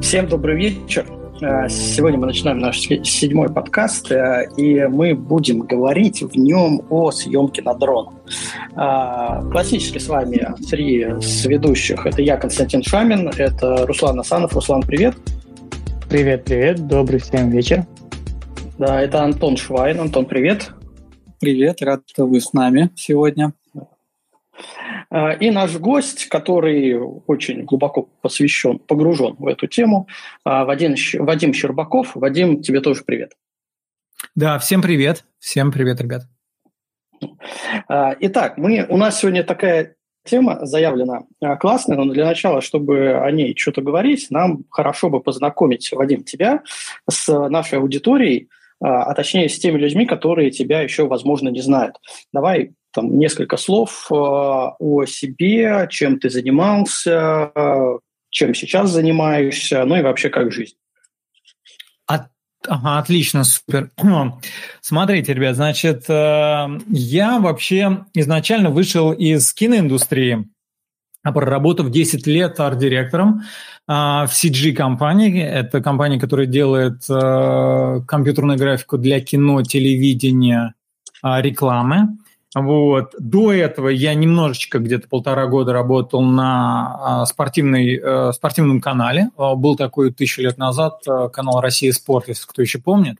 Всем добрый вечер. Э, сегодня мы начинаем наш седьмой подкаст, э, и мы будем говорить в нем о съемке на дрон. Э, классически с вами три ведущих. Это я, Константин Шамин, это Руслан Асанов. Руслан, привет. Привет, привет. Добрый всем вечер. Да, это Антон Швайн. Антон, привет. Привет, рад, что вы с нами сегодня. А, и наш гость, который очень глубоко посвящен, погружен в эту тему, а, Вадим, Вадим Щербаков. Вадим, тебе тоже привет. Да, всем привет. Всем привет, ребят. А, итак, мы, у нас сегодня такая тема заявлена классная, но для начала, чтобы о ней что-то говорить, нам хорошо бы познакомить, Вадим, тебя с нашей аудиторией, а точнее с теми людьми, которые тебя еще, возможно, не знают. Давай там несколько слов э, о себе, чем ты занимался, чем сейчас занимаешься, ну и вообще как жизнь. От, ага, отлично, супер. Смотрите, ребят, значит, э, я вообще изначально вышел из киноиндустрии, проработав 10 лет арт-директором э, в CG-компании. Это компания, которая делает компьютерную графику для кино, телевидения, рекламы. Вот. До этого я немножечко, где-то полтора года работал на а, спортивной, э, спортивном канале. А, был такой тысячу лет назад э, канал «Россия спорт», если кто еще помнит.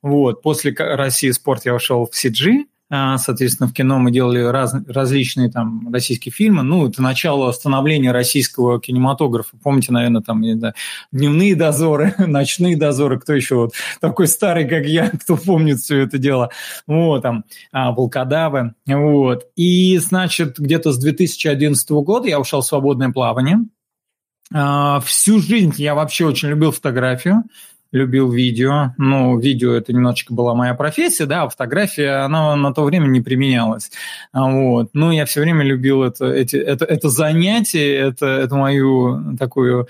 Вот. После «России спорт» я ушел в CG, соответственно, в кино мы делали раз, различные там российские фильмы. Ну, это начало становления российского кинематографа. Помните, наверное, там знаю, «Дневные дозоры», «Ночные дозоры», кто еще вот такой старый, как я, кто помнит все это дело. Вот, там, а, «Волкодавы». Вот. И, значит, где-то с 2011 года я ушел в свободное плавание. А, всю жизнь я вообще очень любил фотографию любил видео. Ну, видео это немножечко была моя профессия, да, а фотография, она на то время не применялась. А, вот. Ну, я все время любил это, эти, это, это занятие, это, это мою такую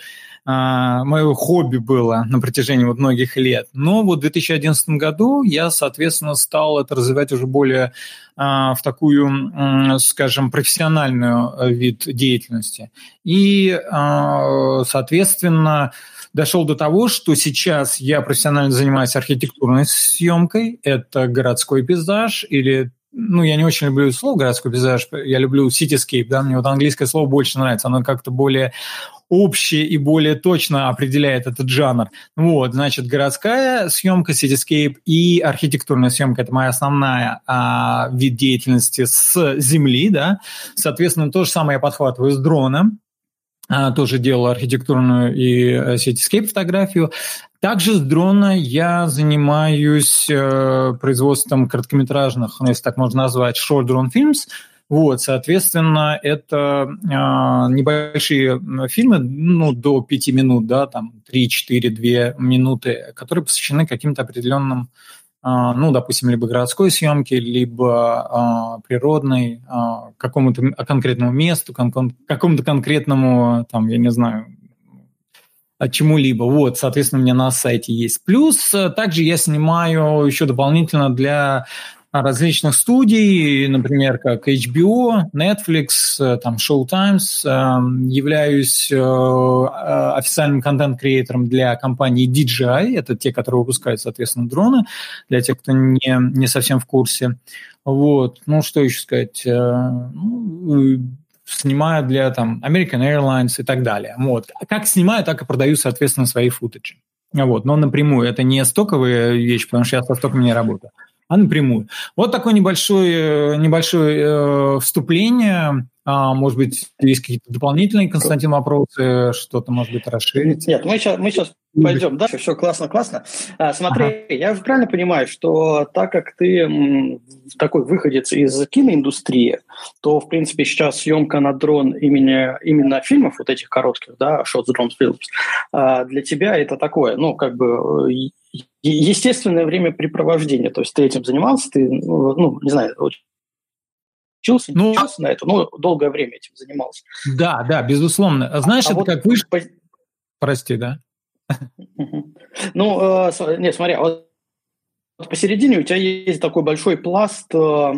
а, мое хобби было на протяжении вот многих лет. Но вот в 2011 году я, соответственно, стал это развивать уже более а, в такую, скажем, профессиональную э, вид деятельности. И, а, соответственно, дошел до того, что сейчас я профессионально занимаюсь архитектурной съемкой. Это городской пейзаж или ну, я не очень люблю слово городской пейзаж, я люблю cityscape, да, мне вот английское слово больше нравится, оно как-то более общее и более точно определяет этот жанр. Вот, значит, городская съемка, cityscape и архитектурная съемка – это моя основная а, вид деятельности с земли, да. Соответственно, то же самое я подхватываю с дрона, а, тоже делал архитектурную и э, cityscape фотографию. Также с дрона я занимаюсь э, производством короткометражных, ну, если так можно назвать, short drone films. Вот, соответственно, это э, небольшие фильмы, ну, до пяти минут, да, там, три, четыре, две минуты, которые посвящены каким-то определенным а, ну, допустим, либо городской съемки, либо а, природной, а, какому-то конкретному месту, какому-то конкретному, там, я не знаю, чему-либо. Вот, соответственно, у меня на сайте есть. Плюс также я снимаю еще дополнительно для различных студий, например, как HBO, Netflix, э, там Showtimes. Эм, являюсь э, э, официальным контент-креатором для компании DJI. Это те, которые выпускают, соответственно, дроны, для тех, кто не, не совсем в курсе. Вот. Ну, что еще сказать? Ну, снимаю для там American Airlines и так далее. Вот. Как снимаю, так и продаю, соответственно, свои футажи. Вот, но напрямую. Это не стоковые вещи, потому что я со стоками не работаю а напрямую. Вот такое небольшое, небольшое э, вступление. А, может быть, есть какие-то дополнительные, Константин, вопросы, что-то, может быть, расширить? Нет, мы сейчас, мы сейчас пойдем дальше. Все классно, классно. А, смотри, ага. я же правильно понимаю, что так как ты м, такой выходец из киноиндустрии, то, в принципе, сейчас съемка на дрон именно, именно фильмов, вот этих коротких, да, short drone films, а, для тебя это такое, ну, как бы естественное времяпрепровождение. То есть ты этим занимался, ты, ну, не знаю, учился, не ну, учился на это, но долгое время этим занимался. Да, да, безусловно. Знаешь, а это вот как вы... По... Прости, да? Ну, э, нет, смотри, а вот посередине у тебя есть такой большой пласт э,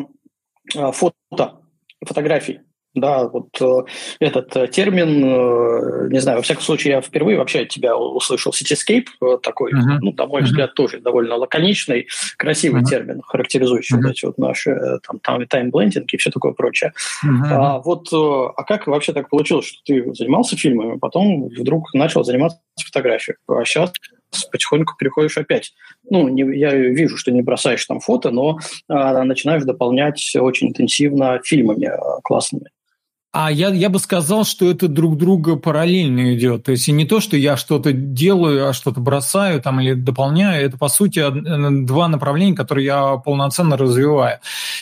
э, фото, фотографий. Да, вот э, этот э, термин, э, не знаю, во всяком случае, я впервые вообще от тебя услышал Cityscape, э, такой, uh-huh. ну, на мой uh-huh. взгляд, тоже довольно лаконичный, красивый uh-huh. термин, характеризующий uh-huh. вот эти вот наши э, там, там таймблендинг и все такое прочее. Uh-huh. А, вот, э, а как вообще так получилось, что ты занимался фильмами, потом вдруг начал заниматься фотографией, а сейчас потихоньку переходишь опять. Ну, не, я вижу, что не бросаешь там фото, но а, начинаешь дополнять очень интенсивно фильмами а, классными. А я, я бы сказал, что это друг друга параллельно идет. То есть и не то, что я что-то делаю, а что-то бросаю там или дополняю. Это, по сути, э, два направления, которые я полноценно развиваю.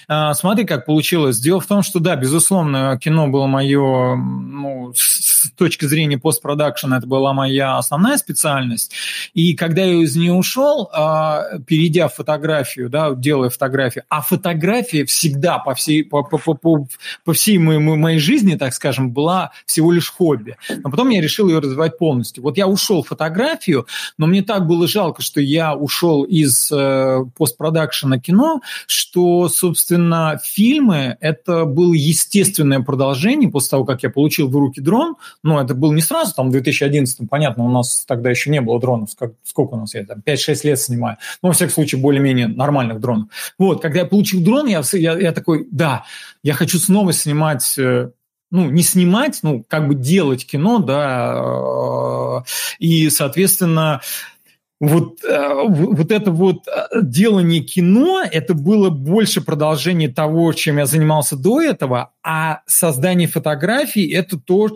А, смотри, как получилось. Дело в том, что, да, безусловно, кино было мое, ну, с точки зрения постпродакшена, это была моя основная специальность. И когда я из нее ушел, а, перейдя в фотографию, да, делая фотографию, а фотография всегда по всей, по, по, по, по всей моей, моей жизни жизни, так скажем, была всего лишь хобби. Но потом я решил ее развивать полностью. Вот я ушел в фотографию, но мне так было жалко, что я ушел из э, постпродакшена кино, что, собственно, фильмы – это было естественное продолжение после того, как я получил в руки дрон. Но это было не сразу, там, в 2011, понятно, у нас тогда еще не было дронов. Сколько у нас, я там 5-6 лет снимаю. Ну, во всяком случае, более-менее нормальных дронов. Вот, когда я получил дрон, я, я, я такой, да, я хочу снова снимать э, ну, не снимать, ну, как бы делать кино, да, э, и, соответственно, вот, э, вот это вот э, делание кино, это было больше продолжение того, чем я занимался до этого, а создание фотографий – это то,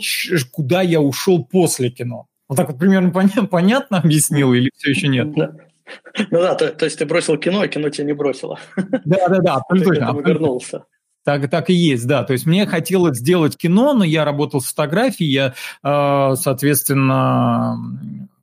куда я ушел после кино. Вот так вот примерно понятно, понятно объяснил или все еще нет? Ну да, то, то есть ты бросил кино, а кино тебя не бросило. Да-да-да, абсолютно. Ты вернулся. Так, так и есть, да. То есть мне хотелось сделать кино, но я работал с фотографией, я, э, соответственно,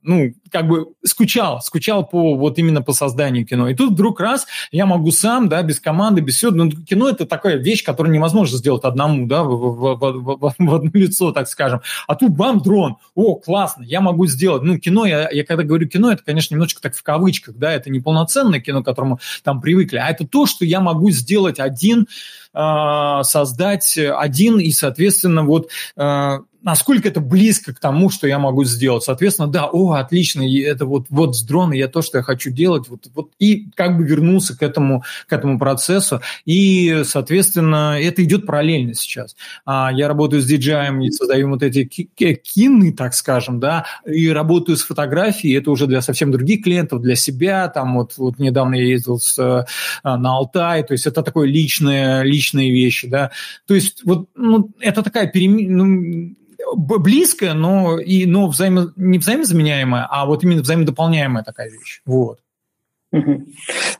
ну, как бы скучал, скучал по вот именно по созданию кино. И тут вдруг раз я могу сам, да, без команды, без всего. Ну, кино это такая вещь, которую невозможно сделать одному, да, в, в, в, в, в одно лицо, так скажем. А тут бам, дрон. О, классно, я могу сделать. Ну, кино, я, я когда говорю кино, это, конечно, немножечко так в кавычках, да, это не полноценное кино, к которому там привыкли, а это то, что я могу сделать один, э, создать один и, соответственно, вот э, насколько это близко к тому, что я могу сделать. Соответственно, да, о, отлично, и это вот, вот с дрона, я то, что я хочу делать, вот, вот, и как бы вернулся к этому, к этому процессу. И, соответственно, это идет параллельно сейчас. А, я работаю с DJI и создаю вот эти кины, так скажем, да, и работаю с фотографией, это уже для совсем других клиентов, для себя, там вот, вот недавно я ездил с, а, на Алтай, то есть это такое личное, личные вещи, да, то есть вот ну, это такая перемена, ну, близкая, но, и, но взаимо, не взаимозаменяемая, а вот именно взаимодополняемая такая вещь. Вот.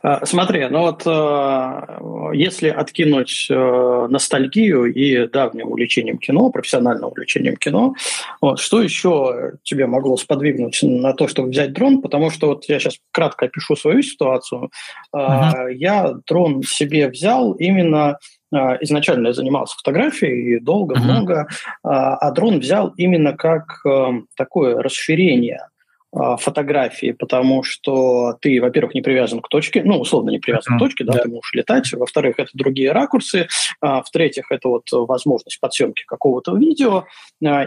А, смотри, ну вот э, если откинуть э, ностальгию и давним увлечением кино, профессиональным увлечением кино, вот, что еще тебе могло сподвигнуть на то, чтобы взять дрон? Потому что вот я сейчас кратко опишу свою ситуацию. Uh-huh. Я дрон себе взял именно изначально я занимался фотографией долго, uh-huh. много, а, а дрон взял именно как эм, такое расширение а, фотографии, потому что ты, во-первых, не привязан к точке, ну, условно, не привязан uh-huh. к точке, да, yeah. ты можешь летать, во-вторых, это другие ракурсы, в-третьих, это вот возможность подсъемки какого-то видео,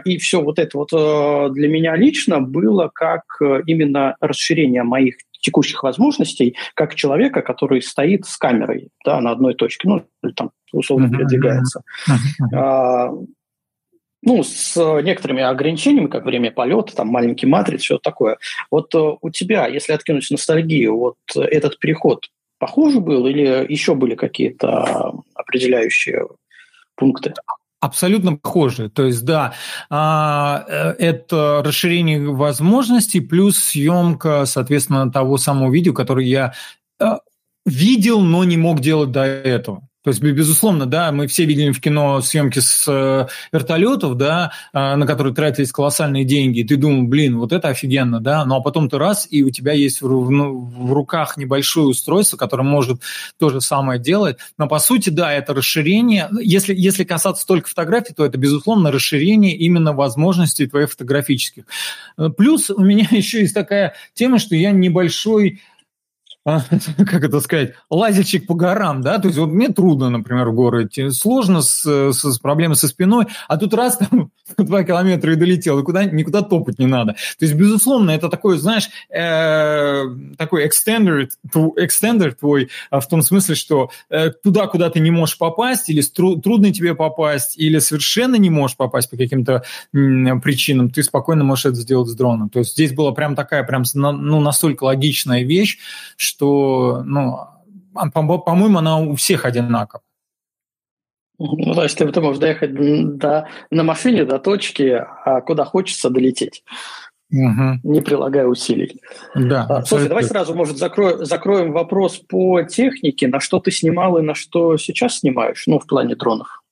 и все вот это вот э, для меня лично было как э, именно расширение моих текущих возможностей, как человека, который стоит с камерой да, на одной точке, ну, или там условно передвигается. А, ну, с некоторыми ограничениями, как время полета, там маленький матриц, все такое. Вот э, у тебя, если откинуть ностальгию, вот этот переход похоже был или еще были какие-то определяющие пункты? Абсолютно похожи. То есть, да, а, э, это расширение возможностей плюс съемка, соответственно, того самого видео, которое я э, видел, но не мог делать до этого. То есть, безусловно, да, мы все видели в кино съемки с э, вертолетов, да, э, на которые тратились колоссальные деньги, и ты думал, блин, вот это офигенно, да, ну а потом ты раз, и у тебя есть в, ну, в руках небольшое устройство, которое может то же самое делать, но по сути, да, это расширение, если, если касаться только фотографий, то это, безусловно, расширение именно возможностей твоих фотографических. Плюс у меня еще есть такая тема, что я небольшой а, как это сказать, лазерчик по горам, да, то есть вот мне трудно, например, в горы идти, сложно с, с, с проблемой со спиной, а тут раз там два километра и долетел, и куда, никуда топать не надо. То есть, безусловно, это такой, знаешь, э, такой extender, extender твой а, в том смысле, что э, туда, куда ты не можешь попасть, или стру, трудно тебе попасть, или совершенно не можешь попасть по каким-то м, причинам, ты спокойно можешь это сделать с дроном. То есть здесь была прям такая, прям, ну, настолько логичная вещь, что, ну, по-моему, она у всех одинакова. Ну, то есть ты, ты можешь доехать до, на машине до точки, а куда хочется долететь. Угу. Не прилагая усилий. Да, а, Слушай, давай сразу, может, закро... закроем вопрос по технике. На что ты снимал и на что сейчас снимаешь? Ну, в плане дронов.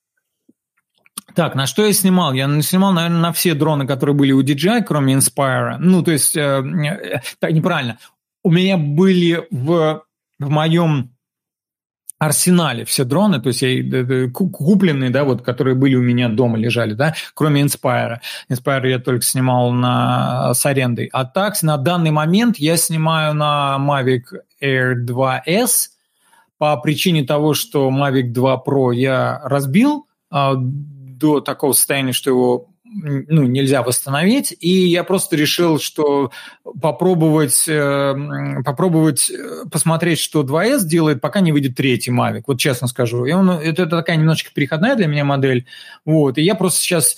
Так, на что я снимал? Я снимал, наверное, на все дроны, которые были у DJI, кроме Inspire. Ну, то есть, э, э, так, неправильно у меня были в, в моем арсенале все дроны, то есть я, купленные, да, вот, которые были у меня дома лежали, да, кроме Inspire. Inspire я только снимал на, с арендой. А так, на данный момент я снимаю на Mavic Air 2S по причине того, что Mavic 2 Pro я разбил а, до такого состояния, что его ну, нельзя восстановить, и я просто решил, что попробовать, э, попробовать э, посмотреть, что 2S делает, пока не выйдет третий Mavic, вот честно скажу. И он, это, это такая немножечко переходная для меня модель, вот, и я просто сейчас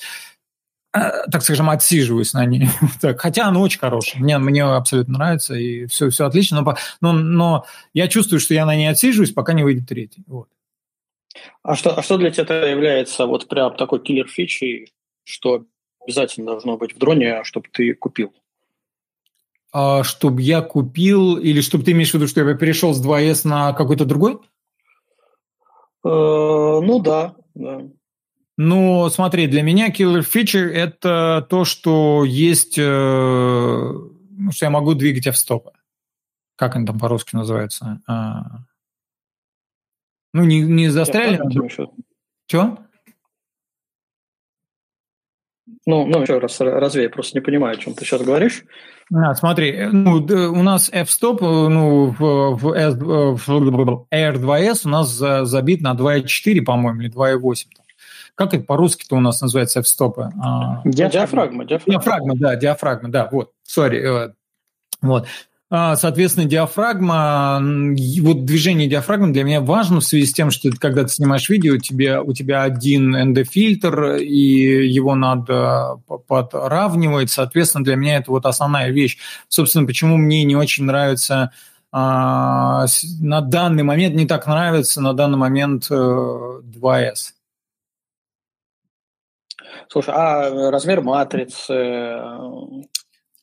э, так скажем, отсиживаюсь на ней. так, хотя она очень хорошая, мне, мне абсолютно нравится, и все, все отлично, но, но, но я чувствую, что я на ней отсиживаюсь, пока не выйдет третий. Вот. А что, а что для тебя является вот прям такой киллер фичей, что обязательно должно быть в дроне, чтобы ты купил? А, чтобы я купил, или чтобы ты имеешь в виду, что я перешел с 2С на какой-то другой? Э, ну да, да. Ну, смотри, для меня killer feature – это то, что есть, э, что я могу двигать f-стопы. Как они там по-русски называются? А... Ну, не, не застряли. Чего? Ну, ну, еще раз, разве я просто не понимаю, о чем ты сейчас говоришь. А, смотри, э, ну, у нас f-stop э, ну, в, в, S, в R2S у нас забит на 2.4, по-моему, или 2.8. Как это по-русски-то у нас называется f-стопы? А, диафрагма, диафрагма. Диафрагма, да, диафрагма, да, вот, сори. Э, вот. А, соответственно, диафрагма, вот движение диафрагмы для меня важно в связи с тем, что когда ты снимаешь видео, у тебя, у тебя один ND-фильтр, и его надо подравнивать. Соответственно, для меня это вот основная вещь. Собственно, почему мне не очень нравится а, на данный момент, не так нравится на данный момент 2S. Э, Слушай, а размер матрицы,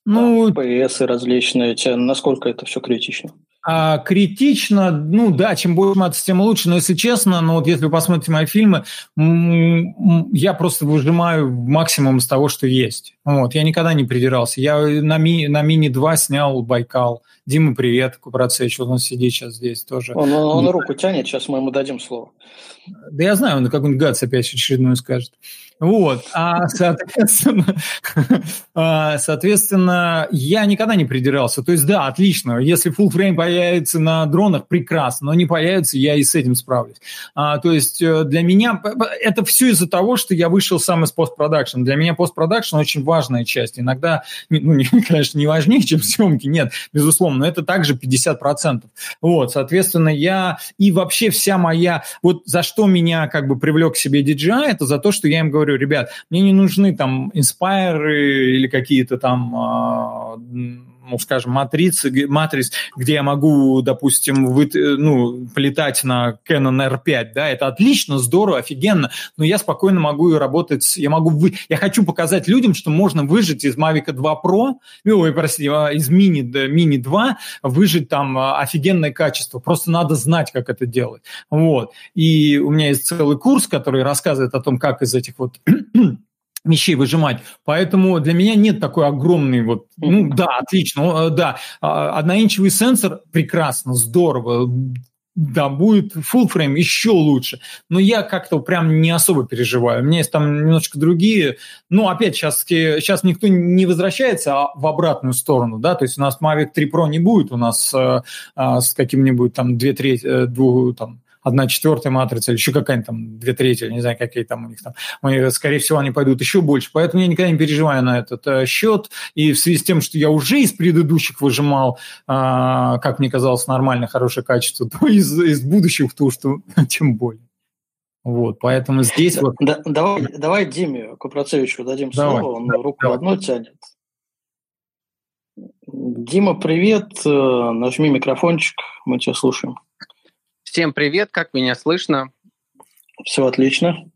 ну, FPS различные, насколько это все критично? А, критично, ну да, чем больше матриц, тем лучше, но если честно, ну вот если вы посмотрите мои фильмы, я просто выжимаю максимум из того, что есть. Вот, я никогда не придирался. Я на, ми, на Мини-2 снял Байкал. Дима, привет, Купрацевич, он сидит сейчас здесь тоже. Он, он, он руку тянет, сейчас мы ему дадим слово. Да я знаю, он какой-нибудь гадс опять очередную скажет. Вот, а соответственно, а, соответственно, я никогда не придирался. То есть, да, отлично, если full frame появится на дронах, прекрасно, но не появится, я и с этим справлюсь. А, то есть, э, для меня это все из-за того, что я вышел сам из постпродакшн. Для меня постпродакшн очень важная часть. Иногда, ну, конечно, не важнее, чем съемки, нет, безусловно, но это также 50%. Вот, соответственно, я и вообще вся моя, вот за что меня как бы привлек к себе DJI, это за то, что я им говорю, говорю, ребят, мне не нужны там инспайры или какие-то там а, ну, скажем, матрицы, матриц, где я могу, допустим, вы, ну, полетать на Canon R5, да, это отлично, здорово, офигенно, но я спокойно могу работать, я могу, вы, я хочу показать людям, что можно выжить из Mavic 2 Pro, ой, прости, а, из Mini, Mini 2, выжить там а, офигенное качество, просто надо знать, как это делать, вот, и у меня есть целый курс, который рассказывает о том, как из этих вот вещей выжимать. Поэтому для меня нет такой огромной вот, ну да, отлично, э, да, а, одноинчевый сенсор прекрасно, здорово, да, будет full frame еще лучше. Но я как-то прям не особо переживаю. У меня есть там немножечко другие. Ну, опять, сейчас, сейчас никто не возвращается а в обратную сторону, да, то есть у нас Mavic 3 Pro не будет у нас э, э, с каким-нибудь там 2 трети, э, 2, там, одна четвертая матрица или еще какая-нибудь там две трети, не знаю, какие там у них там. Мы, скорее всего, они пойдут еще больше. Поэтому я никогда не переживаю на этот э, счет. И в связи с тем, что я уже из предыдущих выжимал, э, как мне казалось, нормальное, хорошее качество, то из, из будущих то, что тем более. Вот, поэтому здесь вот... Да, давай, давай Диме Купроцевичу дадим давай, слово, он да, руку давай. одну тянет. Дима, привет, э, нажми микрофончик, мы тебя слушаем. Всем привет, как меня слышно? Все отлично.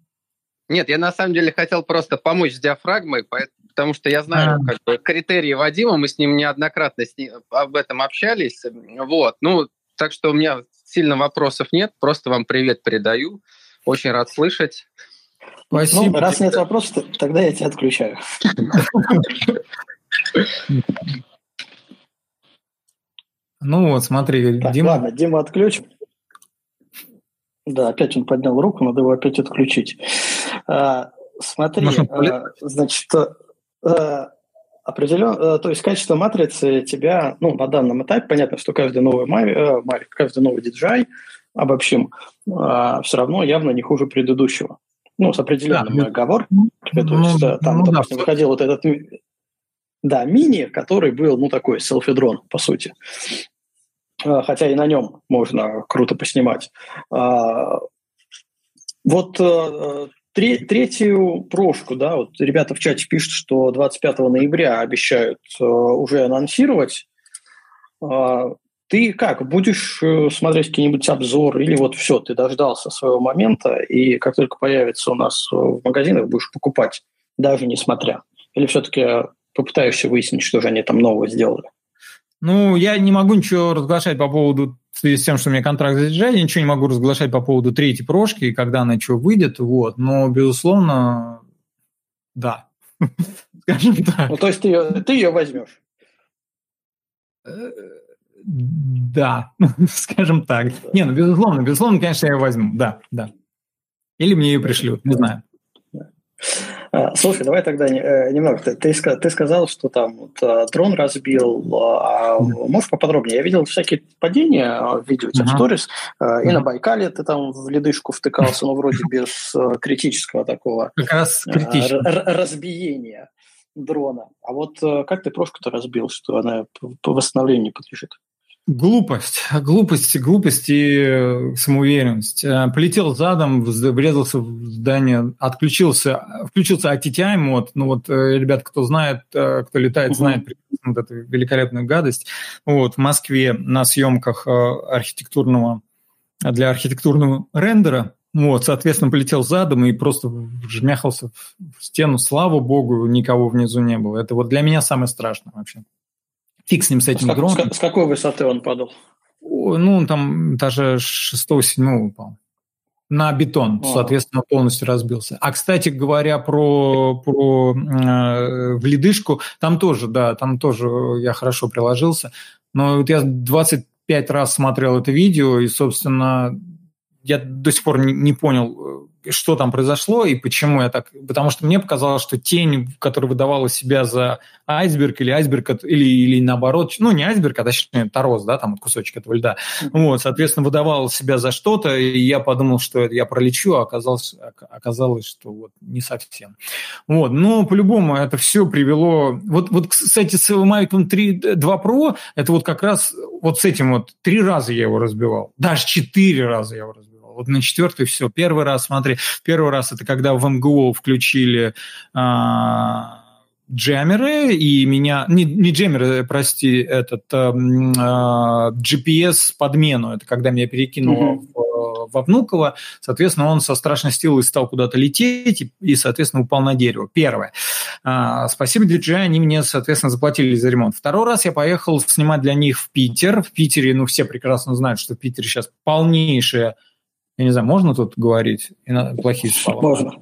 Нет, я на самом деле хотел просто помочь с диафрагмой, потому что я знаю как бы, критерии Вадима, мы с ним неоднократно с ним об этом общались. Вот, ну, так что у меня сильно вопросов нет, просто вам привет передаю. Очень рад слышать. Спасибо. Ну, раз нет вопросов, тогда я тебя отключаю. Ну вот, смотри, так, Дима... Ладно, Дима отключим. Да, опять он поднял руку, надо его опять отключить. А, смотри, а, значит, а, определен, а, то есть качество матрицы тебя, ну, на данном этапе, понятно, что каждый новый Mavic, э, каждый новый DJI, обобщим, а, все равно явно не хуже предыдущего. Ну, с определенными да, оговорками. Ну, то есть ну, там, ну, допустим, да. выходил вот этот да, мини, который был, ну, такой селфи-дрон, по сути. А, хотя и на нем можно круто поснимать. А, вот э, третью прошку, да, вот ребята в чате пишут, что 25 ноября обещают э, уже анонсировать. А, ты как, будешь э, смотреть какие-нибудь обзор или вот все, ты дождался своего момента, и как только появится у нас в магазинах, будешь покупать, даже не смотря? Или все-таки попытаешься выяснить, что же они там нового сделали? Ну, я не могу ничего разглашать по поводу, в связи с тем, что у меня контракт задержали, ничего не могу разглашать по поводу третьей прошки, и когда она что выйдет, вот. Но, безусловно, да. Скажем так. Ну, то есть ты ее, ты ее возьмешь? Да, скажем так. Не, ну, безусловно, безусловно, конечно, я ее возьму, да, да. Или мне ее пришлют, не знаю. А, слушай, давай тогда э, немного. Ты, ты, ты сказал, что там вот, а, дрон разбил. А можешь поподробнее? Я видел всякие падения в видео, uh-huh. в сторис. И на Байкале ты там в ледышку втыкался, но вроде без критического такого как раз критического. разбиения дрона. А вот как ты прошку-то разбил, что она по восстановлению подлежит? Глупость, глупость, глупость и э, самоуверенность. Э, полетел задом, врезался в здание, отключился, включился ATTI мод. Ну вот, э, ребят, кто знает, кто летает, угу. знает вот эту великолепную гадость. Вот, в Москве на съемках архитектурного, для архитектурного рендера вот, соответственно, полетел задом и просто вжмяхался в стену. Слава богу, никого внизу не было. Это вот для меня самое страшное вообще фиг с ним с этим с дроном. С, с какой высоты он падал? Ну, он там даже шестого-седьмого упал. На бетон, а. соответственно, полностью разбился. А, кстати говоря, про, про э, в ледышку, там тоже, да, там тоже я хорошо приложился. Но вот я 25 раз смотрел это видео, и, собственно, я до сих пор не, не понял, что там произошло и почему я так... Потому что мне показалось, что тень, которая выдавала себя за айсберг или айсберг, или, или наоборот, ну, не айсберг, а точнее торос, да, там кусочек этого льда, вот, соответственно, выдавала себя за что-то, и я подумал, что я пролечу, а оказалось, оказалось, что вот не совсем. Вот, но по-любому это все привело... Вот, вот кстати, с Mavic 3 2 Pro, это вот как раз вот с этим вот три раза я его разбивал, даже четыре раза я его разбивал вот на четвертый все. Первый раз, смотри, первый раз это когда в МГУ включили а, джемеры, и меня... Не, не джемеры, прости, этот а, а GPS-подмену. Это когда меня перекинуло mm-hmm. в, во Внуково. Соответственно, он со страшной силой стал куда-то лететь и, и соответственно, упал на дерево. Первое. А, спасибо DJI, они мне, соответственно, заплатили за ремонт. Второй раз я поехал снимать для них в Питер. В Питере, ну, все прекрасно знают, что в Питере сейчас полнейшая я не знаю, можно тут говорить плохие слова? Можно.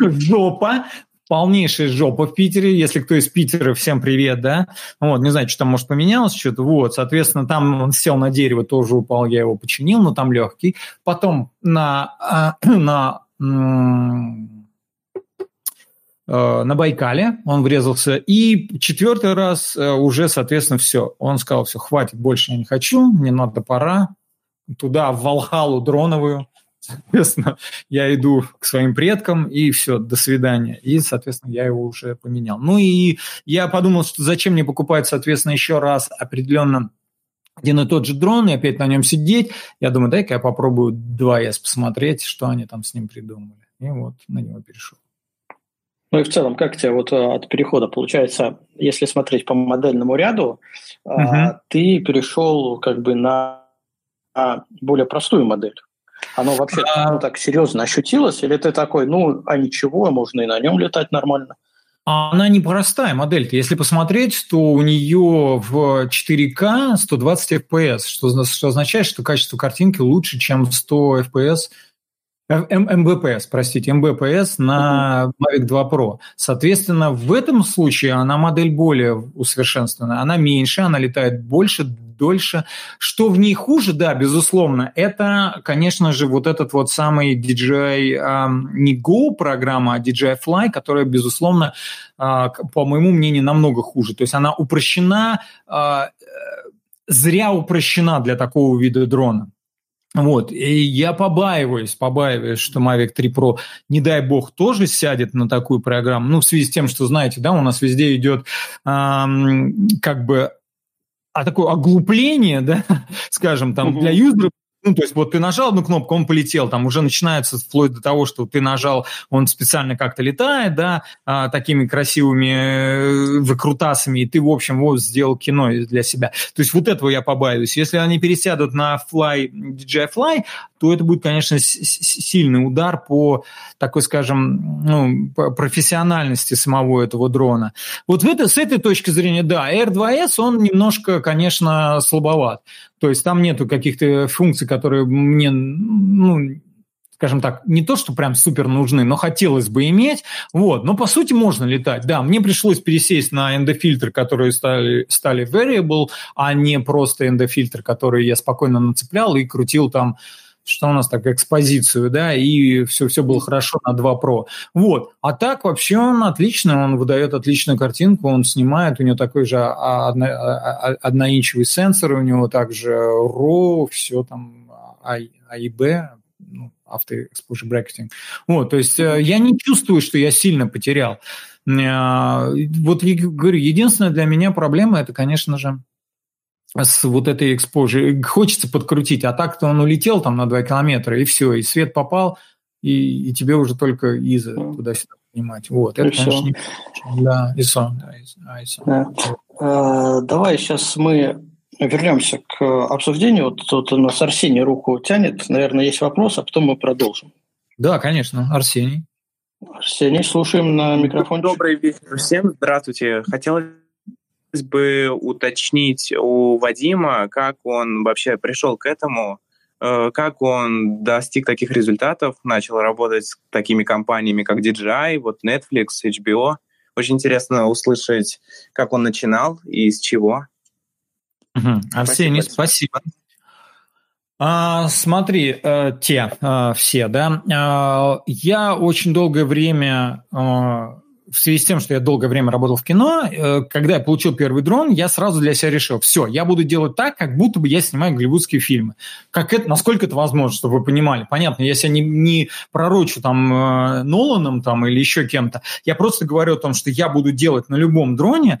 Жопа. полнейшая жопа в Питере. Если кто из Питера, всем привет, да. Вот, не знаю, что там, может, поменялось что-то. Вот, соответственно, там он сел на дерево, тоже упал, я его починил, но там легкий. Потом на, а, на Э, на Байкале, он врезался, и четвертый раз э, уже, соответственно, все. Он сказал, все, хватит, больше я не хочу, мне надо пора, туда, в Валхалу дроновую, соответственно, я иду к своим предкам, и все, до свидания. И, соответственно, я его уже поменял. Ну и я подумал, что зачем мне покупать, соответственно, еще раз определенно один и тот же дрон, и опять на нем сидеть. Я думаю, дай-ка я попробую 2С посмотреть, что они там с ним придумали. И вот на него перешел. Ну и в целом, как тебе вот э, от перехода получается, если смотреть по модельному ряду, угу. ты перешел как бы на более простую модель? Оно вообще а... ну, так серьезно ощутилось? Или ты такой, ну, а ничего, можно и на нем летать нормально? Она непростая модель. -то. Если посмотреть, то у нее в 4К 120 FPS, что, что означает, что качество картинки лучше, чем 100 FPS МБПС, простите, МБПС на Mavic 2 Pro. Соответственно, в этом случае она модель более усовершенствованная, она меньше, она летает больше, дольше. Что в ней хуже, да, безусловно, это, конечно же, вот этот вот самый DJI, э, не Go программа, а DJI Fly, которая, безусловно, э, по моему мнению, намного хуже. То есть она упрощена, э, зря упрощена для такого вида дрона. Вот, и я побаиваюсь, побаиваюсь, что Mavic 3 Pro, не дай бог, тоже сядет на такую программу. Ну, в связи с тем, что, знаете, да, у нас везде идет эм, как бы а такое оглупление, да, скажем, там для юзеров ну, то есть вот ты нажал одну кнопку, он полетел, там уже начинается вплоть до того, что ты нажал, он специально как-то летает, да, а, такими красивыми э, выкрутасами, и ты, в общем, вот сделал кино для себя. То есть вот этого я побаиваюсь. Если они пересядут на Fly, DJI Fly, то это будет, конечно, сильный удар по такой, скажем, ну, профессиональности самого этого дрона. Вот в это, с этой точки зрения, да, R2S, он немножко, конечно, слабоват. То есть там нету каких-то функций, которые мне, ну, скажем так, не то, что прям супер нужны, но хотелось бы иметь. Вот. Но по сути можно летать. Да, мне пришлось пересесть на эндофильтр, которые стали, стали variable, а не просто эндофильтр, который я спокойно нацеплял и крутил там что у нас так, экспозицию, да, и все, все было хорошо на 2 Pro. Вот. А так вообще он отличный, он выдает отличную картинку, он снимает, у него такой же одно, одноинчевый сенсор, у него также RAW, все там AIB, ну, Auto Exposure Bracketing. Вот, то есть э, я не чувствую, что я сильно потерял. Э, вот я говорю, единственная для меня проблема это, конечно же, с вот этой экспожи. Хочется подкрутить, а так-то он улетел там на 2 километра, и все, и свет попал, и, и тебе уже только изо туда-сюда понимать. Вот, это, и конечно, не... Да, ISO. Да, ISO. Да. А, давай сейчас мы вернемся к обсуждению. Вот тут у нас Арсений руку тянет. Наверное, есть вопрос, а потом мы продолжим. Да, конечно, Арсений. Арсений, слушаем на микрофон. Добрый вечер всем. Здравствуйте. Хотелось бы уточнить у Вадима, как он вообще пришел к этому, э, как он достиг таких результатов, начал работать с такими компаниями, как DJI, вот Netflix, HBO. Очень интересно услышать, как он начинал и с чего. Угу. Арсений, спасибо. спасибо. А, смотри, э, те э, все, да. Э, я очень долгое время э, в связи с тем, что я долгое время работал в кино, э, когда я получил первый дрон, я сразу для себя решил, все, я буду делать так, как будто бы я снимаю голливудские фильмы. Как это, насколько это возможно, чтобы вы понимали. Понятно, я себя не, не пророчу там э, Ноланом там, или еще кем-то. Я просто говорю о том, что я буду делать на любом дроне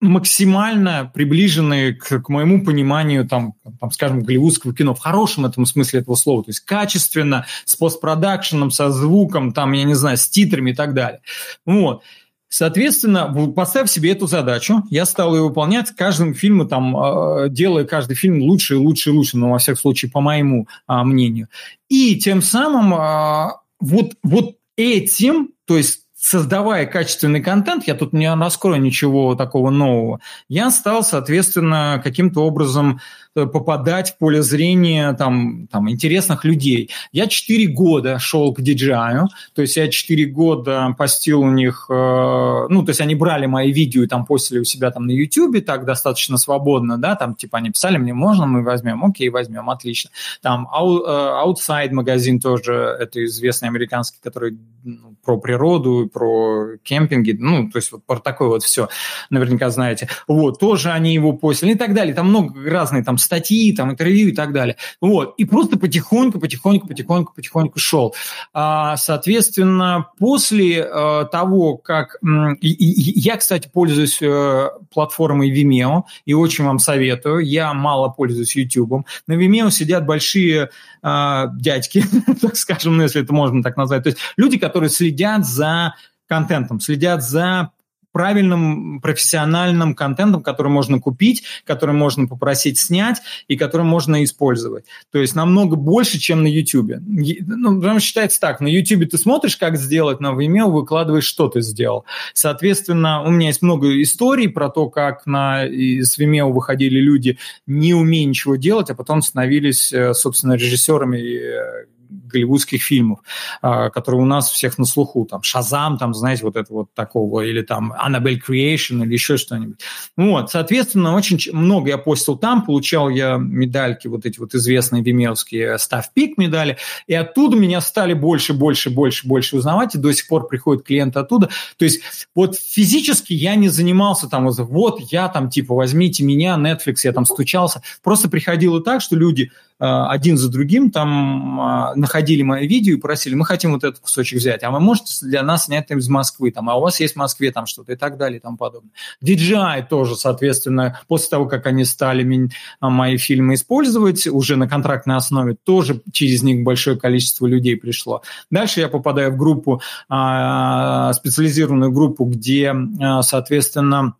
максимально приближенные к, к моему пониманию, там, там, скажем, голливудского кино, в хорошем этом смысле этого слова, то есть качественно, с постпродакшеном, со звуком, там, я не знаю, с титрами и так далее. Вот. Соответственно, поставив себе эту задачу, я стал ее выполнять каждым фильмом, там, а, делая каждый фильм лучше и лучше и лучше, но, во всяком случае, по моему а, мнению. И тем самым а, вот, вот этим, то есть создавая качественный контент, я тут не раскрою ничего такого нового, я стал, соответственно, каким-то образом попадать в поле зрения там, там, интересных людей. Я 4 года шел к DJI, то есть я 4 года постил у них, ну, то есть они брали мои видео и там постили у себя там на YouTube, так достаточно свободно, да, там типа они писали мне, можно мы возьмем, окей, возьмем, отлично. Там Outside магазин тоже, это известный американский, который ну, про природу, про кемпинги, ну, то есть вот про такое вот все, наверняка знаете. Вот, тоже они его постили и так далее. Там много разные там статьи, там интервью и так далее. Вот, и просто потихоньку, потихоньку, потихоньку, потихоньку шел. А, соответственно, после а, того, как... Я, кстати, пользуюсь а, платформой Vimeo и очень вам советую. Я мало пользуюсь YouTube. На Vimeo сидят большие а, дядьки, так скажем, ну, если это можно так назвать. То есть люди, которые следят за контентом, следят за правильным профессиональным контентом, который можно купить, который можно попросить снять и который можно использовать. То есть намного больше, чем на YouTube. Ну, потому считается так, на YouTube ты смотришь, как сделать, на Vimeo выкладываешь, что ты сделал. Соответственно, у меня есть много историй про то, как на, с Vimeo выходили люди, не умея ничего делать, а потом становились, э, собственно, режиссерами э, голливудских фильмов, а, которые у нас всех на слуху, там, Шазам, там, знаете, вот это вот такого, или там Annabelle Creation, или еще что-нибудь. Вот, соответственно, очень много я постил там, получал я медальки, вот эти вот известные вимеовские став пик медали, и оттуда меня стали больше, больше, больше, больше узнавать, и до сих пор приходят клиенты оттуда. То есть вот физически я не занимался там, вот я там, типа, возьмите меня, Netflix, я там стучался. Просто приходило так, что люди Э, один за другим там а, находили мои видео и просили, мы хотим вот этот кусочек взять, а вы можете для нас снять там из Москвы, там, а у вас есть в Москве там что-то и так далее и тому подобное. DJI тоже, соответственно, после того, как они стали а, мои фильмы использовать уже на контрактной основе, тоже через них большое количество людей пришло. Дальше я попадаю в группу, а, специализированную группу, где, соответственно,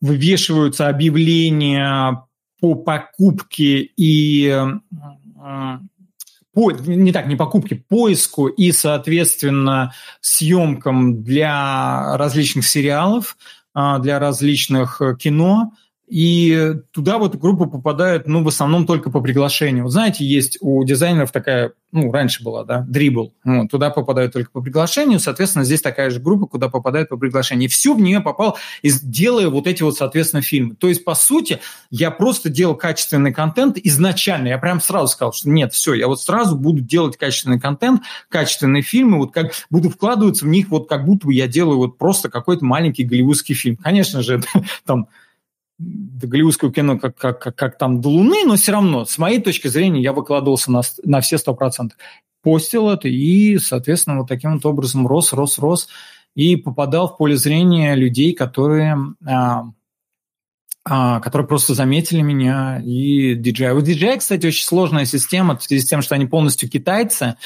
вывешиваются объявления по покупке и по, не так, не покупке, поиску и, соответственно, съемкам для различных сериалов, а, для различных э, кино – и туда вот группа попадает, ну, в основном только по приглашению. Вот знаете, есть у дизайнеров такая, ну, раньше была, да, дрибл. Вот, туда попадают только по приглашению, соответственно, здесь такая же группа, куда попадают по приглашению. И все в нее попал, делая вот эти вот, соответственно, фильмы. То есть, по сути, я просто делал качественный контент изначально. Я прям сразу сказал, что нет, все, я вот сразу буду делать качественный контент, качественные фильмы, вот как буду вкладываться в них, вот как будто бы я делаю вот просто какой-то маленький голливудский фильм. Конечно же, там до кино как, как, как, как там до Луны, но все равно, с моей точки зрения, я выкладывался на, на все сто процентов. Постил это и, соответственно, вот таким вот образом рос, рос, рос и попадал в поле зрения людей, которые, а, а, которые просто заметили меня и DJI. У DJI, кстати, очень сложная система в связи с тем, что они полностью китайцы,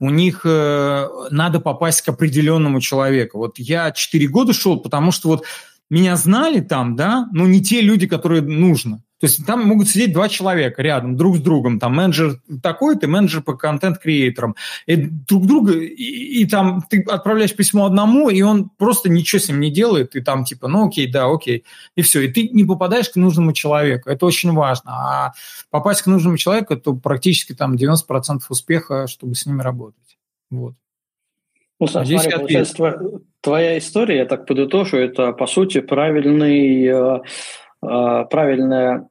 у них э, надо попасть к определенному человеку. Вот я 4 года шел, потому что вот меня знали там, да, но не те люди, которые нужно. То есть там могут сидеть два человека рядом, друг с другом, там менеджер такой, ты менеджер по контент-креаторам, и друг друга, и, и там ты отправляешь письмо одному, и он просто ничего с ним не делает, и там типа, ну окей, да, окей, и все, и ты не попадаешь к нужному человеку, это очень важно, а попасть к нужному человеку, это практически там 90% успеха, чтобы с ними работать, вот. Ну, а смотри, получается, твоя, твоя история, я так подытожу, это, по сути, правильный, э, э, правильное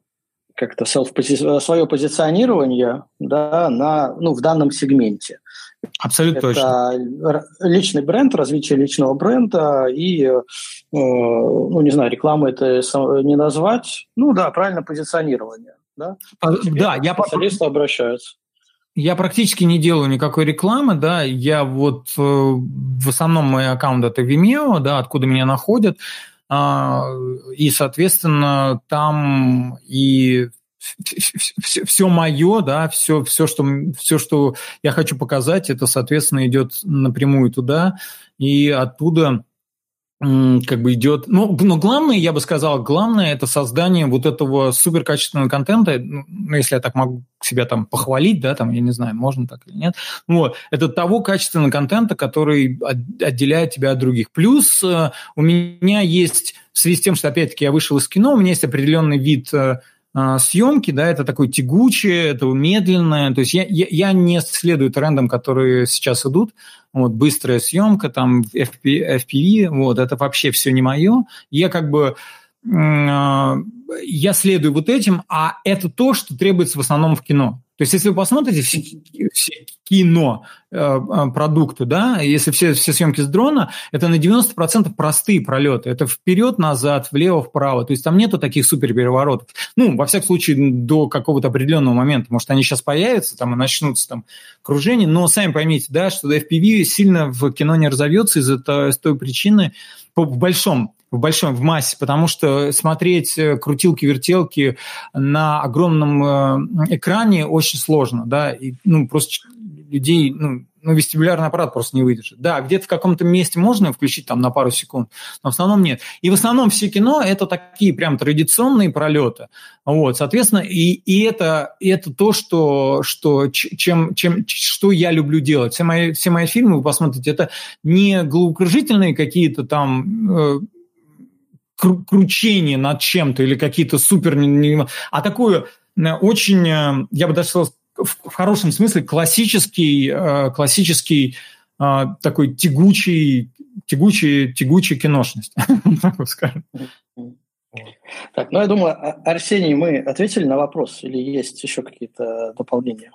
как-то self свое позиционирование да, на, ну, в данном сегменте. Абсолютно это точно. личный бренд, развитие личного бренда и, э, ну, не знаю, рекламу это не назвать. Ну да, правильно позиционирование. Да, а, да я специалисты обращаются. Я практически не делаю никакой рекламы, да, я вот э, в основном мой аккаунт это Vimeo, да, откуда меня находят, а, и, соответственно, там и все, все мое, да, все, все, что, все, что я хочу показать, это, соответственно, идет напрямую туда, и оттуда как бы идет. Ну, но главное, я бы сказал, главное это создание вот этого суперкачественного контента. Ну, ну, если я так могу себя там похвалить, да, там, я не знаю, можно так или нет. Вот, это того качественного контента, который отделяет тебя от других. Плюс э, у меня есть, в связи с тем, что, опять-таки, я вышел из кино, у меня есть определенный вид э, съемки, да, это такое тягучее, это медленное, то есть я, я, я не следую трендам, которые сейчас идут, вот, быстрая съемка, там, FP, FPV, вот, это вообще все не мое, я как бы, а, я следую вот этим, а это то, что требуется в основном в кино. То есть, если вы посмотрите все, все кино э, продукты, да, если все, все съемки с дрона, это на 90% простые пролеты. Это вперед-назад, влево-вправо. То есть там нету таких супер переворотов. Ну, во всяком случае, до какого-то определенного момента. Может, они сейчас появятся там и начнутся там кружения. Но сами поймите, да, что FPV сильно в кино не разовьется из-за той, из той причины, в большом в большом, в массе, потому что смотреть э, крутилки-вертелки на огромном э, экране очень сложно, да, и, ну, просто людей, ну, ну, вестибулярный аппарат просто не выдержит. Да, где-то в каком-то месте можно включить там на пару секунд, но в основном нет. И в основном все кино – это такие прям традиционные пролеты. Вот, соответственно, и, и это, это то, что, что, чем, чем, что я люблю делать. Все мои, все мои фильмы, вы посмотрите, это не головокружительные какие-то там э, кручение над чем-то или какие-то супер... А такое э, очень, э, я бы даже сказал, в хорошем смысле классический, э, классический такой тягучий, тягучий, тягучий киношность, скажем. Так, ну я думаю, а, Арсений, мы ответили на вопрос или есть еще какие-то дополнения?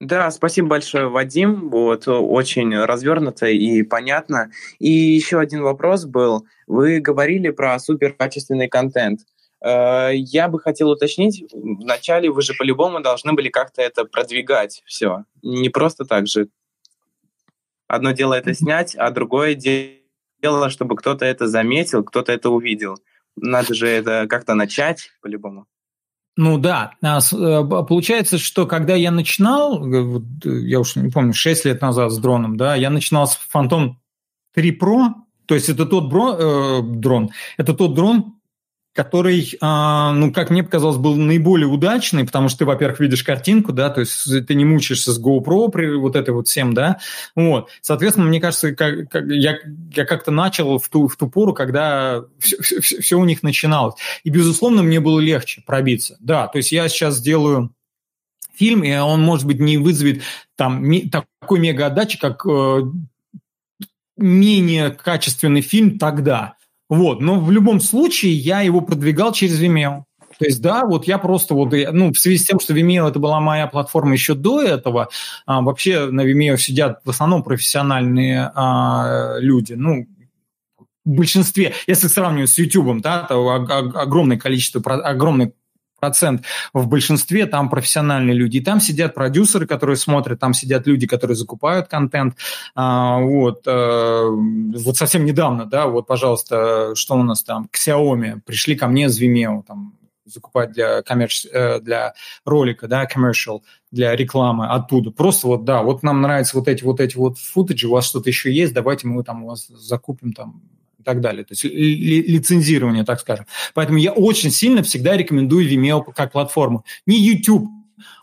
Да, спасибо большое, Вадим. Вот очень развернуто и понятно. И еще один вопрос был. Вы говорили про суперкачественный контент. Э, я бы хотел уточнить, вначале вы же по-любому должны были как-то это продвигать все. Не просто так же. Одно дело это снять, а другое дело, чтобы кто-то это заметил, кто-то это увидел. Надо же это как-то начать по-любому. Ну да, а э, получается, что когда я начинал, э, я уж не помню, 6 лет назад с дроном, да, я начинал с Phantom 3 Pro, то есть это тот бро, э, дрон, это тот дрон, который, а, ну, как мне показалось, был наиболее удачный, потому что ты, во-первых, видишь картинку, да, то есть ты не мучаешься с GoPro при вот этой вот всем, да, вот. Соответственно, мне кажется, как, как, я, я как-то начал в ту, в ту пору, когда все, все, все у них начиналось. И, безусловно, мне было легче пробиться, да, то есть я сейчас сделаю фильм, и он, может быть, не вызовет там такой мега отдачи, как э, менее качественный фильм тогда. Вот, но в любом случае я его продвигал через Vimeo. То есть, да, вот я просто вот, ну, в связи с тем, что Vimeo это была моя платформа еще до этого, а, вообще на Vimeo сидят в основном профессиональные а, люди, ну, в большинстве, если сравнивать с YouTube, да, то огромное количество, огромный процент в большинстве там профессиональные люди. И там сидят продюсеры, которые смотрят, там сидят люди, которые закупают контент. А, вот, а, вот совсем недавно, да, вот, пожалуйста, что у нас там, к Xiaomi пришли ко мне с Vimeo, там, закупать для, коммерч... Э, для ролика, да, commercial, для рекламы оттуда. Просто вот, да, вот нам нравятся вот эти вот эти вот футажи, у вас что-то еще есть, давайте мы там у вас закупим там так далее. То есть ли, лицензирование, так скажем. Поэтому я очень сильно всегда рекомендую Vimeo как платформу. Не YouTube,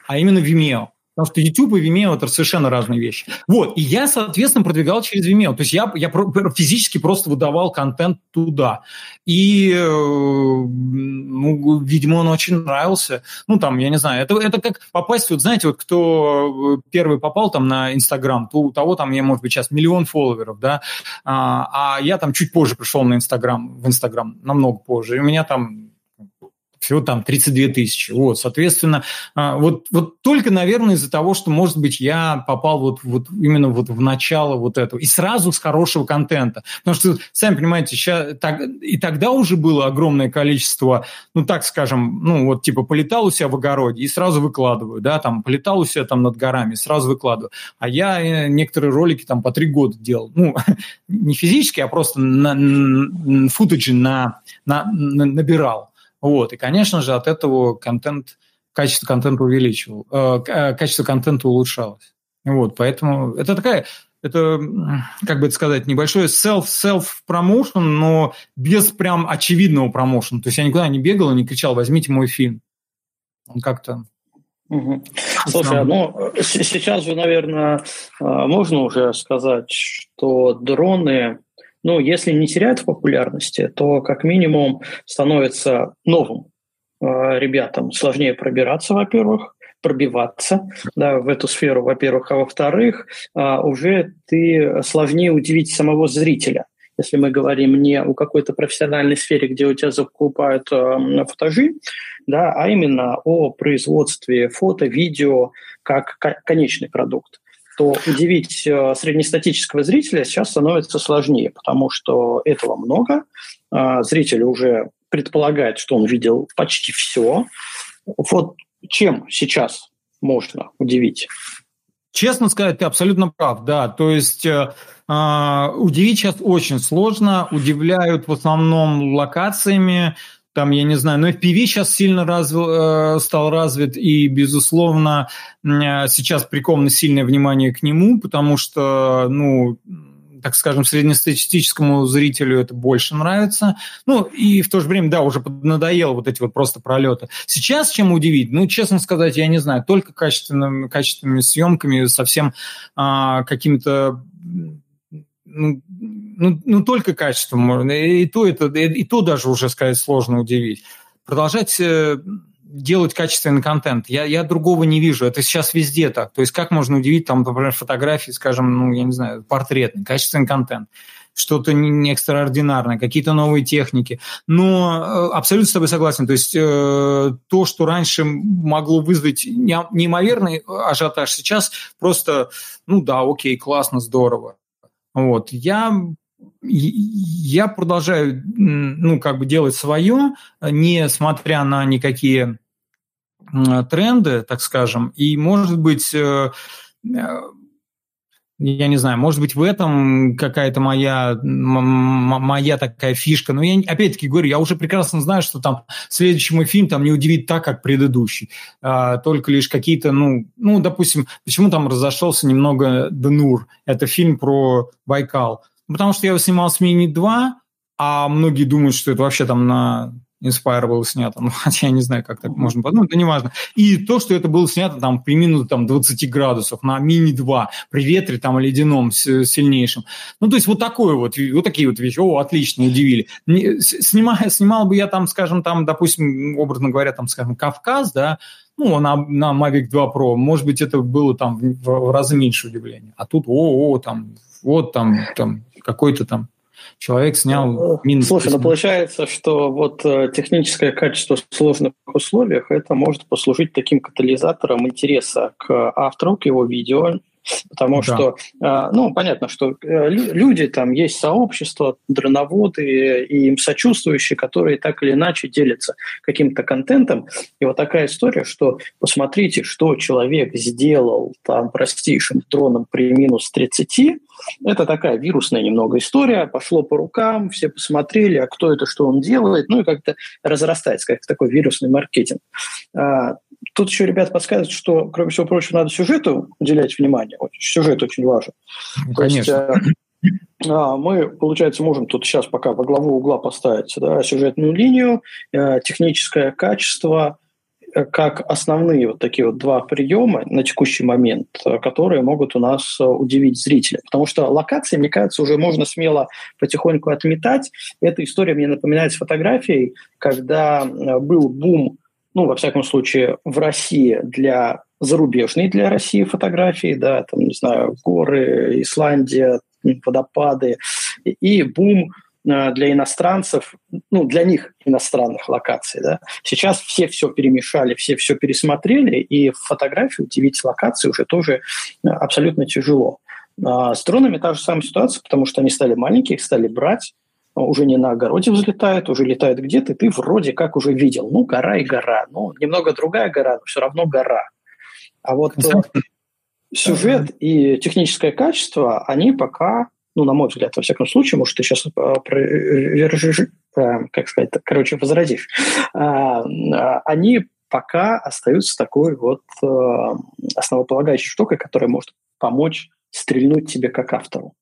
а именно Vimeo. Потому что YouTube и Vimeo – это совершенно разные вещи. Вот, и я, соответственно, продвигал через Vimeo. То есть я, я физически просто выдавал контент туда. И, э, ну, видимо, он очень нравился. Ну, там, я не знаю, это, это как попасть, вот знаете, вот кто первый попал там на Инстаграм, то у того там, я, может быть, сейчас миллион фолловеров, да, а, а я там чуть позже пришел на Инстаграм, в Инстаграм, намного позже. И у меня там всего там 32 тысячи. Вот, соответственно, а, вот, вот только, наверное, из-за того, что, может быть, я попал вот, вот именно вот в начало вот этого. И сразу с хорошего контента. Потому что, сами понимаете, сейчас, так, и тогда уже было огромное количество, ну, так скажем, ну, вот типа полетал у себя в огороде и сразу выкладываю, да, там полетал у себя там над горами, сразу выкладываю. А я э, некоторые ролики там по три года делал. Ну, не физически, а просто на, футажи на, на, на, набирал. Вот, и, конечно же, от этого контент, качество контента увеличивал, э, э, качество контента улучшалось. Вот, поэтому это такая, это, как бы это сказать, небольшой self-self-промоушен, но без прям очевидного промоушена. То есть я никуда не бегал и не кричал, возьмите мой фильм. Он как-то Угу. Слушай, ну сейчас же, наверное, э, можно уже сказать, что дроны ну, если не теряют в популярности, то как минимум становятся новым ребятам сложнее пробираться, во-первых, пробиваться да, в эту сферу, во-первых, а во-вторых, уже ты сложнее удивить самого зрителя. Если мы говорим не о какой-то профессиональной сфере, где у тебя закупают э, фотожи, да, а именно о производстве фото, видео как конечный продукт то удивить э, среднестатического зрителя сейчас становится сложнее, потому что этого много. Э, зритель уже предполагает, что он видел почти все. Вот чем сейчас можно удивить? Честно сказать, ты абсолютно прав, да. То есть э, э, удивить сейчас очень сложно. Удивляют в основном локациями. Там, я не знаю, но FPV сейчас сильно разв... э, стал развит, и, безусловно, э, сейчас приковано сильное внимание к нему, потому что, ну, так скажем, среднестатистическому зрителю это больше нравится. Ну, и в то же время, да, уже надоело вот эти вот просто пролеты. Сейчас чем удивить? Ну, честно сказать, я не знаю, только качественными, качественными съемками, совсем а, какими-то ну, ну, ну, только качеством можно. И то, это, и то даже уже сказать сложно удивить. Продолжать э, делать качественный контент. Я, я другого не вижу. Это сейчас везде так. То есть как можно удивить, там, например, фотографии, скажем, ну, я не знаю, портретный, качественный контент что-то не, не экстраординарное, какие-то новые техники. Но э, абсолютно с тобой согласен. То есть э, то, что раньше могло вызвать неимоверный ажиотаж, сейчас просто, ну да, окей, классно, здорово. Вот. Я я продолжаю, ну, как бы делать свое, несмотря на никакие тренды, так скажем, и, может быть, э, э, я не знаю, может быть, в этом какая-то моя, моя такая фишка. Но я, опять-таки говорю, я уже прекрасно знаю, что там следующий мой фильм там не удивит так, как предыдущий. А, только лишь какие-то, ну, ну, допустим, почему там разошелся немного Денур? Это фильм про Байкал. Потому что я его снимал с Мини-2, а многие думают, что это вообще там на Inspire было снято. Ну, хотя я не знаю, как так можно подумать, да неважно. И то, что это было снято там при минус там, 20 градусов на мини-2, при ветре там ледяном сильнейшем. Ну, то есть вот такое вот, вот такие вот вещи. О, отлично, удивили. Снимая, снимал бы я там, скажем, там, допустим, образно говоря, там, скажем, Кавказ, да, ну, на, на Mavic 2 Pro, может быть, это было там в, в разы меньше удивления. А тут, о, о, там, вот там, там какой-то там человек снял э, минус. Слушай, ну получается, что вот э, техническое качество в сложных условиях это может послужить таким катализатором интереса к автору, к его видео, Потому да. что, а, ну, понятно, что э, люди, там есть сообщество, дроноводы и им сочувствующие, которые так или иначе делятся каким-то контентом. И вот такая история, что посмотрите, что человек сделал там простейшим дроном при минус 30, это такая вирусная немного история, пошло по рукам, все посмотрели, а кто это, что он делает, ну и как-то разрастается, как такой вирусный маркетинг. Тут еще ребят подсказывают, что, кроме всего прочего, надо сюжету уделять внимание. Сюжет очень важен. Ну, конечно. То есть, а, мы, получается, можем тут сейчас пока во главу угла поставить да, сюжетную линию, э, техническое качество, э, как основные вот такие вот два приема на текущий момент, э, которые могут у нас удивить зрителя. Потому что локации, мне кажется, уже можно смело потихоньку отметать. Эта история мне напоминает с фотографией, когда был бум ну, во всяком случае, в России для зарубежной для России фотографии, да, там, не знаю, горы, Исландия, водопады, и бум э, для иностранцев, ну, для них иностранных локаций. Да. Сейчас все все перемешали, все все пересмотрели, и фотографии удивить локации уже тоже э, абсолютно тяжело. А с дронами та же самая ситуация, потому что они стали маленькие, их стали брать, уже не на огороде взлетает, уже летает где-то, и ты вроде как уже видел. Ну, гора и гора. Ну, немного другая гора, но все равно гора. А вот э, сюжет и техническое качество, они пока, ну, на мой взгляд, во всяком случае, может, ты сейчас опровержишь, э, э, как сказать, короче, возразишь, а, а, они пока остаются такой вот основополагающей штукой, которая может помочь стрельнуть тебе как автору.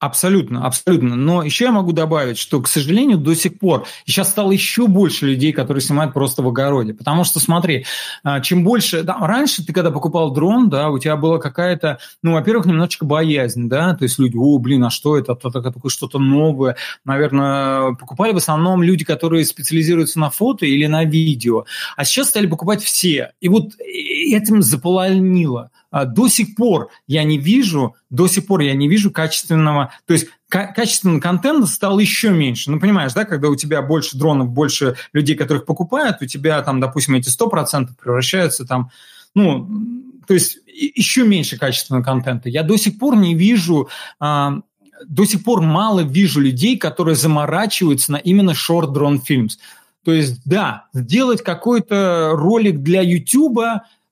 Абсолютно, абсолютно. Но еще я могу добавить, что, к сожалению, до сих пор сейчас стало еще больше людей, которые снимают просто в огороде. Потому что, смотри, а, чем больше... Да, раньше ты, когда покупал дрон, да, у тебя была какая-то, ну, во-первых, немножечко боязнь, да, то есть люди, о, блин, а что это? Это такое что-то новое. Наверное, покупали в основном люди, которые специализируются на фото или на видео. А сейчас стали покупать все. И вот этим заполонило. А, до сих пор я не вижу, до сих пор я не вижу качественного, то есть качественного контента стало еще меньше. Ну, понимаешь, да, когда у тебя больше дронов, больше людей, которых покупают, у тебя там, допустим, эти 100% превращаются там, ну, то есть еще меньше качественного контента. Я до сих пор не вижу а, до сих пор мало вижу людей, которые заморачиваются на именно short drone films. То есть, да, сделать какой-то ролик для YouTube,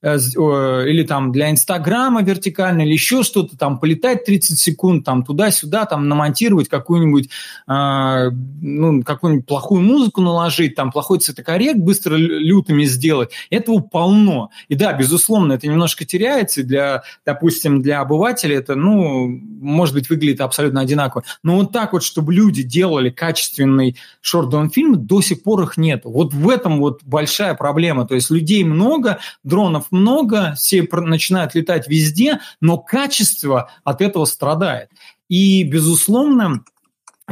или там для Инстаграма вертикально, или еще что-то, там полетать 30 секунд, там туда-сюда, там намонтировать какую-нибудь, э, ну, какую-нибудь плохую музыку наложить, там плохой цветокоррект быстро лютыми сделать. Этого полно. И да, безусловно, это немножко теряется, для, допустим, для обывателя это, ну, может быть, выглядит абсолютно одинаково. Но вот так вот, чтобы люди делали качественный шорт-дон фильм, до сих пор их нет. Вот в этом вот большая проблема. То есть людей много, дронов много, все начинают летать везде, но качество от этого страдает. И, безусловно,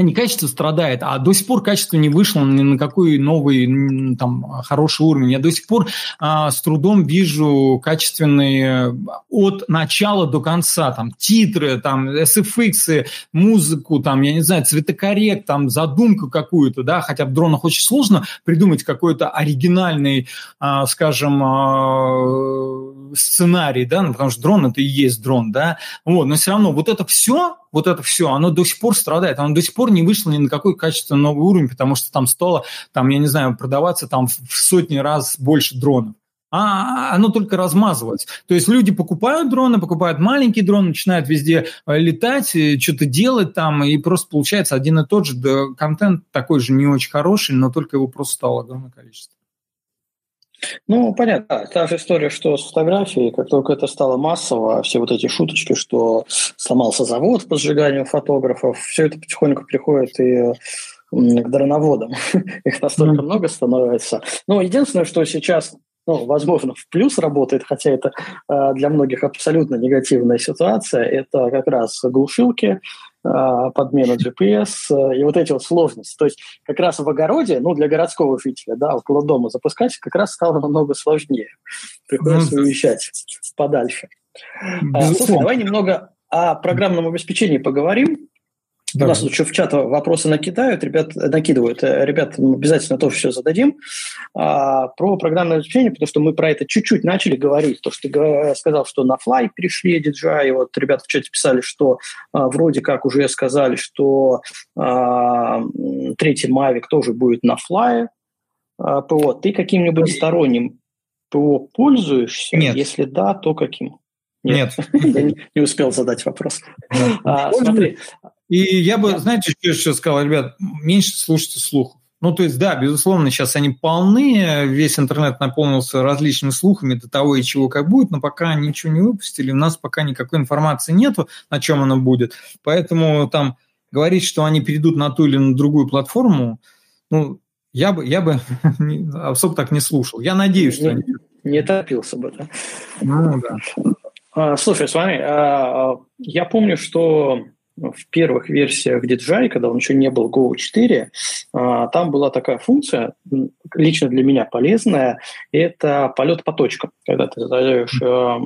не качество страдает, а до сих пор качество не вышло ни на какой новый там хороший уровень. Я до сих пор а, с трудом вижу качественные от начала до конца, там титры, там SFX, музыку, там я не знаю цветокоррект, там задумку какую-то, да, хотя в дронах очень сложно придумать какой-то оригинальный, а, скажем, а, сценарий, да, ну, потому что дрон это и есть дрон, да, вот, но все равно вот это все вот это все, оно до сих пор страдает, оно до сих пор не вышло ни на какой качественный новый уровень, потому что там стало, там, я не знаю, продаваться там в сотни раз больше дронов а оно только размазывается. То есть люди покупают дроны, покупают маленький дрон, начинают везде э, летать, э, что-то делать там, и просто получается один и тот же да, контент такой же не очень хороший, но только его просто стало огромное количество. Ну, понятно. Та же история, что с фотографией, как только это стало массово, все вот эти шуточки, что сломался завод по сжиганию фотографов, все это потихоньку приходит и к дроноводам. Их настолько много становится. Но единственное, что сейчас ну, возможно, в плюс работает, хотя это э, для многих абсолютно негативная ситуация, это как раз глушилки, подмена GPS э, и вот эти вот сложности. То есть как раз в огороде, ну, для городского жителя, да, около дома запускать как раз стало намного сложнее. Приходится ну, уезжать подальше. А, слушай, давай немного о программном обеспечении поговорим. Да. У нас тут еще в чат вопросы накидают, ребят, накидывают. Э, ребят, мы обязательно тоже все зададим. А, про программное обеспечение, потому что мы про это чуть-чуть начали говорить. То, что ты сказал, что на Fly пришли DJI, вот ребята в чате писали, что а, вроде как уже сказали, что а, третий Mavic тоже будет на Fly. А, ПО. Ты каким-нибудь сторонним ПО пользуешься? Нет. Если да, то каким? Нет. Я не успел задать вопрос. А, смотри, и я бы, знаете, что еще сказал, ребят, меньше слушайте слухов. Ну, то есть, да, безусловно, сейчас они полны, весь интернет наполнился различными слухами до того и чего как будет, но пока ничего не выпустили, у нас пока никакой информации нету, на чем она будет. Поэтому там говорить, что они перейдут на ту или на другую платформу, ну, я бы, я бы особо так не слушал. Я надеюсь, что не, они... Не торопился бы, да? Ну, да. А, слушай, смотри, а, а, я помню, что в первых версиях DJI, когда он еще не был Go 4, а, там была такая функция, лично для меня полезная, это полет по точкам. Когда ты задаешь э,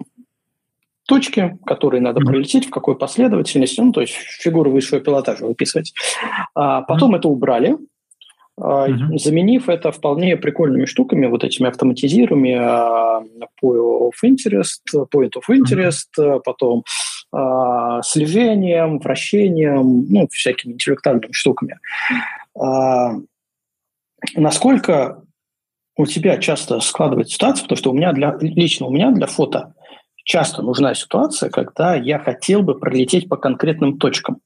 точки, которые надо пролететь, в какой последовательности, ну, то есть фигуры высшего пилотажа выписывать. А потом это убрали, Uh-huh. заменив это вполне прикольными штуками, вот этими автоматизированными point of interest, point of interest, uh-huh. потом э, слежением, вращением, ну, всякими интеллектуальными штуками. Э, насколько у тебя часто складывается ситуация, потому что у меня для, лично у меня для фото часто нужна ситуация, когда я хотел бы пролететь по конкретным точкам.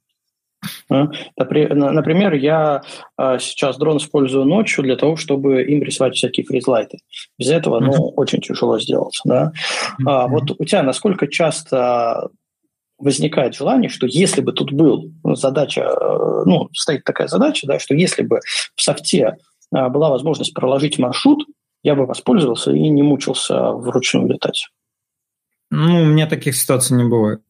Например, я сейчас дрон использую ночью для того, чтобы им рисовать всякие фризлайты. Без этого, ну, очень тяжело сделать, да. А вот у тебя насколько часто возникает желание, что если бы тут был задача, э, ну, стоит такая задача, да, что если бы в софте э, была возможность проложить маршрут, я бы воспользовался и не мучился вручную летать. Ну, у меня таких ситуаций не бывает.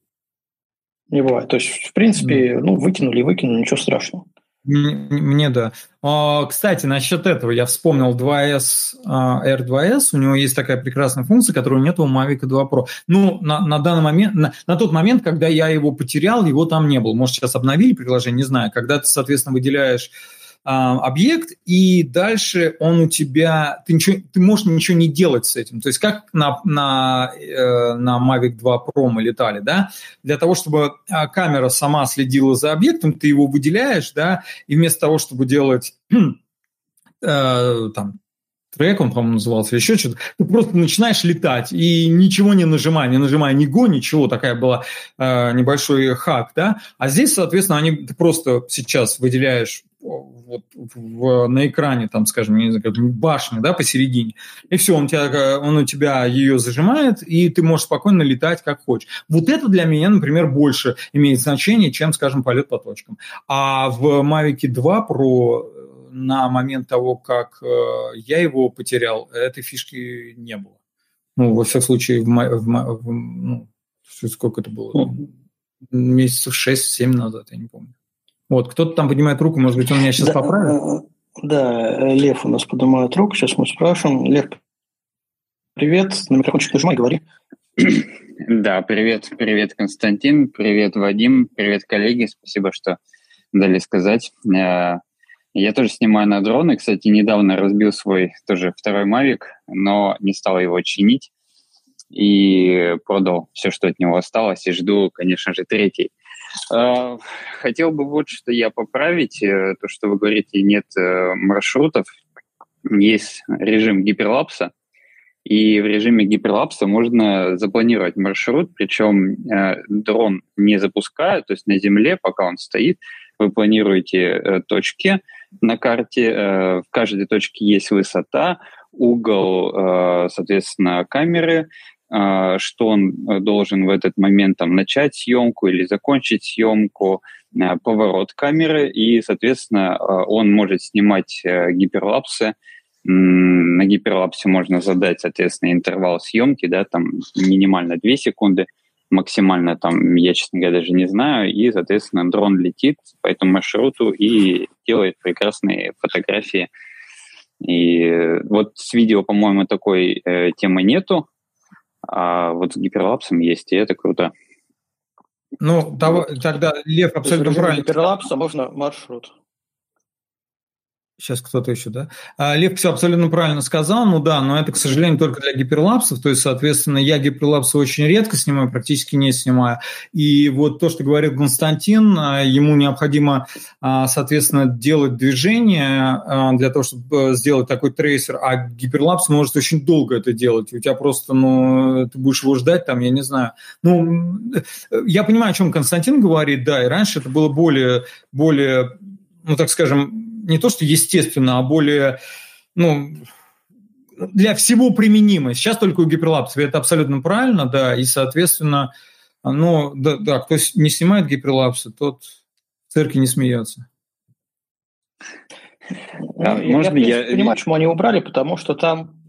Не бывает. То есть, в принципе, ну, выкинули и выкинули, ничего страшного. Мне да. А, кстати, насчет этого я вспомнил 2S, R2S, у него есть такая прекрасная функция, которую нет у Mavic 2 Pro. Ну, на, на данный момент, на, на тот момент, когда я его потерял, его там не было. Может, сейчас обновили приложение, не знаю. Когда ты, соответственно, выделяешь а, объект, и дальше он у тебя, ты, ничего, ты можешь ничего не делать с этим. То есть как на, на, э, на Mavic 2 Pro мы летали, да, для того, чтобы а, камера сама следила за объектом, ты его выделяешь, да, и вместо того, чтобы делать э, там трек, он, по-моему, назывался, еще что-то, ты просто начинаешь летать и ничего не нажимая, не нажимая ни го, ничего, такая была э, небольшой хак, да, а здесь, соответственно, они, ты просто сейчас выделяешь вот в, на экране, там, скажем, не знаю, как башня, да, посередине, и все, он, тебя, он у тебя ее зажимает, и ты можешь спокойно летать как хочешь. Вот это для меня, например, больше имеет значение, чем, скажем, полет по точкам. А в Mavic 2 Pro на момент того, как э, я его потерял, этой фишки не было. Ну, во всяком случае, в, в, в, ну, сколько это было? Месяцев 6-7 назад, я не помню. Вот, кто-то там поднимает руку, может быть, он меня сейчас да, поправит? Э, да, Лев у нас поднимает руку, сейчас мы спрашиваем. Лев, привет, на микрофончик нажимай, говори. Да, привет, привет, Константин, привет, Вадим, привет, коллеги, спасибо, что дали сказать. Э, я тоже снимаю на дроны, кстати, недавно разбил свой тоже второй Mavic, но не стал его чинить и продал все, что от него осталось, и жду, конечно же, третий. А, хотел бы вот что я поправить. Э, то, что вы говорите, нет э, маршрутов. Есть режим гиперлапса. И в режиме гиперлапса можно запланировать маршрут, причем э, дрон не запуская, то есть на земле, пока он стоит, вы планируете э, точки на карте, э, в каждой точке есть высота, угол, э, соответственно, камеры, что он э, должен в этот момент там, начать съемку или закончить съемку, а, поворот камеры, и, соответственно, а, он может снимать э, гиперлапсы. На гиперлапсе можно задать, соответственно, интервал съемки, да, там минимально 2 секунды, максимально там, я, честно говоря, даже не знаю, и, соответственно, дрон летит по этому маршруту и делает прекрасные фотографии. И э, вот с видео, по-моему, такой э, темы нету, а вот с гиперлапсом есть, и это круто. Ну, того, тогда Лев абсолютно правильно. Гиперлапса можно маршрут. Сейчас кто-то еще, да? А, Лев все абсолютно правильно сказал, ну да, но это, к сожалению, только для гиперлапсов, то есть, соответственно, я гиперлапсы очень редко снимаю, практически не снимаю. И вот то, что говорил Константин, а, ему необходимо, а, соответственно, делать движение для того, чтобы сделать такой трейсер, а гиперлапс может очень долго это делать. У тебя просто, ну, ты будешь его ждать там, я не знаю. Ну, я понимаю, о чем Константин говорит, да, и раньше это было более, более ну, так скажем, не то что естественно, а более, ну, для всего применимо. Сейчас только у гиперлапсов это абсолютно правильно, да, и, соответственно, ну, да, да, кто не снимает гиперлапсы, тот в цирке не смеется. А, я, можно я, я понимаю, почему они убрали, потому что там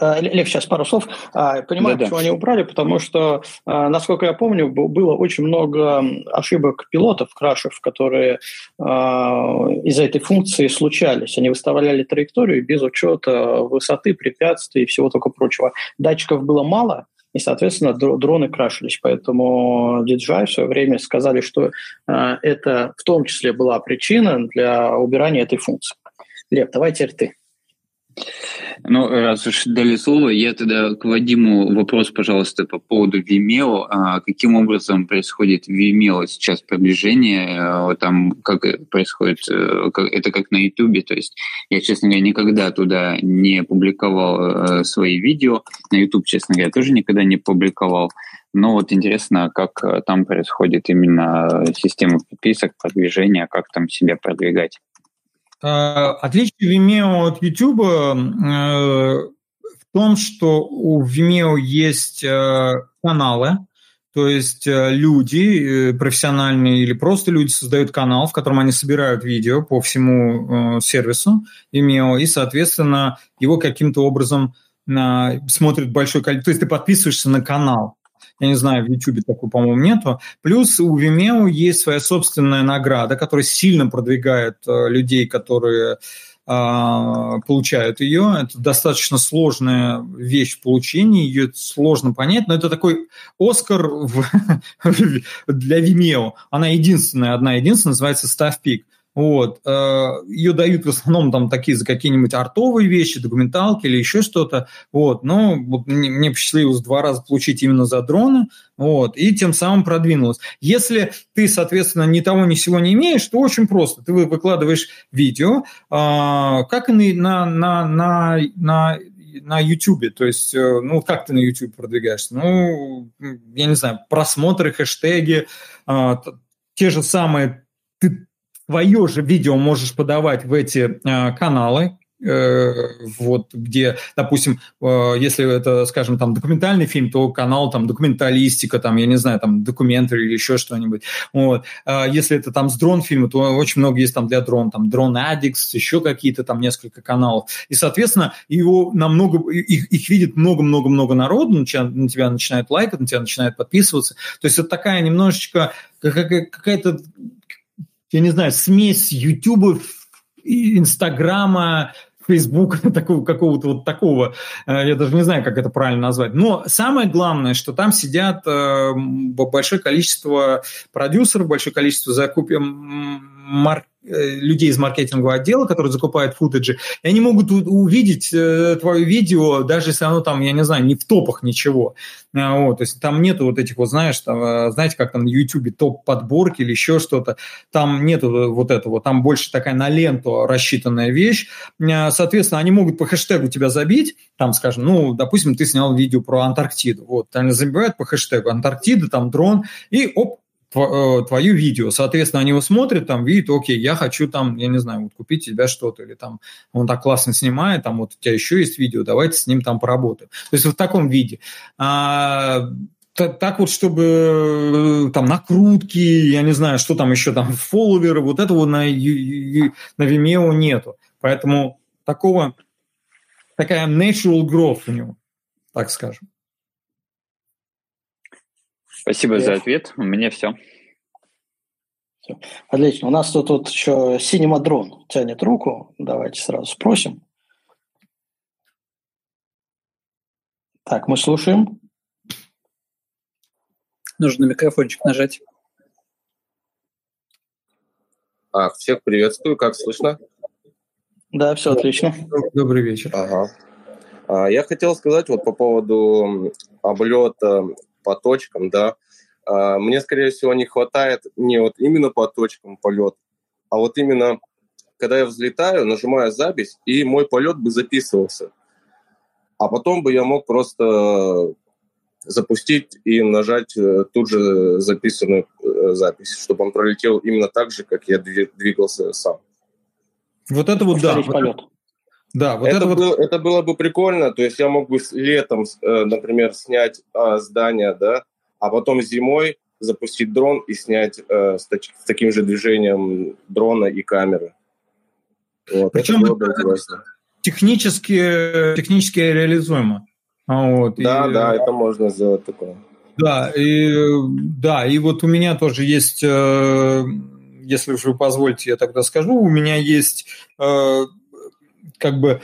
Лев, сейчас пару слов. А, понимаю, да, почему да. они убрали, потому что, э, насколько я помню, было очень много ошибок пилотов, крашев, которые э, из-за этой функции случались. Они выставляли траекторию без учета высоты, препятствий и всего такого прочего. Датчиков было мало, и, соответственно, дроны крашились. Поэтому DJI в свое время сказали, что это в том числе была причина для убирания этой функции. Лев, давай теперь ты. Ну, раз уж дали слово, я тогда к Вадиму вопрос, пожалуйста, по поводу Vimeo. А каким образом происходит Vimeo сейчас продвижение? А, там как происходит? Э, это как на YouTube? То есть я, честно говоря, никогда туда не публиковал э, свои видео. На YouTube, честно говоря, тоже никогда не публиковал. Но вот интересно, как э, там происходит именно система подписок, продвижения, как там себя продвигать. Э, отличие Vimeo от YouTube э, в том, что у Vimeo есть э, каналы, То есть люди, профессиональные или просто люди создают канал, в котором они собирают видео по всему сервису Vimeo, и, соответственно, его каким-то образом смотрит большое количество. То есть ты подписываешься на канал. Я не знаю, в YouTube такого, по-моему, нету. Плюс у Vimeo есть своя собственная награда, которая сильно продвигает людей, которые а, получают ее. Это достаточно сложная вещь в получении, ее сложно понять, но это такой Оскар в, для Vimeo. Она единственная, одна единственная, называется Staff Peak. Вот. Э, Ее дают в основном там такие за какие-нибудь артовые вещи, документалки или еще что-то. Вот. Но вот мне посчастливилось два раза получить именно за дроны. Вот. И тем самым продвинулось. Если ты, соответственно, ни того, ни сего не имеешь, то очень просто. Ты выкладываешь видео, а, как и на, на, на, на на YouTube, то есть, э, ну, как ты на YouTube продвигаешься? Ну, я не знаю, просмотры, хэштеги, а, те же самые, свое же видео можешь подавать в эти э, каналы, э, вот где, допустим, э, если это, скажем, там документальный фильм, то канал там документалистика, там, я не знаю, там документы или еще что-нибудь. Вот. А если это там с дрон-фильма, то очень много есть там для дрон, там дрон Addicts, еще какие-то там несколько каналов. И, соответственно, его намного, их, их видит много-много-много народу, на тебя, на тебя начинают лайкать, на тебя начинают подписываться. То есть это такая немножечко какая-то я не знаю, смесь Ютуба, Инстаграма, Фейсбука, такого, какого-то вот такого, э, я даже не знаю, как это правильно назвать. Но самое главное, что там сидят э, большое количество продюсеров, большое количество закупим марк людей из маркетингового отдела, которые закупают футажи, и они могут увидеть э, твое видео, даже если оно там, я не знаю, не в топах ничего. А, вот, то есть там нету вот этих вот, знаешь, там, э, знаете, как там на YouTube топ-подборки или еще что-то, там нету вот этого, там больше такая на ленту рассчитанная вещь. А, соответственно, они могут по хэштегу тебя забить, там, скажем, ну, допустим, ты снял видео про Антарктиду, вот, они забивают по хэштегу Антарктида, там дрон, и оп, Э, твое видео. Соответственно, они его смотрят, там, видят, окей, я хочу там, я не знаю, вот купить тебя что-то, или там он так классно снимает, там вот у тебя еще есть видео, давайте с ним там поработаем. То есть в таком виде. А, так вот, чтобы э, там накрутки, я не знаю, что там еще там, фолловеры, вот этого на, на Vimeo нету. Поэтому такого, такая natural growth у него, так скажем. Спасибо за ответ. У меня все. все. Отлично. У нас тут, тут еще синемадрон тянет руку. Давайте сразу спросим. Так, мы слушаем. Нужно микрофончик нажать. А, всех приветствую. Как слышно? Да, все отлично. Добрый вечер. Ага. А, я хотел сказать вот по поводу облета по точкам, да, а, мне, скорее всего, не хватает не вот именно по точкам полет, а вот именно, когда я взлетаю, нажимаю запись, и мой полет бы записывался. А потом бы я мог просто запустить и нажать э, тут же записанную э, запись, чтобы он пролетел именно так же, как я двигался сам. Вот это вот, да. Полет. Да, вот это, это, вот... было, это было бы прикольно. То есть я мог бы летом, э, например, снять а, здание, да, а потом зимой запустить дрон и снять э, с, тач- с таким же движением дрона и камеры. Вот, Причем это интересно. Технически, технически реализуемо. А вот, да, и, да, это можно сделать такое. Да, и, да, и вот у меня тоже есть, э, если уж вы позволите, я тогда скажу, у меня есть э, как бы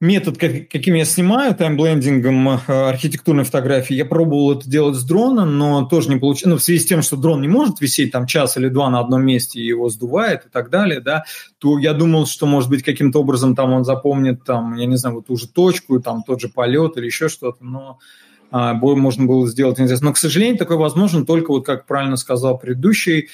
метод, каким я снимаю таймблендингом э, архитектурной фотографии, я пробовал это делать с дрона, но тоже не получилось. Ну, в связи с тем, что дрон не может висеть там час или два на одном месте, и его сдувает и так далее, да, то я думал, что, может быть, каким-то образом там он запомнит, там, я не знаю, вот ту же точку, там, тот же полет или еще что-то, но а, можно было сделать интересно. Но, к сожалению, такое возможно только, вот как правильно сказал предыдущий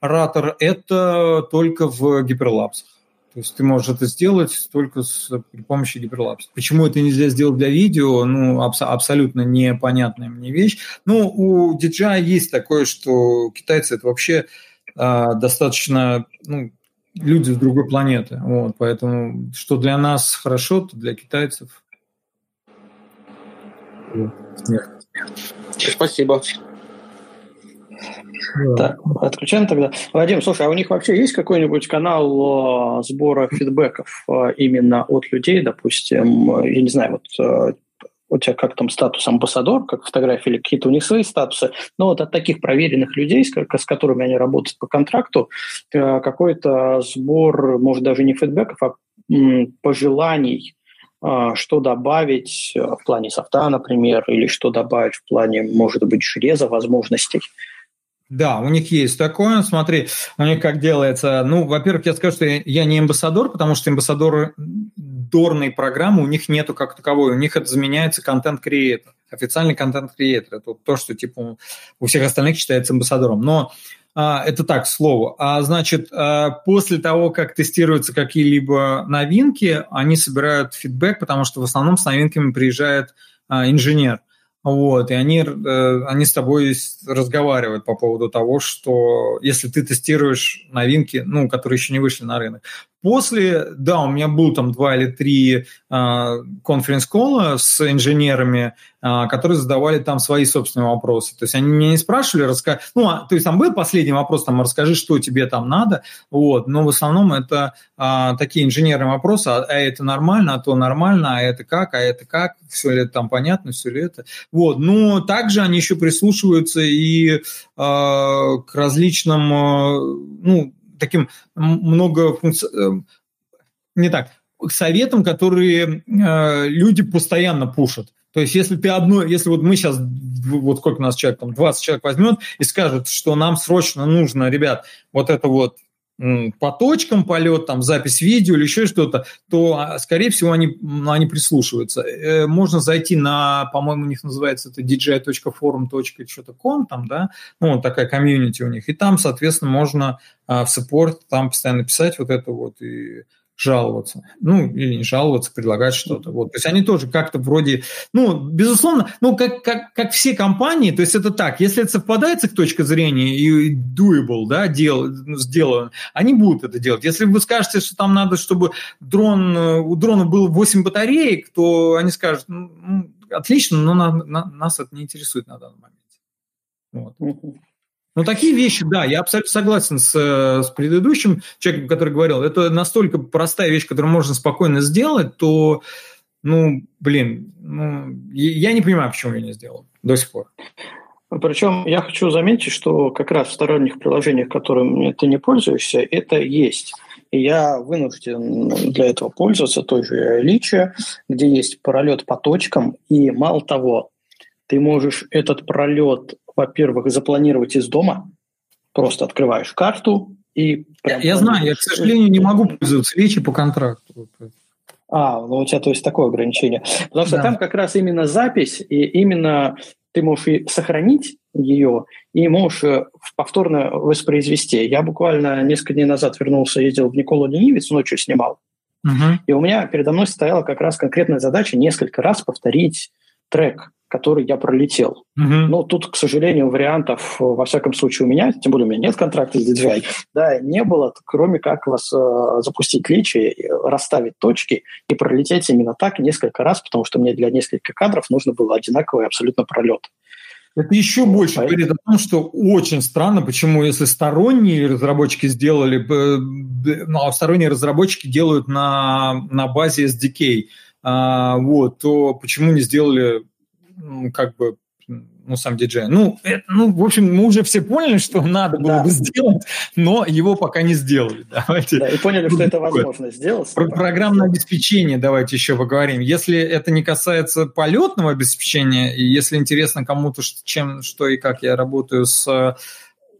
оратор, это только в гиперлапсах. То есть ты можешь это сделать только с, при помощи гиперлапса. Почему это нельзя сделать для видео? Ну, абс- абсолютно непонятная мне вещь. Ну, у DJI есть такое, что китайцы это вообще э, достаточно ну, люди с другой планеты. Вот, поэтому что для нас хорошо, то для китайцев Спасибо. Так, отключаем тогда. Вадим, слушай, а у них вообще есть какой-нибудь канал сбора фидбэков именно от людей, допустим, я не знаю, вот у тебя как там статус амбассадор, как фотографии, или какие-то у них свои статусы, но вот от таких проверенных людей, с, с которыми они работают по контракту, какой-то сбор, может, даже не фидбэков, а пожеланий, что добавить в плане софта, например, или что добавить в плане, может быть, железа, возможностей. Да, у них есть такое. Смотри, у них как делается. Ну, во-первых, я скажу, что я не амбассадор, потому что амбассадоры дорной программы у них нету как таковой. У них это заменяется контент-креатор. Официальный контент-креатор. Это то, что типа у всех остальных считается амбассадором. Но а, это так, к слову. А значит, а, после того, как тестируются какие-либо новинки, они собирают фидбэк, потому что в основном с новинками приезжает а, инженер. Вот, и они, э, они с тобой разговаривают по поводу того, что если ты тестируешь новинки, ну, которые еще не вышли на рынок, После, да, у меня был там два или три э, конференц-колла с инженерами, э, которые задавали там свои собственные вопросы. То есть они меня не спрашивали, раска... ну, а, то есть там был последний вопрос, там, расскажи, что тебе там надо, вот, но в основном это э, такие инженерные вопросы, а, а это нормально, а то нормально, а это как, а это как, все ли там понятно, все ли это. Вот, но также они еще прислушиваются и э, к различным, э, ну, таким много функци... Э, не так, к советам, которые э, люди постоянно пушат. То есть, если ты одно, если вот мы сейчас, вот сколько у нас человек, там 20 человек возьмет и скажет, что нам срочно нужно, ребят, вот это вот по точкам полет, там запись видео или еще что-то, то, а, скорее всего, они, они прислушиваются. Э, можно зайти на, по-моему, у них называется это dji.forum.com, там, да, ну, вот такая комьюнити у них, и там, соответственно, можно а, в саппорт там постоянно писать вот это вот, и жаловаться. Ну, или не жаловаться, предлагать что-то. Вот. То есть они тоже как-то вроде, ну, безусловно, ну, как, как, как все компании, то есть это так, если это совпадает с их точкой зрения и doable, да, дел, сделано, они будут это делать. Если вы скажете, что там надо, чтобы дрон, у дрона было 8 батареек, то они скажут, ну, отлично, но на, на, нас это не интересует на данный момент. Вот. Ну, такие вещи, да, я абсолютно согласен с, э, с предыдущим человеком, который говорил, это настолько простая вещь, которую можно спокойно сделать, то, ну, блин, ну, я не понимаю, почему я не сделал до сих пор. Причем я хочу заметить, что как раз в сторонних приложениях, которыми ты не пользуешься, это есть. И я вынужден для этого пользоваться той же Личи, где есть пролет по точкам, и мало того, ты можешь этот пролет во-первых, запланировать из дома. Просто открываешь карту и... Я, я знаю, я, к сожалению, не могу пользоваться речи по контракту. А, ну у тебя, то есть, такое ограничение. Потому что да. там как раз именно запись, и именно ты можешь и сохранить ее, и можешь э, повторно воспроизвести. Я буквально несколько дней назад вернулся, ездил в Николу Ленивец, ночью снимал. Угу. И у меня передо мной стояла как раз конкретная задача несколько раз повторить трек который я пролетел. Uh-huh. Но тут, к сожалению, вариантов, во всяком случае, у меня, тем более у меня нет контракта с DJI, да, не было, кроме как вас э, запустить личи, расставить точки и пролететь именно так несколько раз, потому что мне для нескольких кадров нужно было одинаковый абсолютно пролет. Это еще больше Поэтому... говорит о том, что очень странно, почему если сторонние разработчики сделали, ну, а сторонние разработчики делают на, на базе SDK, а, вот, то почему не сделали как бы ну, сам диджей. Ну, это, ну, в общем, мы уже все поняли, что надо было да. бы сделать, но его пока не сделали. Давайте. Да, и поняли, что это возможно сделать. Про программное обеспечение давайте еще поговорим. Если это не касается полетного обеспечения, и если интересно кому-то, чем, что и как я работаю с э,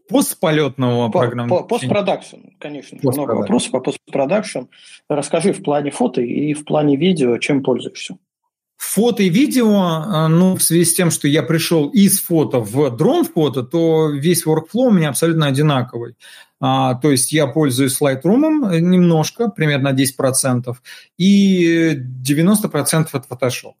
постполетного по, программного по, Постпродакшн, конечно. Пост много вопросов по постпродакшн. Расскажи в плане фото и в плане видео, чем пользуешься. Фото и видео, а, ну, в связи с тем, что я пришел из фото в дрон-фото, то весь workflow у меня абсолютно одинаковый. А, то есть я пользуюсь Lightroom немножко, примерно 10%, и 90% от Photoshop.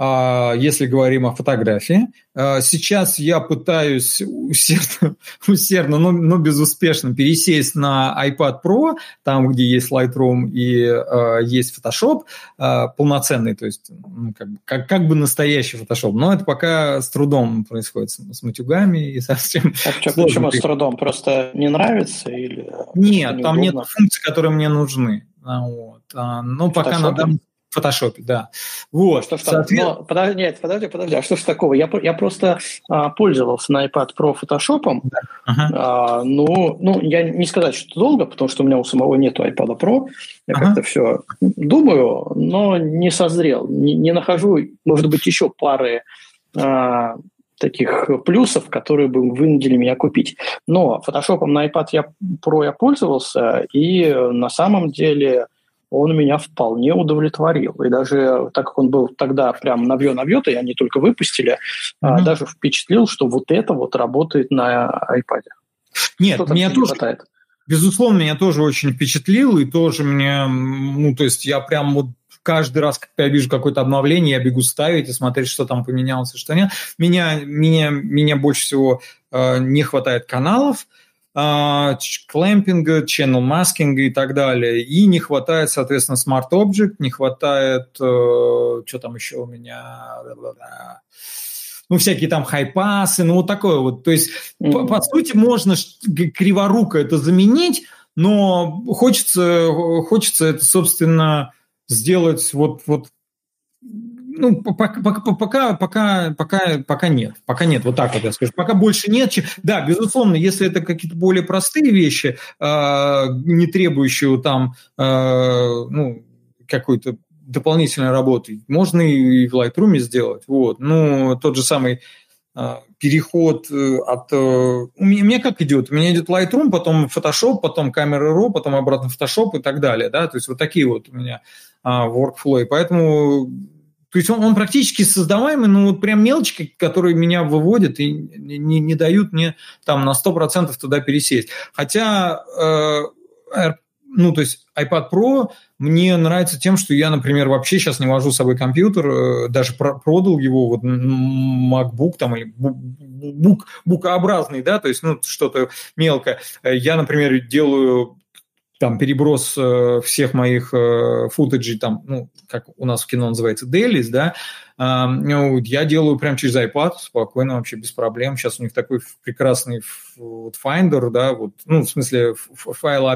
А, если говорим о фотографии. А, сейчас я пытаюсь усердно, усердно но, но безуспешно пересесть на iPad Pro, там, где есть Lightroom и э, есть Photoshop э, полноценный, то есть ну, как, как, как бы настоящий Photoshop. Но это пока с трудом происходит с, с матюгами и совсем. А почему, почему с трудом? Просто не нравится или? Нет, не там нет функций, которые мне нужны. Вот. Но пока на данный фотошопе, да. Вот. Что ж Соответ... Но, подожди, нет, подожди, подожди, а что ж такого? Я, я просто а, пользовался на iPad Pro фотошопом. Да. Ага. А, ну, ну, я не сказать, что долго, потому что у меня у самого нету iPad Pro. Я ага. как-то все думаю, но не созрел. Не, не нахожу, может быть, еще пары а, таких плюсов, которые бы вынудили меня купить. Но фотошопом на iPad я, Pro я пользовался, и на самом деле он меня вполне удовлетворил. И даже так как он был тогда прям навье-навье, и они только выпустили, mm-hmm. а, даже впечатлил, что вот это вот работает на iPad. Нет, меня тоже... Хватает? Безусловно, меня тоже очень впечатлил, и тоже мне, ну, то есть я прям вот каждый раз, когда я вижу какое-то обновление, я бегу ставить и смотреть, что там поменялось и что нет. Меня, меня, меня больше всего э, не хватает каналов, клэмпинга, channel маскинга и так далее. И не хватает, соответственно, Smart Object, не хватает, э, что там еще у меня, ну, всякие там хайпасы, ну, вот такое вот. То есть, mm-hmm. по, по сути, можно криворуко это заменить, но хочется, хочется это, собственно, сделать вот, вот ну, пока, пока, пока, пока, пока нет. Пока нет, вот так вот я скажу. Пока больше нет. Да, безусловно, если это какие-то более простые вещи, э, не требующие там, э, ну, какой-то дополнительной работы, можно и в Lightroom сделать. Вот. Ну, тот же самый э, переход от... У меня, у меня как идет? У меня идет Lightroom, потом Photoshop, потом Camera Raw, потом обратно Photoshop и так далее. Да? То есть вот такие вот у меня workflow. И поэтому то есть он, он практически создаваемый, но вот прям мелочки, которые меня выводят и не, не дают мне там на 100% туда пересесть. Хотя, э, ну, то есть iPad Pro мне нравится тем, что я, например, вообще сейчас не вожу с собой компьютер, э, даже про продал его, вот MacBook там или бук, букообразный, да, то есть, ну, что-то мелкое. Я, например, делаю там переброс э, всех моих э, футажей, там, ну, как у нас в кино называется, делис, да, э, ну, я делаю прямо через iPad, спокойно, вообще без проблем. Сейчас у них такой прекрасный вот, Finder, да, вот, ну, в смысле файл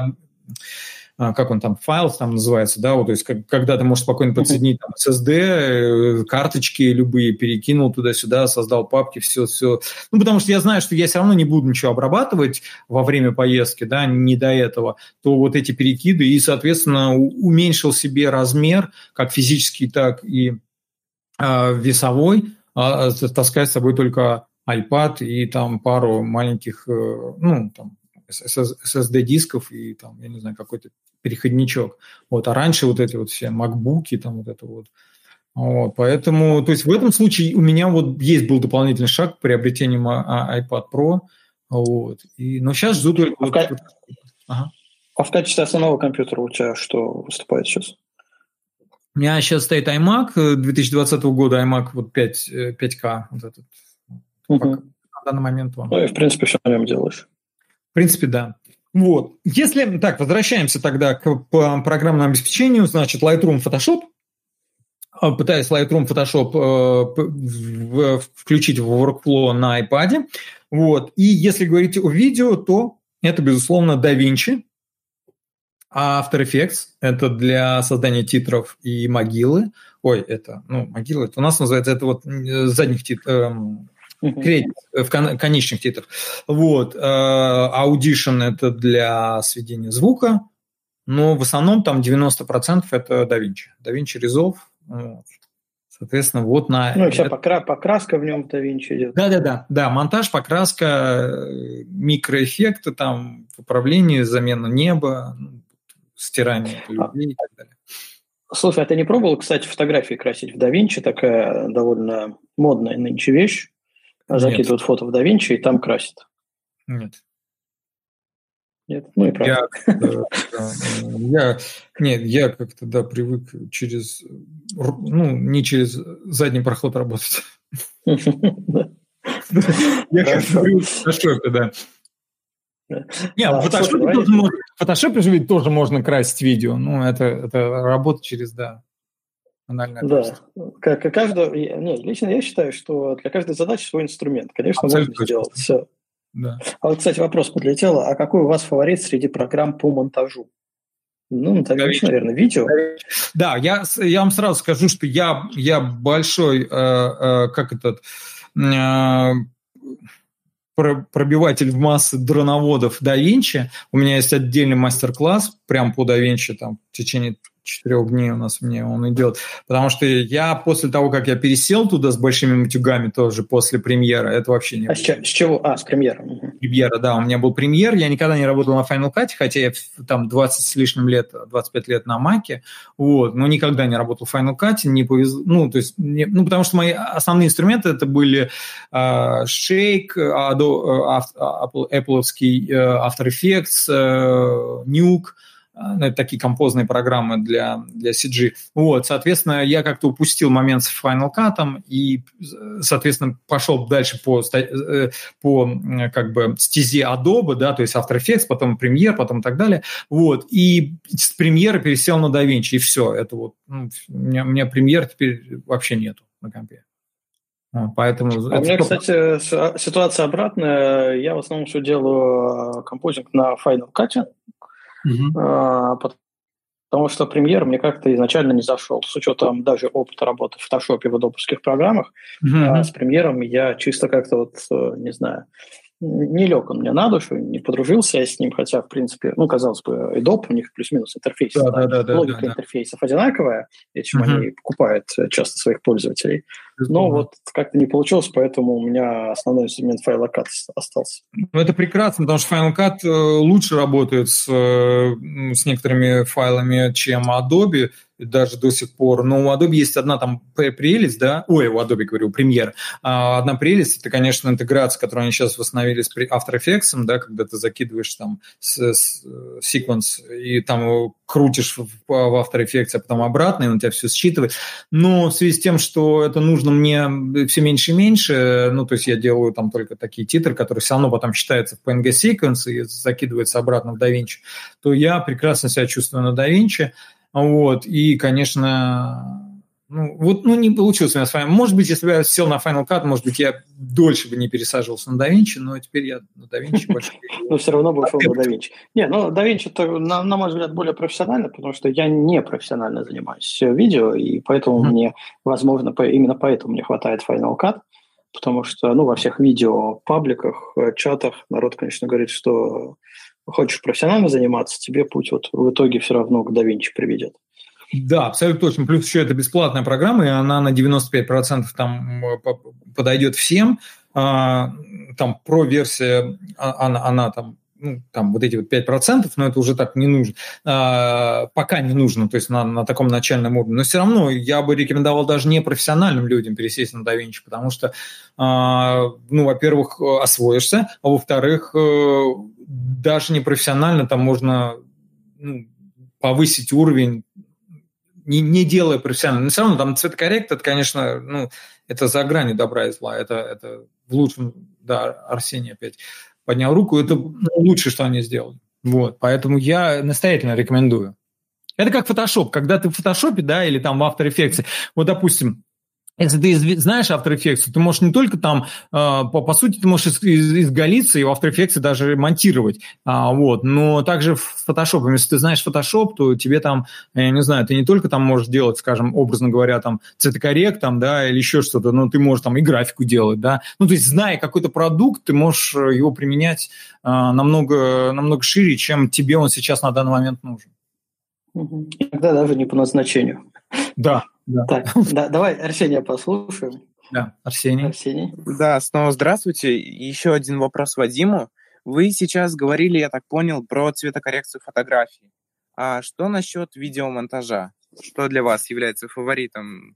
как он там, файл там называется, да, вот, то есть как, когда ты можешь спокойно подсоединить там, SSD, э, карточки любые, перекинул туда-сюда, создал папки, все, все. Ну, потому что я знаю, что я все равно не буду ничего обрабатывать во время поездки, да, не до этого, то вот эти перекиды, и, соответственно, уменьшил себе размер, как физический, так и э, весовой, э, таскать с собой только iPad и там пару маленьких, э, ну, там, SSD-дисков и там, я не знаю, какой-то переходничок. Вот, а раньше вот эти вот все MacBook, там вот это вот. Вот, поэтому, то есть в этом случае у меня вот есть был дополнительный шаг к приобретению iPad Pro, вот. И, но сейчас жду только... А, вот, в, ага. а в качестве основного компьютера у тебя что выступает сейчас? У меня сейчас стоит iMac 2020 года, iMac вот 5, 5К, вот этот. Угу. на данный момент он. Ну и, в принципе, все на нем делаешь. В принципе, да. Вот. Если, так, возвращаемся тогда к программному обеспечению, значит, Lightroom, Photoshop. А, пытаюсь Lightroom, Photoshop э, включить в workflow на iPad. Вот. И если говорить о видео, то это, безусловно, DaVinci, а After Effects – это для создания титров и могилы. Ой, это, ну, могилы, это у нас называется, это вот задних титров, эм, кредит в конечных титрах. Вот. Э, Audition – это для сведения звука, но в основном там 90% это DaVinci. DaVinci Resolve. Вот. Соответственно, вот на... Ну, и вся покра... покраска в нем DaVinci идет. Да-да-да, да, монтаж, покраска, микроэффекты, там, управление, замена неба, ну, стирание а людей и так далее. Слушай, а ты не пробовал, кстати, фотографии красить в DaVinci? Такая довольно модная нынче вещь закидывают фото в DaVinci и там красят. Нет. Нет, ну и правда. Я, я, нет, я как-то, да, привык через, ну, не через задний проход работать. Я как-то привык фотошопе, да. Не, в фотошопе же ведь тоже можно красить видео. Ну, это, это работа через, да, анальное Да, как, каждого, не, лично я считаю, что для каждой задачи свой инструмент. Конечно, Абсолютно можно сделать все да. А вот, кстати, вопрос подлетел. А какой у вас фаворит среди программ по монтажу? Ну, монтажируешь, наверное, видео. Да, я, я вам сразу скажу, что я, я большой, э, э, как этот, э, пробиватель в массы дроноводов Винчи. У меня есть отдельный мастер-класс прям по Винчи, там, в течение четырех дней у нас мне он идет. Потому что я после того, как я пересел туда с большими матюгами тоже после премьера, это вообще не... А с, с чего? А, с премьера. Премьера, да. У меня был премьер. Я никогда не работал на Final Cut, хотя я там 20 с лишним лет, 25 лет на Маке, вот, но никогда не работал в Final Cut, не повезло, ну, то есть, не, ну, потому что мои основные инструменты это были uh, Shake, Adobe, Apple, Apple uh, After Effects, uh, Nuke, а, ну, это такие композные программы для, для CG. Вот, соответственно, я как-то упустил момент с Final Cut и, соответственно, пошел дальше по, э, по как бы стезе Adobe, да, то есть After Effects, потом Premiere, потом и так далее. Вот, и с Premiere пересел на DaVinci, и все. Это вот, ну, у, меня, у меня Premiere теперь вообще нету на компе. Поэтому а у меня, кстати, ситуация обратная. Я в основном все делаю композинг на Final Cut. Угу. А, потому что премьер мне как-то изначально не зашел. С учетом даже опыта работы в фотошопе в адобовских программах, угу. а с премьером я чисто как-то вот, э, не знаю, не лег он мне на душу, не подружился я с ним, хотя, в принципе, ну, казалось бы, Adobe, у них плюс-минус интерфейс, да, да, да, логика да, да. интерфейсов одинаковая, этим угу. они покупают часто своих пользователей. Но вот как-то не получилось, поэтому у меня основной инструмент Final Cut остался. Ну, это прекрасно, потому что Final Cut э, лучше работает с, э, с некоторыми файлами, чем Adobe, даже до сих пор. Но у Adobe есть одна там прелесть, да, ой, у Adobe, говорю, Premiere. А, одна прелесть, это, конечно, интеграция, которую они сейчас восстановили с After Effects, да, когда ты закидываешь там секвенс и там крутишь в, After Effects, а потом обратно, и он тебя все считывает. Но в связи с тем, что это нужно мне все меньше и меньше, ну, то есть я делаю там только такие титры, которые все равно потом считаются в PNG sequence и закидываются обратно в DaVinci, то я прекрасно себя чувствую на DaVinci. Вот, и, конечно, ну, вот, ну, не получилось у меня с вами. Может быть, если бы я сел на Final Cut, может быть, я дольше бы не пересаживался на DaVinci, но теперь я на DaVinci больше... Но все равно бы ушел на DaVinci. Не, ну, DaVinci, это, на, на мой взгляд, более профессионально, потому что я не профессионально занимаюсь видео, и поэтому мне, возможно, именно поэтому мне хватает Final Cut, потому что, ну, во всех видео, пабликах, э, чатах народ, конечно, говорит, что хочешь профессионально заниматься, тебе путь вот в итоге все равно к DaVinci приведет. Да, абсолютно точно. Плюс еще это бесплатная программа, и она на 95% там подойдет всем. А, там про-версия, а, она, она там ну, там вот эти вот 5%, но это уже так не нужно, а, пока не нужно, то есть на, на таком начальном уровне. Но все равно я бы рекомендовал даже не профессиональным людям пересесть на DaVinci, потому что, а, ну, во-первых, освоишься, а во-вторых, э, даже не профессионально там можно ну, повысить уровень не, не делая профессионально. Но все равно там цветокоррект, это, конечно, ну, это за гранью добра и зла. Это, это в лучшем, да, Арсений опять поднял руку, это лучшее, что они сделали. Вот, поэтому я настоятельно рекомендую. Это как Photoshop. Когда ты в Photoshop, да, или там в After Effects, вот, допустим, если ты знаешь After Effects, ты можешь не только там, а, по, по сути, ты можешь из, из, изголиться и в After Effects даже монтировать, а, вот, но также в Photoshop, если ты знаешь Photoshop, то тебе там, я не знаю, ты не только там можешь делать, скажем, образно говоря, там цветокоррект, там, да, или еще что-то, но ты можешь там и графику делать, да, ну, то есть, зная какой-то продукт, ты можешь его применять а, намного, намного шире, чем тебе он сейчас на данный момент нужен. Иногда даже не по назначению. Да, да. Так, да, давай Арсения послушаем. Да, Арсений. Арсений. Да, снова здравствуйте. Еще один вопрос Вадиму. Вы сейчас говорили, я так понял, про цветокоррекцию фотографий. А что насчет видеомонтажа? Что для вас является фаворитом?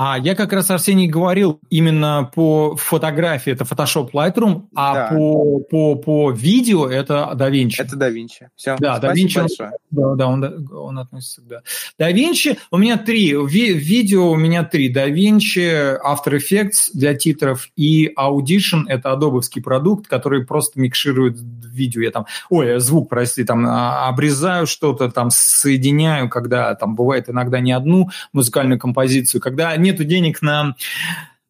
А я как раз, Арсений, говорил именно по фотографии это Photoshop Lightroom, а да. по, по, по видео это DaVinci. Это DaVinci. Все, да, DaVinci, большое. Да, да, он, он относится к да. DaVinci, у меня три, ви, видео у меня три. DaVinci, After Effects для титров и Audition, это адобовский продукт, который просто микширует видео. Я там, ой, звук, прости, там а, обрезаю что-то, там соединяю, когда там бывает иногда не одну музыкальную композицию, когда нету денег на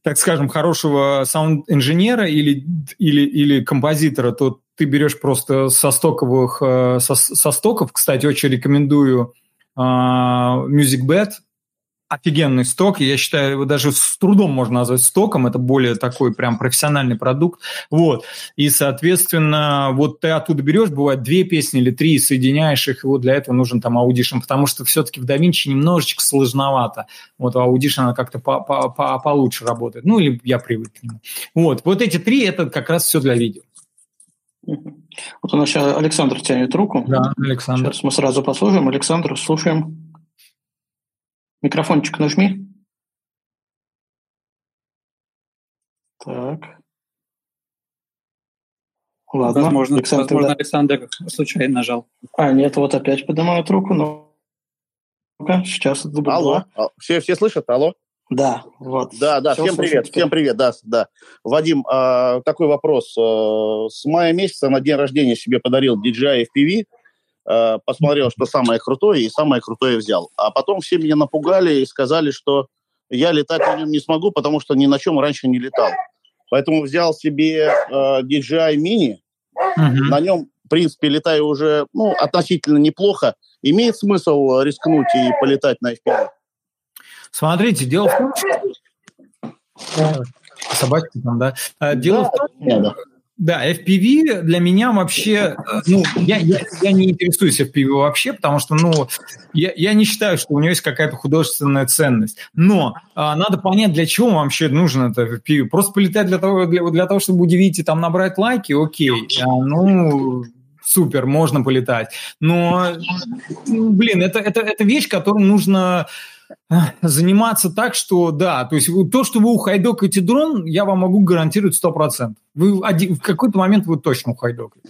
так скажем, хорошего саунд-инженера или, или, или композитора, то ты берешь просто со стоковых, э, со, со стоков, кстати, очень рекомендую э, MusicBed, офигенный сток. Я считаю, его даже с трудом можно назвать стоком. Это более такой прям профессиональный продукт. Вот. И, соответственно, вот ты оттуда берешь, бывает, две песни или три, соединяешь их, и вот для этого нужен там Audition, потому что все-таки в DaVinci немножечко сложновато. Вот у Audition она как-то по -по -по получше работает. Ну, или я привык к нему. Вот. Вот эти три, это как раз все для видео. Вот у нас сейчас Александр тянет руку. Да, Александр. Сейчас мы сразу послушаем. Александр, слушаем. Микрофончик нажми. Так. Ладно. Возможно, Александр, возможно, Александр случайно нажал. А, нет, вот опять поднимают руку. Ну, ну-ка, сейчас это будет. Алло, а, все, все слышат? Алло? Да, вот. Да, да, всем привет, теперь. всем привет, да, да. Вадим, а, такой вопрос. А, с мая месяца на день рождения себе подарил DJI FPV, Э, посмотрел, что самое крутое, и самое крутое взял. А потом все меня напугали и сказали, что я летать на нем не смогу, потому что ни на чем раньше не летал. Поэтому взял себе э, DJI Mini. Угу. На нем, в принципе, летаю уже ну, относительно неплохо. Имеет смысл рискнуть и полетать на FPV? Смотрите, дело в том, что... Собачки там, да? Э, дело да, в том, да, да. FPV для меня вообще, э, ну, я, я, я не интересуюсь FPV вообще, потому что, ну, я, я не считаю, что у него есть какая-то художественная ценность. Но а, надо понять, для чего вообще нужен это FPV. Просто полетать для того, для, для того, чтобы удивить и там набрать лайки, окей. А, ну, супер, можно полетать. Но, блин, это, это, это вещь, которую нужно заниматься так, что да, то есть то, что вы ухайдокаете дрон, я вам могу гарантировать 100%. Вы один, в какой-то момент вы точно ухайдокаете.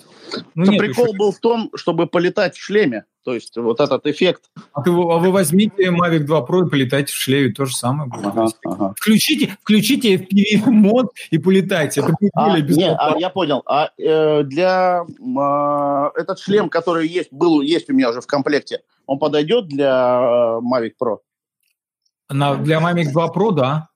Ну, нет, прикол еще... был в том, чтобы полетать в шлеме, то есть вот этот эффект. А, ты, а вы возьмите Mavic 2 Pro и полетайте в шлеме, то же самое будет. Ага, ага. Включите, включите FPV мод и полетайте, это будет а, более бесплатно. а, я понял. А э, для э, этот шлем, который есть, был, есть у меня уже в комплекте, он подойдет для э, Mavic Pro? На, для Mavic 2 Pro, да.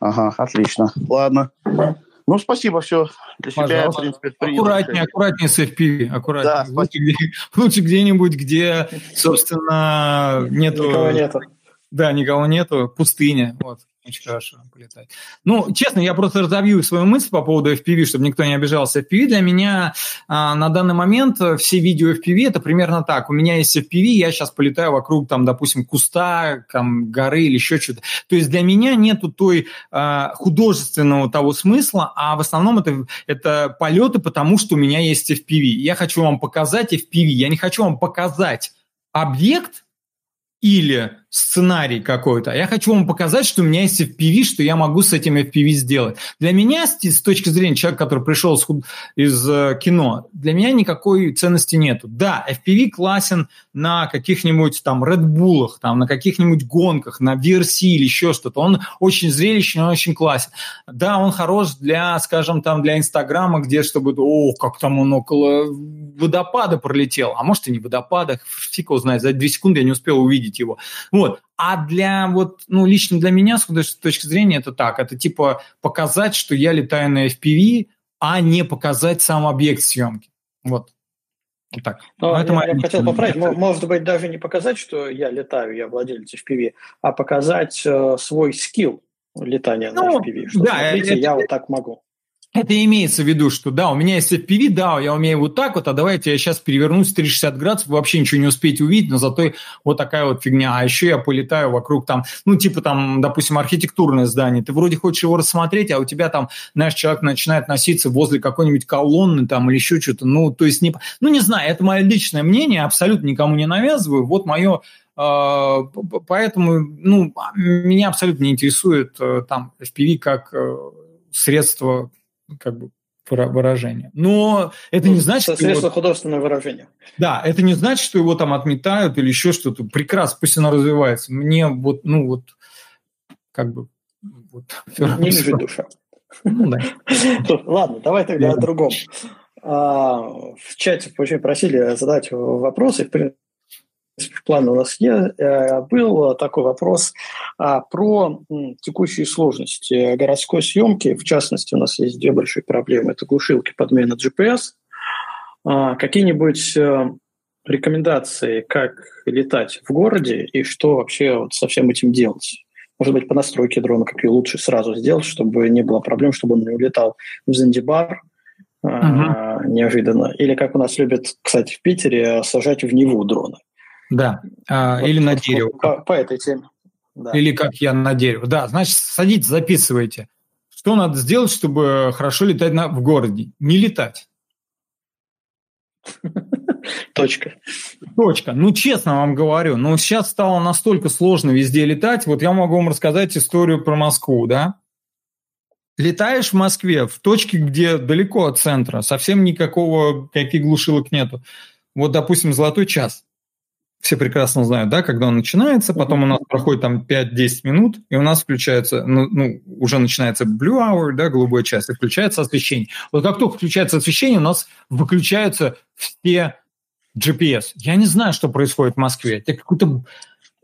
Ага, отлично. Ладно. Ну, спасибо, все. Для себя, Пожалуйста. в принципе, аккуратнее, аккуратнее с FPV, аккуратнее. Да, лучше, где, лучше где-нибудь, где, собственно, нету... Никого нету. Да, никого нету, пустыня. Вот очень хорошо полетать. Ну, честно, я просто разобью свою мысль по поводу FPV, чтобы никто не обижался. FPV для меня а, на данный момент э, все видео FPV это примерно так. У меня есть FPV, я сейчас полетаю вокруг, там, допустим, куста, там, горы или еще что-то. То есть для меня нету той а, художественного того смысла, а в основном это, это полеты, потому что у меня есть FPV. Я хочу вам показать FPV, я не хочу вам показать объект, или сценарий какой-то. Я хочу вам показать, что у меня есть FPV, что я могу с этим FPV сделать. Для меня, с точки зрения человека, который пришел из, из э, кино, для меня никакой ценности нету. Да, FPV классен на каких-нибудь там Red Bull, там, на каких-нибудь гонках, на VRC или еще что-то. Он очень зрелищный, он очень классен. Да, он хорош для, скажем, там, для Инстаграма, где чтобы, о, как там он около водопада пролетел. А может и не водопада, фиг его знает, за две секунды я не успел увидеть его. Вот. А для вот, ну, лично для меня, с художественной точки зрения, это так. Это типа показать, что я летаю на FPV, а не показать сам объект съемки. Вот. Вот так. Но, Но это я, я хотел поправить, может быть, даже не показать, что я летаю, я владелец FPV, а показать э, свой скилл летания ну, на FPV. Что, да, смотрите, это, я вот так могу. Это имеется в виду, что да, у меня есть FPV, да, я умею вот так вот, а давайте я сейчас перевернусь 360 градусов, вообще ничего не успеете увидеть, но зато вот такая вот фигня. А еще я полетаю вокруг там, ну, типа там, допустим, архитектурное здание. Ты вроде хочешь его рассмотреть, а у тебя там, знаешь, человек начинает носиться возле какой-нибудь колонны там или еще что-то. Ну, то есть, не, ну, не знаю, это мое личное мнение, абсолютно никому не навязываю. Вот мое а, Поэтому, ну, меня абсолютно не интересует э, там FPV как э, средство как бы выражение. Но это ну, не значит... Средство его... художественное выражение. Да, это не значит, что его там отметают или еще что-то. Прекрасно, пусть оно развивается. Мне вот, ну вот, как бы... Вот, не лежит душа. Ну, да. Ладно, давай тогда о другом. А, в чате очень просили задать вопросы. В принципе, в плане у нас есть, э, был такой вопрос про текущие сложности городской съемки. В частности, у нас есть две большие проблемы. Это глушилки, подмена GPS. А, какие-нибудь э, рекомендации, как летать в городе и что вообще вот со всем этим делать? Может быть, по настройке дрона какие лучше сразу сделать, чтобы не было проблем, чтобы он не улетал в Занзибар, Uh-huh. неожиданно. Или как у нас любят, кстати, в Питере, сажать в Неву дроны. Да, а, вот, или на дерево. По, по этой теме. Да. Или как я на дерево. Да, значит, садитесь, записывайте. Что надо сделать, чтобы хорошо летать на, в городе? Не летать. Точка. Точка. Ну, честно вам говорю, но сейчас стало настолько сложно везде летать. Вот я могу вам рассказать историю про Москву, да? Летаешь в Москве, в точке, где далеко от центра, совсем никакого, каких глушилок нету. Вот, допустим, золотой час все прекрасно знают, да, когда он начинается, потом у нас проходит там 5-10 минут, и у нас включается, ну, ну, уже начинается blue hour, да, голубой час, и включается освещение. Вот как только включается освещение, у нас выключаются все GPS. Я не знаю, что происходит в Москве. Это какой-то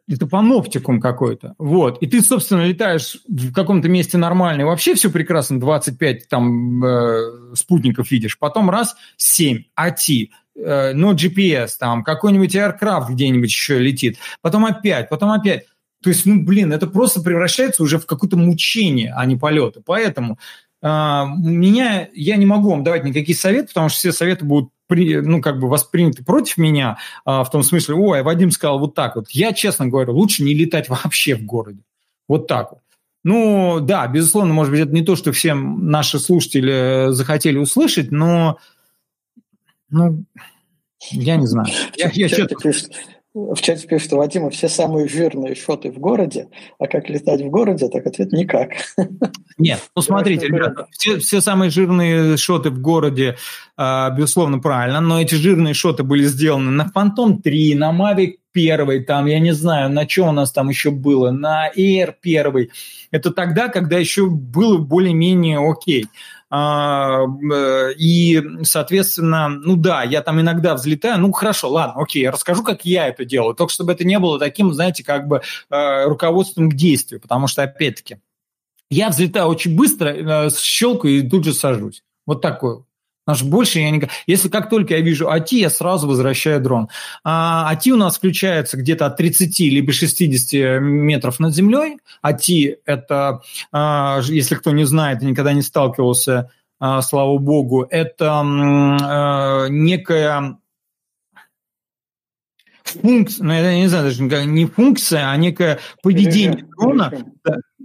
это паноптикум какой-то. Вот. И ты, собственно, летаешь в каком-то месте нормально, и вообще все прекрасно, 25 там э, спутников видишь. Потом раз, 7, AT, э, no GPS, там какой-нибудь aircraft где-нибудь еще летит. Потом опять, потом опять. То есть, ну, блин, это просто превращается уже в какое-то мучение, а не полеты. Поэтому э, меня, я не могу вам давать никакие советы, потому что все советы будут при, ну, как бы восприняты против меня, а, в том смысле, ой, Вадим сказал вот так вот. Я, честно говорю, лучше не летать вообще в городе. Вот так вот. Ну, да, безусловно, может быть, это не то, что все наши слушатели захотели услышать, но, ну, я не знаю. Я, я что-то... В чате пишут, что Вадима все самые жирные шоты в городе, а как летать в городе, так ответ никак. Нет, ну смотрите, ребята, все, все самые жирные шоты в городе, э, безусловно, правильно, но эти жирные шоты были сделаны на Phantom 3, на Mavic 1, там, я не знаю, на чем у нас там еще было, на Air 1. Это тогда, когда еще было более-менее окей. А, э, и, соответственно, ну да, я там иногда взлетаю, ну хорошо, ладно, окей, я расскажу, как я это делаю, только чтобы это не было таким, знаете, как бы э, руководством к действию, потому что, опять-таки, я взлетаю очень быстро, э, щелкаю и тут же сажусь. Вот такой Потому что больше я не... Если как только я вижу АТИ, я сразу возвращаю дрон. А, АТИ у нас включается где-то от 30 либо 60 метров над землей. АТИ – это, а, если кто не знает и никогда не сталкивался, а, слава богу, это а, некая функция, ну, я не знаю, даже не функция, а некое поведение дрона,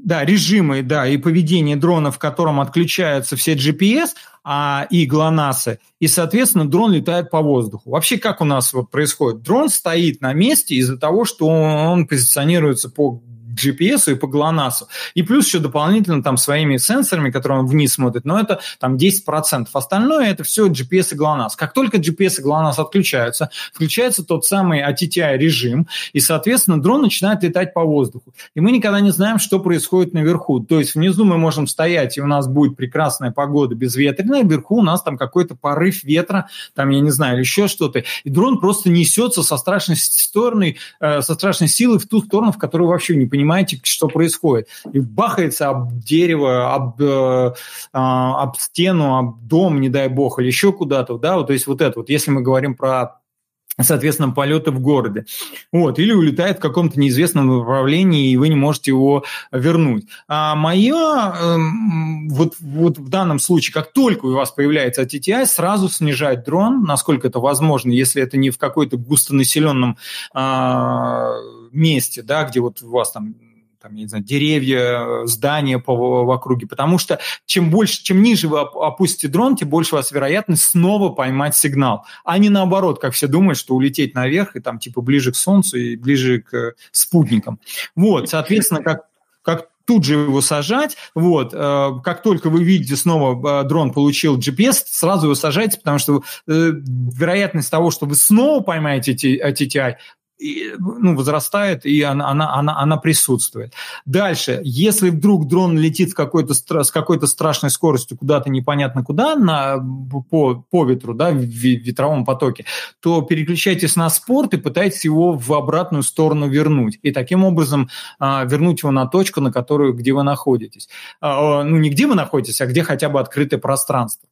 да, режимы, да, и поведение дрона, в котором отключаются все GPS а, и ГЛОНАССы, и, соответственно, дрон летает по воздуху. Вообще, как у нас вот происходит? Дрон стоит на месте из-за того, что он позиционируется по GPS и по GLONASS. И плюс еще дополнительно там своими сенсорами, которые он вниз смотрит, но это там 10%. Остальное это все GPS и GLONASS. Как только GPS и GLONASS отключаются, включается тот самый ATTI режим, и, соответственно, дрон начинает летать по воздуху. И мы никогда не знаем, что происходит наверху. То есть внизу мы можем стоять, и у нас будет прекрасная погода безветренная, вверху у нас там какой-то порыв ветра, там, я не знаю, или еще что-то. И дрон просто несется со страшной стороной, э, со страшной силой в ту сторону, в которую вообще не понимаем понимаете, что происходит. И бахается об дерево, об, э, а, об стену, об дом, не дай бог, или еще куда-то, да, вот, то есть вот это вот, если мы говорим про соответственно, полеты в городе. Вот, или улетает в каком-то неизвестном направлении, и вы не можете его вернуть. А мое, эм, вот, вот в данном случае, как только у вас появляется TTI, сразу снижать дрон, насколько это возможно, если это не в какой-то густонаселенном а, месте, да, где вот у вас там там, я не знаю, деревья, здания по, в округе, потому что чем больше, чем ниже вы опустите дрон, тем больше у вас вероятность снова поймать сигнал, а не наоборот, как все думают, что улететь наверх и там типа ближе к Солнцу и ближе к спутникам. Вот, соответственно, как, как тут же его сажать. Вот, э, как только вы видите снова э, дрон получил GPS, сразу его сажайте, потому что э, вероятность того, что вы снова поймаете TTI, и, ну, возрастает, и она, она, она, она присутствует. Дальше, если вдруг дрон летит какой-то, с какой-то страшной скоростью куда-то непонятно куда, на, по, по ветру, да, в ветровом потоке, то переключайтесь на спорт и пытайтесь его в обратную сторону вернуть. И таким образом а, вернуть его на точку, на которую, где вы находитесь. А, ну, не где вы находитесь, а где хотя бы открытое пространство.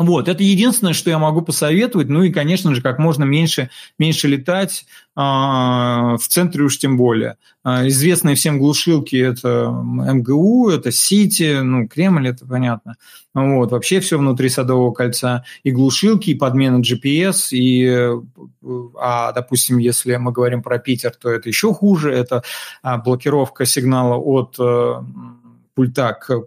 Вот, это единственное, что я могу посоветовать. Ну и, конечно же, как можно меньше, меньше летать, а, в центре уж тем более. А, известные всем глушилки – это МГУ, это Сити, ну, Кремль, это понятно. Вот, вообще все внутри Садового кольца. И глушилки, и подмена GPS, и, а, допустим, если мы говорим про Питер, то это еще хуже. Это а, блокировка сигнала от э, пульта к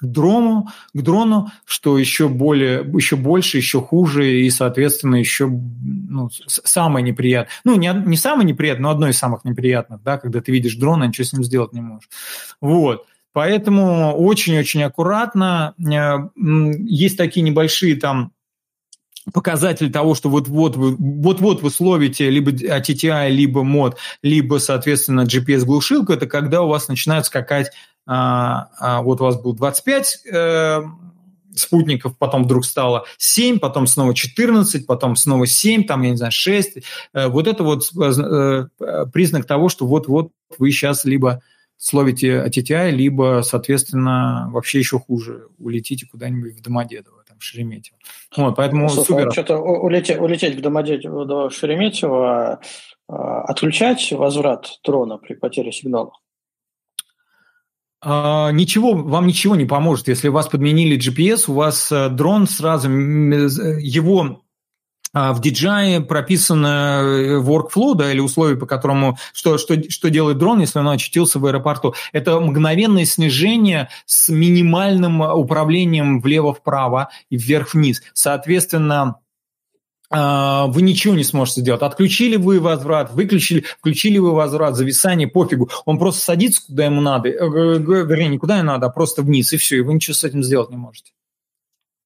к дрону, к дрону, что еще более, еще больше, еще хуже и, соответственно, еще ну, самое неприятное. Ну, не, не самое неприятное, но одно из самых неприятных, да, когда ты видишь дрон, а ничего с ним сделать не можешь. Вот. Поэтому очень-очень аккуратно. Э, есть такие небольшие там показатель того, что вот-вот вы, вот-вот вы словите либо TTI, либо мод, либо, соответственно, GPS-глушилку, это когда у вас начинает скакать а, а, вот у вас был 25 э, спутников, потом вдруг стало 7, потом снова 14, потом снова 7, там, я не знаю, 6. Э, вот это вот э, признак того, что вот-вот вы сейчас либо словите TTI, либо, соответственно, вообще еще хуже, улетите куда-нибудь в Домодедово, там, в Шереметьево. Вот, поэтому Слушай, супер. Что-то улететь, улететь в Домодедово, в Шереметьево, а, отключать возврат дрона при потере сигнала? А, ничего, вам ничего не поможет. Если вас подменили GPS, у вас э, дрон сразу, его а, в DJI прописано э, workflow, да, или условия, по которому, что, что, что делает дрон, если он очутился в аэропорту. Это мгновенное снижение с минимальным управлением влево-вправо и вверх-вниз. Соответственно, вы ничего не сможете сделать. Отключили вы возврат, выключили, включили вы возврат, зависание, пофигу. Он просто садится, куда ему надо, э, вернее, не куда ему надо, а просто вниз, и все, и вы ничего с этим сделать не можете.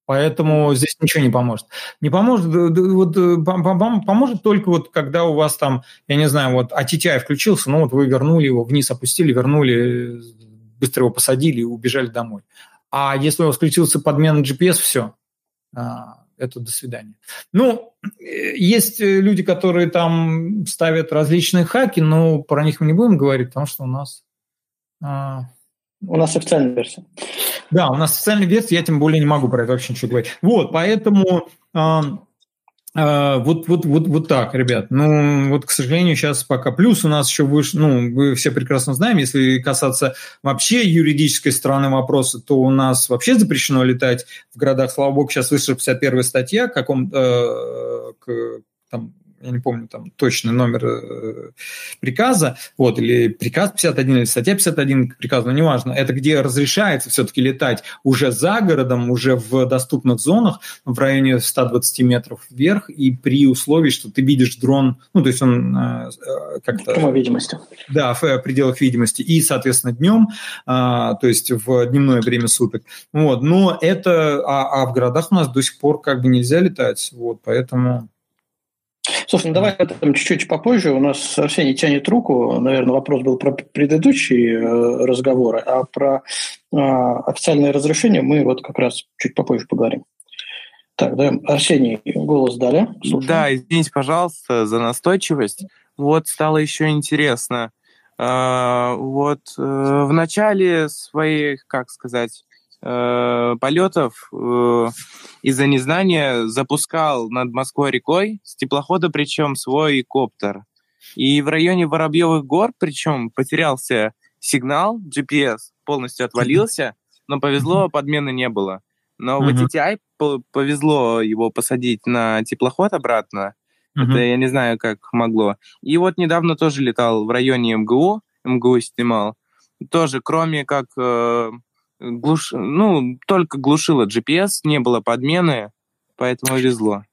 Поэтому здесь ничего не поможет. Не поможет, вот, э, поможет только вот, когда у вас там, я не знаю, вот ATTI включился, ну вот вы вернули его, вниз опустили, вернули, быстро его посадили и убежали домой. А если у вас включился подмена GPS, все, а, это до свидания. Ну, э, есть э, люди, которые там ставят различные хаки, но про них мы не будем говорить, потому что у нас... А... У нас официальная версия. Да, у нас официальная версия, я тем более не могу про это вообще ничего говорить. Вот, поэтому... А а, вот, вот, вот, вот так, ребят. Ну, вот, к сожалению, сейчас пока плюс у нас еще выше, ну, вы все прекрасно знаем, если касаться вообще юридической стороны вопроса, то у нас вообще запрещено летать в городах. Слава богу, сейчас вышла 51 статья, каком, э, к, там, я не помню там точный номер э, приказа, вот, или приказ 51, или статья 51 к приказу, но неважно, это где разрешается все-таки летать уже за городом, уже в доступных зонах, в районе 120 метров вверх, и при условии, что ты видишь дрон, ну, то есть он э, э как-то... В видимости. Да, в пределах видимости, и, соответственно, днем, э, то есть в дневное время суток. Вот, но это, а, а в городах у нас до сих пор как бы нельзя летать, вот, поэтому... Слушай, ну давай об этом чуть-чуть попозже. У нас Арсений тянет руку. Наверное, вопрос был про предыдущие э, разговоры, а про э, официальное разрешение мы вот как раз чуть попозже поговорим. Так, да, Арсений, голос дали. Слушаем. Да, извините, пожалуйста, за настойчивость. Вот стало еще интересно. Э, вот в начале своих, как сказать, э, полетов э, из-за незнания запускал над Москвой рекой с теплохода, причем свой коптер. И в районе Воробьевых гор, причем потерялся сигнал, GPS полностью отвалился, но повезло, подмены не было. Но в TTI повезло его посадить на теплоход обратно. Это я не знаю, как могло. И вот недавно тоже летал в районе МГУ, МГУ снимал. Тоже, кроме как э, глуш... ну, только глушило GPS, не было подмены, поэтому везло.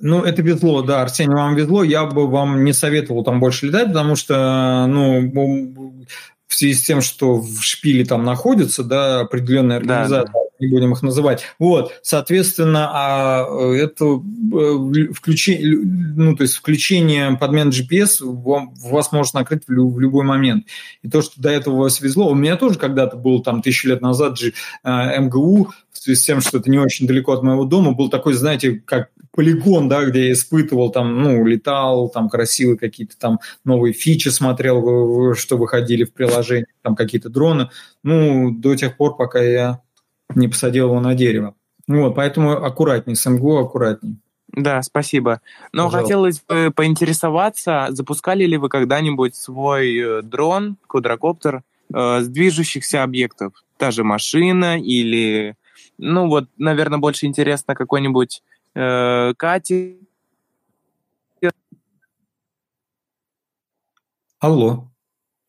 Ну, это везло, да, Арсений, вам везло. Я бы вам не советовал там больше летать, потому что, ну, в связи с тем, что в шпиле там находится, да, определенная организация, да, да не будем их называть. Вот, соответственно, а э, это э, включение, ну, то есть включение подмен GPS вам, вас может накрыть в, в любой момент. И то, что до этого вас везло, у меня тоже когда-то был там тысячу лет назад же э, МГУ, в связи с тем, что это не очень далеко от моего дома, был такой, знаете, как полигон, да, где я испытывал там, ну, летал, там красивые какие-то там новые фичи смотрел, что выходили в приложение, там какие-то дроны. Ну, до тех пор, пока я не посадил его на дерево. Вот, поэтому аккуратней, с МГУ аккуратней. Да, спасибо. Но Пожалуйста. хотелось бы поинтересоваться, запускали ли вы когда-нибудь свой э, дрон, квадрокоптер, э, с движущихся объектов? Та же машина или, ну вот, наверное, больше интересно какой-нибудь э, катер. Алло.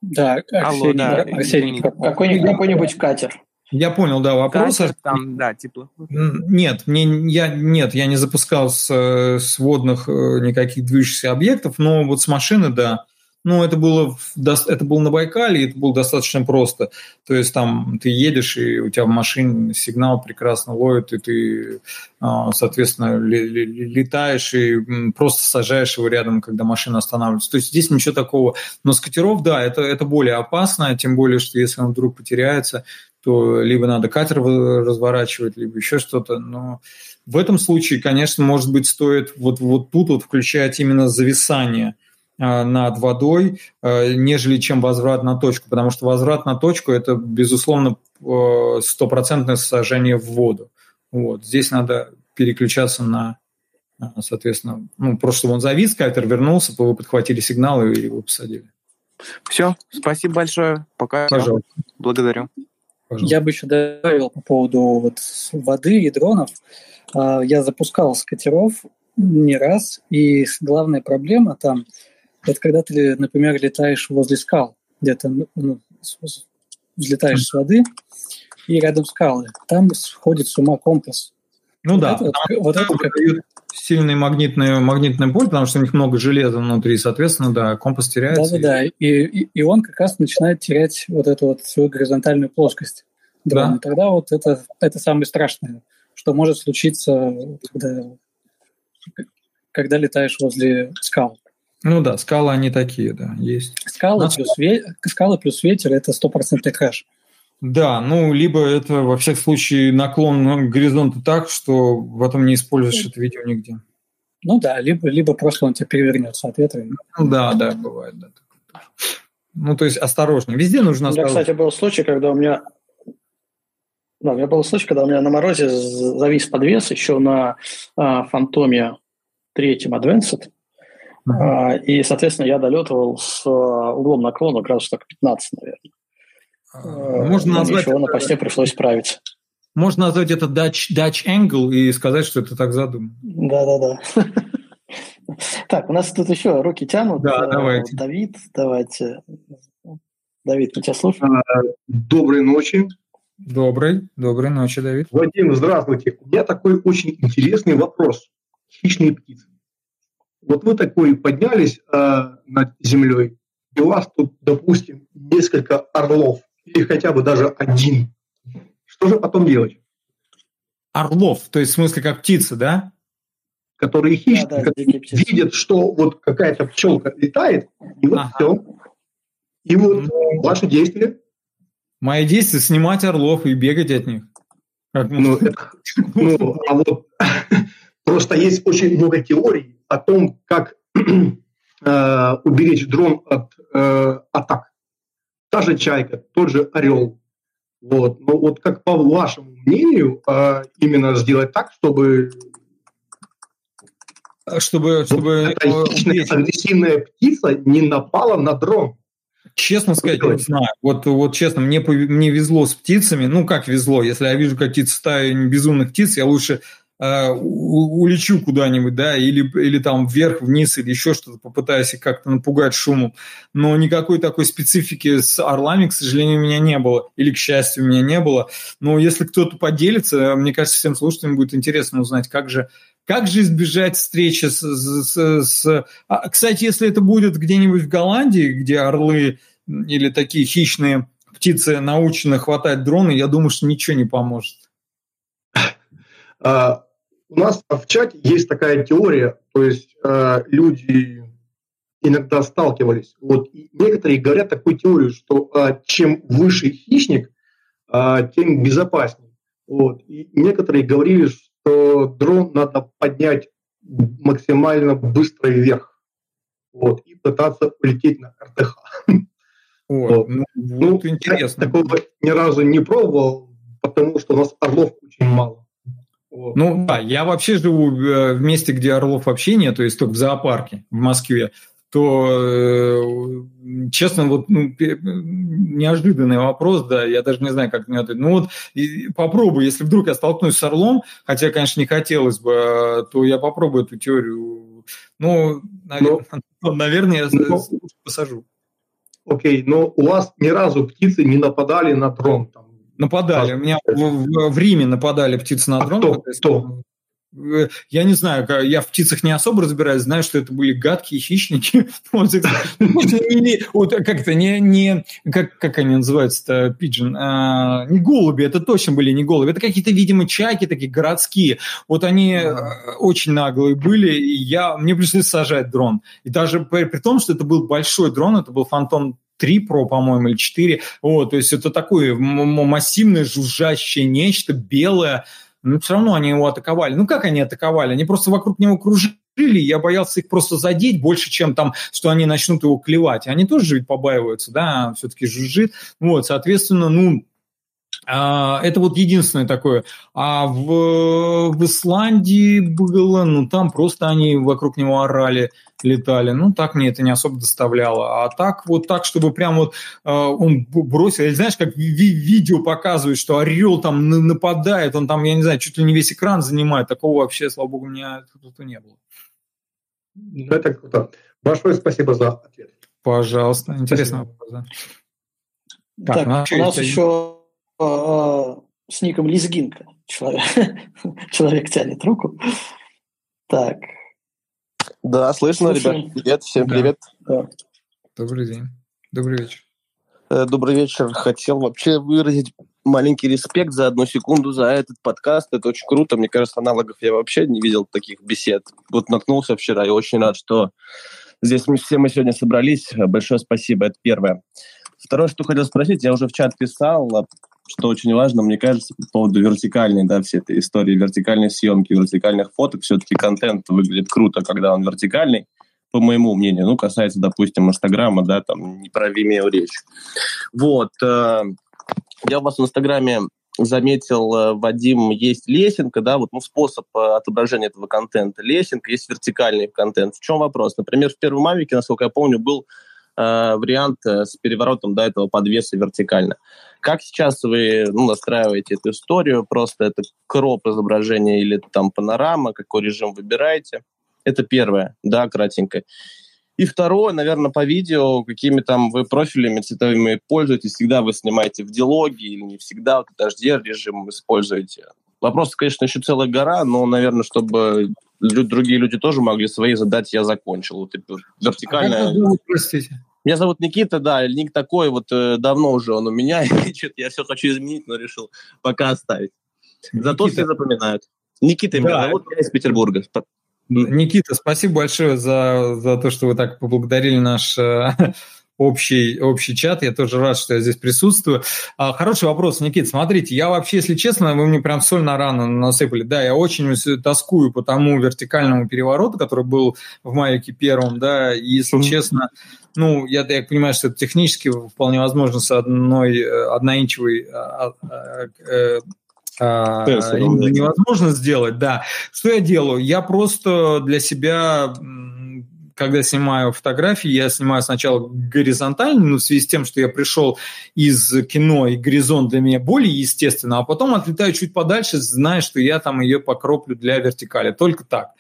Да, Арсений, Алло, да, Арсений, какой-нибудь, какой-нибудь катер. Я понял, да, вопрос. Катер, там, да, теплоход. Нет, мне, я, нет, я не запускал с, с водных э, никаких движущихся объектов, но вот с машины, да. Ну, это было, это было на Байкале, это было достаточно просто. То есть там ты едешь, и у тебя в машине сигнал прекрасно ловит, и ты, а, соответственно, летаешь и просто сажаешь его рядом, когда машина останавливается. То есть здесь ничего такого. Но с катеров, да, это, это более опасно, тем более, что если он вдруг потеряется, то либо надо катер разворачивать, либо еще что-то. Но в этом случае, конечно, может быть, стоит вот, вот тут вот включать именно зависание а, над водой, а, нежели чем возврат на точку, потому что возврат на точку – это, безусловно, а, стопроцентное сажение в воду. Вот. Здесь надо переключаться на, соответственно, ну, просто чтобы он завис, катер вернулся, вы подхватили сигнал и его посадили. Все, спасибо большое. Пока. Пожалуйста. Благодарю. Пожалуйста. Я бы еще добавил по поводу вот воды и дронов. А, я запускал с не раз, и главная проблема там – это когда ты, например, летаешь возле скал, где-то ну, ну взлетаешь с воды, и рядом скалы. Там сходит с ума компас. Ну да, это, вот это как... сильный магнитный, магнитный поле, потому что у них много железа внутри, соответственно, да, компас теряется. Да-да-да, и, и, и он как раз начинает терять вот эту вот свою горизонтальную плоскость. Да. И тогда вот это, это самое страшное, что может случиться, когда, когда летаешь возле скал. Ну да, скалы они такие, да, есть. Скалы, Нас... плюс, ве... скалы плюс ветер – это стопроцентный крэш. Да, ну, либо это, во всяком случае, наклон к горизонту так, что потом не используешь это видео нигде. Ну да, либо, либо просто он тебя перевернется от ветра. Ну да, да, бывает, да. Ну, то есть осторожнее. Везде нужно осторожно. У меня, кстати, был случай, когда у меня... Да, у меня был случай, когда у меня на морозе завис подвес еще на а, Фантоме третьем Advanced. Uh-huh. А, и, соответственно, я долетывал с а, углом наклона градусов так 15, наверное. А, можно назвать... Ничего, на посте пришлось справиться. Можно назвать это Dutch, Dutch Angle и сказать, что это так задумано. Да-да-да. Так, у нас тут еще руки тянут. Да, э, давайте. Давид, давайте. Давид, мы тебя слушаем. А, доброй ночи. Доброй, доброй ночи, Давид. Вадим, здравствуйте. У меня такой очень интересный вопрос. Хищные птицы. Вот вы такой поднялись э, над землей, и у вас тут, допустим, несколько орлов или хотя бы даже один. Что же потом делать? Орлов, то есть в смысле как птица, да? Которые хищники да, да, видят, что вот какая-то пчелка летает, и вот ага. все. И вот mm-hmm. ваши действия. Мои действия снимать орлов и бегать от них. Ну, это, ну, а вот просто есть очень много теорий о том, как э, уберечь дрон от э, атак та же чайка, тот же орел, Вот. Но вот как по вашему мнению, а, именно сделать так, чтобы чтобы, чтобы эта хищная, агрессивная птица не напала на дрон. Честно сказать, не знаю. Вот, вот честно, мне, мне везло с птицами. Ну, как везло? Если я вижу какие-то стаи безумных птиц, я лучше э, улечу куда-нибудь, да, или, или там вверх, вниз, или еще что-то, попытаюсь их как-то напугать шумом. Но никакой такой специфики с орлами, к сожалению, у меня не было. Или, к счастью, у меня не было. Но если кто-то поделится, мне кажется, всем слушателям будет интересно узнать, как же как же избежать встречи с... с, с... А, кстати, если это будет где-нибудь в Голландии, где орлы или такие хищные птицы научены хватать дроны, я думаю, что ничего не поможет. А, у нас в чате есть такая теория, то есть а, люди иногда сталкивались. Вот некоторые говорят такую теорию, что а, чем выше хищник, тем безопаснее. Вот. И некоторые говорили, что дрон надо поднять максимально быстро вверх вот, и пытаться улететь на РТХ. О, вот. ну, ну, интересно. Я такого ни разу не пробовал, потому что у нас орлов очень мало. Вот. Ну да, я вообще живу э, в месте, где орлов вообще нет, то есть только в зоопарке в Москве то, э, честно, вот ну, неожиданный вопрос, да, я даже не знаю, как мне ответить. Ну вот и попробую, если вдруг я столкнусь с орлом, хотя, конечно, не хотелось бы, э, то я попробую эту теорию. Ну, наверное, но, наверное я но, посажу. Окей, но у вас ни разу птицы не нападали на дрон? Там, нападали. У меня в, в, в Риме нападали птицы на а дрон. Кто? кто? Э, я не знаю, я в птицах не особо разбираюсь, знаю, что это были гадкие хищники. Вот как это, не, не, как, как они называются-то, пиджин, а, не голуби, это точно были не голуби, это какие-то, видимо, чайки такие городские. Вот они э, очень наглые были, и я, мне пришлось сажать дрон. И даже при, при том, что это был большой дрон, это был Фантом 3 Pro, по-моему, или 4. Вот, то есть это такое массивное, жужжащее нечто, белое, но все равно они его атаковали. Ну как они атаковали? Они просто вокруг него кружили, я боялся их просто задеть больше, чем там, что они начнут его клевать. Они тоже ведь побаиваются, да, все-таки жужжит. Вот, соответственно, ну, это вот единственное такое. А в, в Исландии было, ну там просто они вокруг него орали, летали. Ну так мне это не особо доставляло. А так вот так, чтобы прям вот э, он бросил, или знаешь, как ви- видео показывает, что орел там нападает, он там, я не знаю, чуть ли не весь экран занимает. Такого вообще, слава богу, у меня тут не было. Ну, это круто. Большое спасибо за ответ. Пожалуйста. Интересный вопрос, да. Так, так у нас, еще с ником Лизгинка. Человек, человек тянет руку. Так. Да, слышно, Слушаем. ребят. Привет, всем да. привет. Да. Добрый день. Добрый вечер. Э, добрый вечер. Хотел вообще выразить маленький респект за одну секунду за этот подкаст. Это очень круто. Мне кажется, аналогов я вообще не видел таких бесед. Вот наткнулся вчера и очень рад, что здесь мы все мы сегодня собрались. Большое спасибо. Это первое. Второе, что хотел спросить, я уже в чат писал что очень важно, мне кажется, по поводу вертикальной, да, всей этой истории, вертикальной съемки, вертикальных фоток, все-таки контент выглядит круто, когда он вертикальный, по моему мнению, ну, касается, допустим, Инстаграма, да, там, не про Vimeo речь. Вот, э, я у вас в Инстаграме заметил, э, Вадим, есть лесенка, да, вот ну, способ э, отображения этого контента. Лесенка, есть вертикальный контент. В чем вопрос? Например, в первом Мавике, насколько я помню, был вариант с переворотом до этого подвеса вертикально. Как сейчас вы ну, настраиваете эту историю? Просто это кроп изображения или там панорама? Какой режим выбираете? Это первое, да, кратенько. И второе, наверное, по видео, какими там вы профилями цветовыми пользуетесь, всегда вы снимаете в диалоге или не всегда, вот HDR режим используете. Вопрос, конечно, еще целая гора, но, наверное, чтобы другие люди тоже могли свои задать, я закончил. Вот, вертикальная... А простите? Меня зовут Никита, да, ник такой, вот э, давно уже он у меня, и что-то я все хочу изменить, но решил пока оставить. Зато Никита. все запоминают. Никита меня зовут, я из Петербурга. Никита, спасибо большое за, за то, что вы так поблагодарили наш, э, общий, общий чат. Я тоже рад, что я здесь присутствую. А, хороший вопрос, Никит. Смотрите, я вообще, если честно, вы мне прям соль на рану насыпали. Да, я очень тоскую по тому вертикальному перевороту, который был в Мавике первом, да, и, если честно, ну, я, я понимаю, что это технически вполне возможно с одной одноинчевой а, а, э, а, невозможно сделать, да. Что я делаю? Я просто для себя когда снимаю фотографии, я снимаю сначала горизонтально, ну, в связи с тем, что я пришел из кино, и горизонт для меня более естественно, а потом отлетаю чуть подальше, зная, что я там ее покроплю для вертикали. Только так.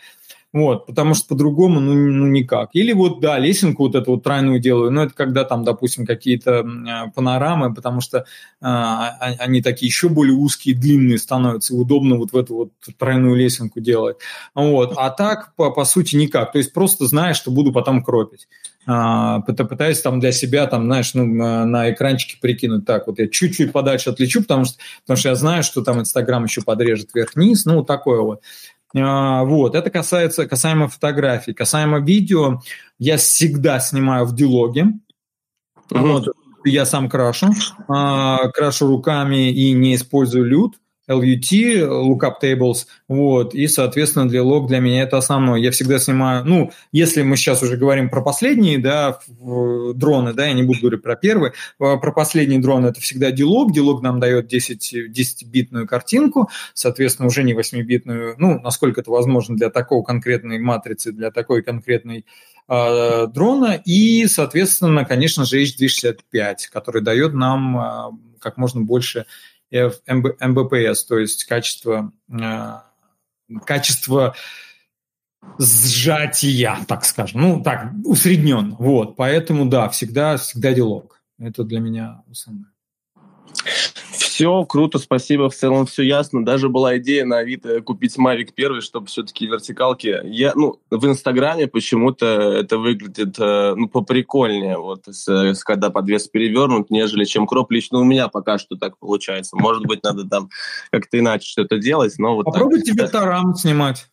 Вот, потому что по-другому, ну, ну, никак. Или вот, да, лесенку вот эту вот тройную делаю, но это когда там, допустим, какие-то э, панорамы, потому что э, они такие еще более узкие, длинные становятся, и удобно вот в эту вот тройную лесенку делать. Вот, а так, по, по сути, никак. То есть просто знаешь, что буду потом кропить. А, пытаюсь там для себя, там, знаешь, ну, на экранчике прикинуть, так, вот я чуть-чуть подальше отлечу, потому что, потому что я знаю, что там Инстаграм еще подрежет вверх-вниз, ну, такое вот. А, вот, это касается, касаемо фотографий. Касаемо видео, я всегда снимаю в дилоге. Угу. Вот, я сам крашу, а, крашу руками и не использую лют. LUT, lookup tables, вот, и, соответственно, для лог для меня это основное. Я всегда снимаю, ну, если мы сейчас уже говорим про последние, да, дроны, да, я не буду говорить про первые, а, про последний дрон это всегда дилог, дилог нам дает 10, 10-битную картинку, соответственно, уже не 8-битную, ну, насколько это возможно для такого конкретной матрицы, для такой конкретной э, дрона, и, соответственно, конечно же, H265, который дает нам э, как можно больше МБПС, то есть качество, э, качество сжатия, так скажем, ну так, усреднен. Вот, поэтому да, всегда, всегда диалог. Это для меня основное. Все круто, спасибо. В целом все ясно. Даже была идея на Авито купить Mavic 1, чтобы все-таки вертикалки. Я, ну, в Инстаграме почему-то это выглядит э, ну, поприкольнее, вот, с, когда подвес перевернут, нежели чем кроп. Лично у меня пока что так получается. Может быть, надо там как-то иначе что-то делать, но вот Попробуйте вертарам снимать.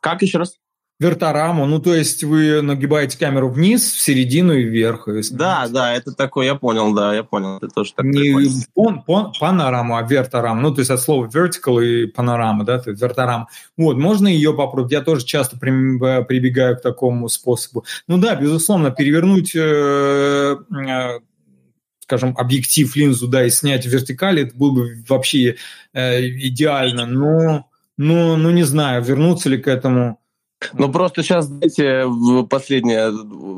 Как еще раз? Вертораму, ну то есть вы нагибаете камеру вниз, в середину и вверх. Да, да, это такое, я понял, да, я понял. Это тоже так Не пон, пон, панораму, а верторам, ну то есть от слова vertical и панорама, да, то есть верторам. Вот, можно ее попробовать, я тоже часто прибегаю к такому способу. Ну да, безусловно, перевернуть э, э, скажем, объектив, линзу, да, и снять вертикали, это было бы вообще э, идеально, но, но, ну, не знаю, вернуться ли к этому ну, просто сейчас, знаете, последнее,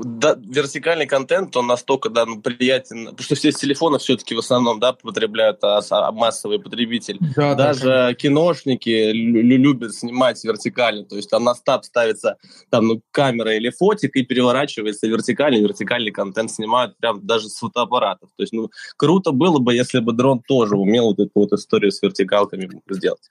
да, вертикальный контент, он настолько да, ну, приятен, потому что все с телефона все-таки в основном да, потребляют а, а массовый потребитель. Да, Даже да, киношники любят снимать вертикально, то есть там на стаб ставится там, ну, камера или фотик и переворачивается вертикально, вертикальный контент снимают прям даже с фотоаппаратов. То есть, ну, круто было бы, если бы дрон тоже умел вот эту вот историю с вертикалками сделать.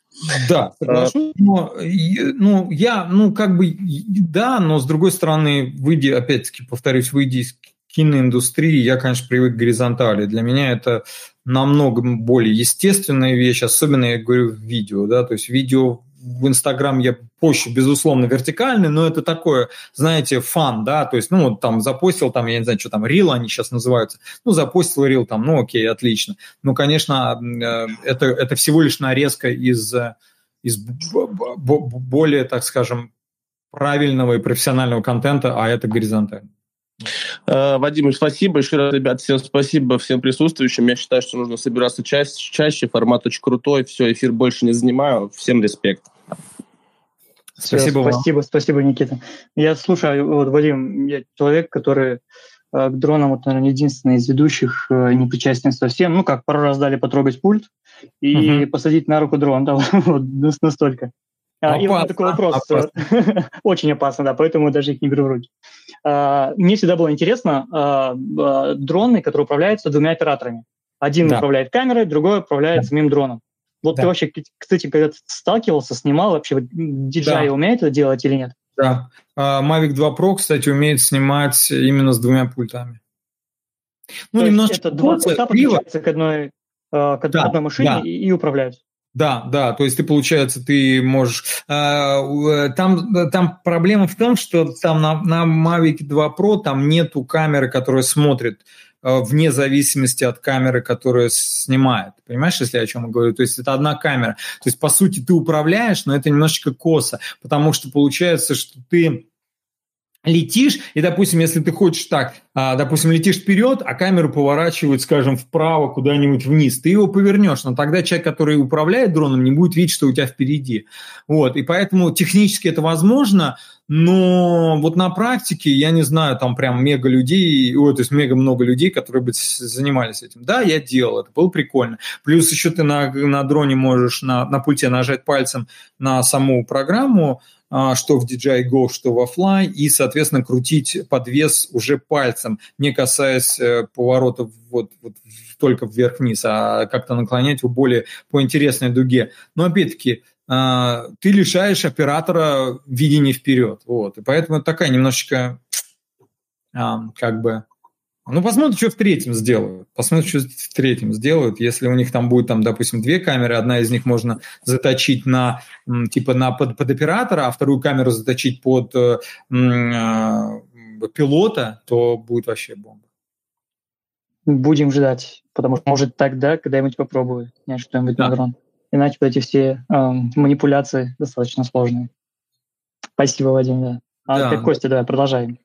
Да, соглашусь, но, ну, я, ну, как бы, да, но с другой стороны, выйдя, опять-таки, повторюсь, выйдя из киноиндустрии, я, конечно, привык к горизонтали. Для меня это намного более естественная вещь, особенно, я говорю, в видео, да, то есть видео в Инстаграм я позже, безусловно, вертикальный, но это такое, знаете, фан, да, то есть, ну, там запостил, там, я не знаю, что там, рил они сейчас называются, ну, запостил рил, там, ну, окей, отлично. Ну, конечно, э, это, это всего лишь нарезка из, из более, так скажем, правильного и профессионального контента, а это горизонтально. Э, Вадим, спасибо еще раз, ребят, всем спасибо всем присутствующим. Я считаю, что нужно собираться чаще, чаще формат очень крутой, все, эфир больше не занимаю. Всем респект. Спасибо, Все, спасибо, спасибо, Никита. Я слушаю, вот, Вадим, я человек, который э, к дронам, вот, наверное, единственный из ведущих, э, не причастен совсем. Ну как, пару раз дали потрогать пульт и угу. посадить на руку дрон, да, вот настолько. А, и вот такой вопрос. Опасно. Очень опасно, да, поэтому даже их не беру в руки. А, мне всегда было интересно, а, дроны, которые управляются двумя операторами. Один да. управляет камерой, другой управляет да. самим дроном. Вот да. ты вообще, кстати, когда сталкивался, снимал, вообще DJI да. умеет это делать или нет? Да. Mavic 2 Pro, кстати, умеет снимать именно с двумя пультами. Ну, То немножко это два пульта подключаются к одной, к одной да, машине да. и управляют. Да, да, то есть ты, получается, ты можешь... Э, там, там проблема в том, что там на, на Mavic 2 Pro там нету камеры, которая смотрит э, вне зависимости от камеры, которая снимает. Понимаешь, если я о чем говорю? То есть это одна камера. То есть, по сути, ты управляешь, но это немножечко косо, потому что получается, что ты летишь, и, допустим, если ты хочешь так, а, допустим, летишь вперед, а камеру поворачивает, скажем, вправо, куда-нибудь вниз, ты его повернешь, но тогда человек, который управляет дроном, не будет видеть, что у тебя впереди. Вот, и поэтому технически это возможно, но вот на практике, я не знаю, там прям мега людей, о, то есть мега много людей, которые бы занимались этим. Да, я делал, это было прикольно. Плюс еще ты на, на дроне можешь на, на пульте нажать пальцем на саму программу, что в DJI Go, что в Fly, и, соответственно, крутить подвес уже пальцем, не касаясь э, поворотов вот, вот только вверх-вниз, а как-то наклонять его более по интересной дуге. Но, опять-таки, а, ты лишаешь оператора видения вперед. Вот. И поэтому это такая немножечко а, как бы ну, посмотрим, что в третьем сделают. Посмотрим, что в третьем сделают. Если у них там будет, там, допустим, две камеры, одна из них можно заточить на, типа, на под, под оператора, а вторую камеру заточить под э, э, пилота, то будет вообще бомба. Будем ждать, потому что, может, тогда когда-нибудь попробую снять что-нибудь да. на дрон. Иначе вот эти все э, манипуляции достаточно сложные. Спасибо, Вадим, да. А да. Костя, давай, продолжаем.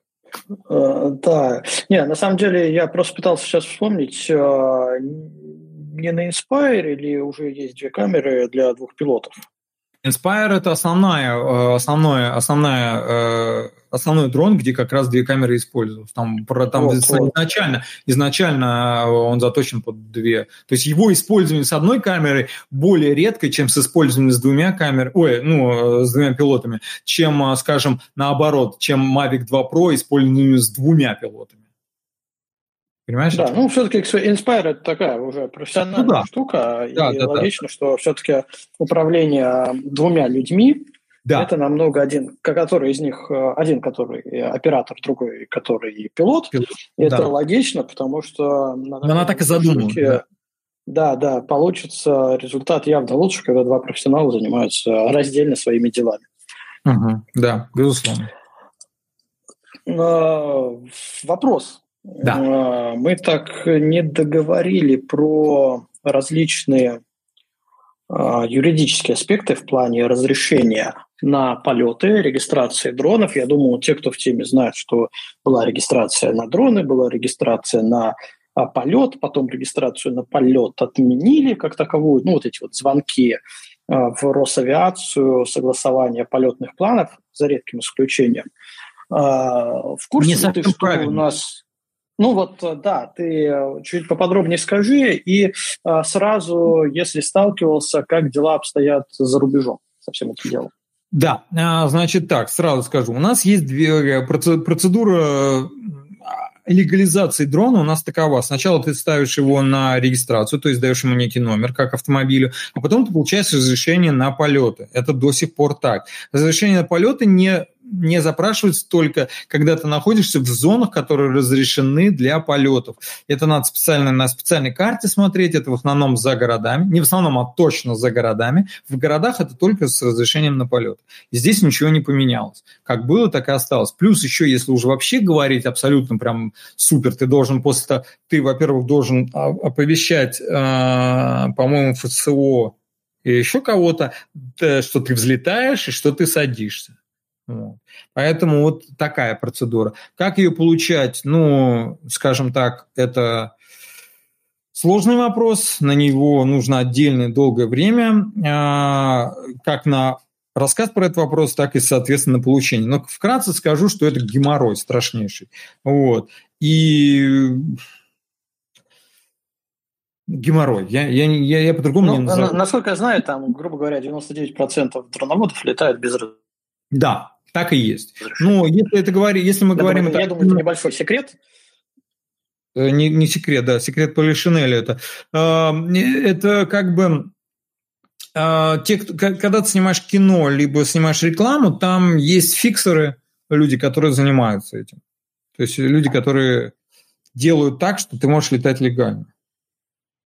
Э, да, не, на самом деле я просто пытался сейчас вспомнить, э, не на Inspire или уже есть две камеры для двух пилотов? Inspire это основная, э, основная, основная, э, основной дрон, где как раз две камеры используются. Там, там вот, изначально, вот. изначально он заточен под две. То есть его использование с одной камерой более редко, чем с использованием с двумя камерами, ой, ну, с двумя пилотами, чем, скажем, наоборот, чем Mavic 2 Pro использованием с двумя пилотами. Понимаешь? Да, ну все-таки Inspire это такая уже профессиональная ну, да. штука, да, и да, логично, да. что все-таки управление двумя людьми да. это намного один, который из них э, один, который оператор, другой, который пилот. пилот. Это да. логично, потому что она так и задумана. Да. да, да, получится результат явно лучше, когда два профессионала занимаются раздельно своими делами. Угу, да, безусловно. Вопрос да. А, мы так не договорили про различные а, юридические аспекты в плане разрешения на полеты, регистрации дронов. Я думаю, те, кто в теме знают, что была регистрация на дроны, была регистрация на а, полет, потом регистрацию на полет отменили как таковую, ну вот эти вот звонки в Росавиацию, согласование полетных планов, за редким исключением. В курсе Не ты, что правильно. у нас ну вот, э, да, ты э, чуть поподробнее скажи, и а, сразу, если сталкивался, как дела обстоят за рубежом со всем этим делом. Да, а, значит так, сразу скажу. У нас есть две процедура легализации дрона у нас такова. Сначала ты ставишь его на регистрацию, то есть даешь ему некий номер, как автомобилю, а потом ты получаешь разрешение на полеты. Это до сих пор так. Разрешение на полеты не не запрашивается только, когда ты находишься в зонах, которые разрешены для полетов. Это надо специально на специальной карте смотреть, это в основном за городами, не в основном, а точно за городами. В городах это только с разрешением на полет. И здесь ничего не поменялось. Как было, так и осталось. Плюс еще, если уже вообще говорить абсолютно прям супер, ты должен после ты, во-первых, должен оповещать, э, по-моему, ФСО и еще кого-то, что ты взлетаешь и что ты садишься. Вот. Поэтому вот такая процедура. Как ее получать? Ну, скажем так, это сложный вопрос, на него нужно отдельное долгое время, а, как на рассказ про этот вопрос, так и, соответственно, на получение. Но вкратце скажу, что это геморрой страшнейший. Вот. И геморрой. Я, я, я, я по-другому ну, не назову. Насколько я знаю, там, грубо говоря, 99% дроноводов летают без да, так и есть. Ну, если это говорить, если мы я говорим... Думаю, это, я думаю, это небольшой секрет. Э, не, не секрет, да, секрет Полишинеля это. А, это как бы а, те, когда ты снимаешь кино, либо снимаешь рекламу, там есть фиксеры, люди, которые занимаются этим. То есть люди, которые делают так, что ты можешь летать легально.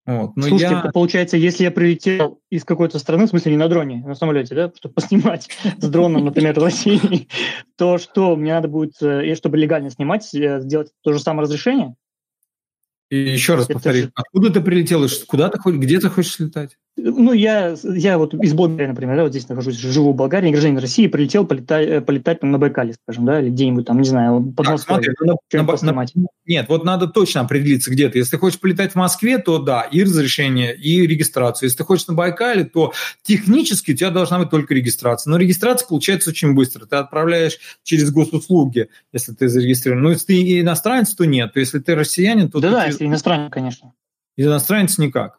Вот. Но Слушайте, я... это получается, если я прилетел из какой-то страны, в смысле не на дроне, а на самолете, да, чтобы поснимать с дроном, например, в России, то что, мне надо будет, э, чтобы легально снимать, э, сделать то же самое разрешение? И еще раз повтори, откуда ты прилетел, куда ты хочешь, где ты хочешь летать? Ну, я, я вот из Болгарии, например, да, вот здесь нахожусь, живу в Болгарии, гражданин России, прилетел полетать, э, полетать там, на Байкале, скажем, да, или где-нибудь там, не знаю, под Москвой. Смотри, на, на, на, нет, вот надо точно определиться где-то. Если ты хочешь полетать в Москве, то да, и разрешение, и регистрацию. Если ты хочешь на Байкале, то технически у тебя должна быть только регистрация. Но регистрация получается очень быстро. Ты отправляешь через госуслуги, если ты зарегистрирован. Но если ты иностранец, то нет. То если ты россиянин, то... Да-да, ты... если иностранец, конечно. Иностранец никак.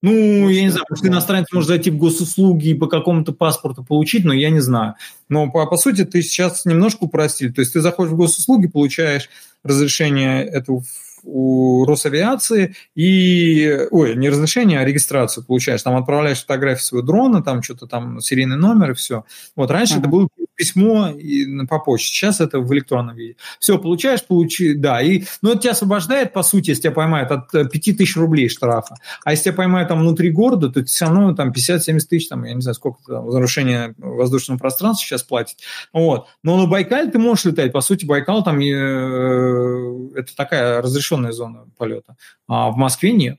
Ну, я не знаю, может, иностранец может зайти в госуслуги и по какому-то паспорту получить, но я не знаю. Но, по, по сути, ты сейчас немножко упростили. То есть ты заходишь в госуслуги, получаешь разрешение эту у Росавиации и, ой, не разрешение, а регистрацию получаешь. Там отправляешь фотографию своего дрона, там что-то там серийный номер и все. Вот раньше uh-huh. это было письмо и, по почте, сейчас это в электронном виде. Все, получаешь, получи, да. И, ну, это тебя освобождает, по сути, если тебя поймают, от 5000 э, рублей штрафа. А если тебя поймают там внутри города, то все равно там 50-70 тысяч, там, я не знаю, сколько там, нарушение воздушного пространства сейчас платить. Вот. Но на Байкале ты можешь летать. По сути, Байкал там э, это такая разрешенная зона полета. А в Москве нет.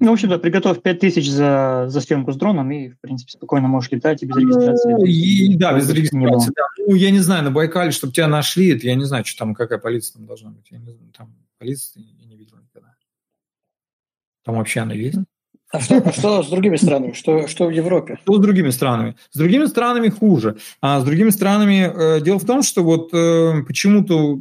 Ну, в общем-то, приготовь 5000 за, за съемку с дроном, и, в принципе, спокойно можешь летать и без регистрации. Ну, и, да, без регистрации, да. Ну, я не знаю, на Байкале, чтобы тебя нашли, это я не знаю, что там, какая полиция там должна быть. Я не знаю, там полиция я не видел никогда. Там вообще она есть? А что, а что с другими странами? Что, что в Европе? Что с другими странами? С другими странами хуже. А с другими странами э, дело в том, что вот э, почему-то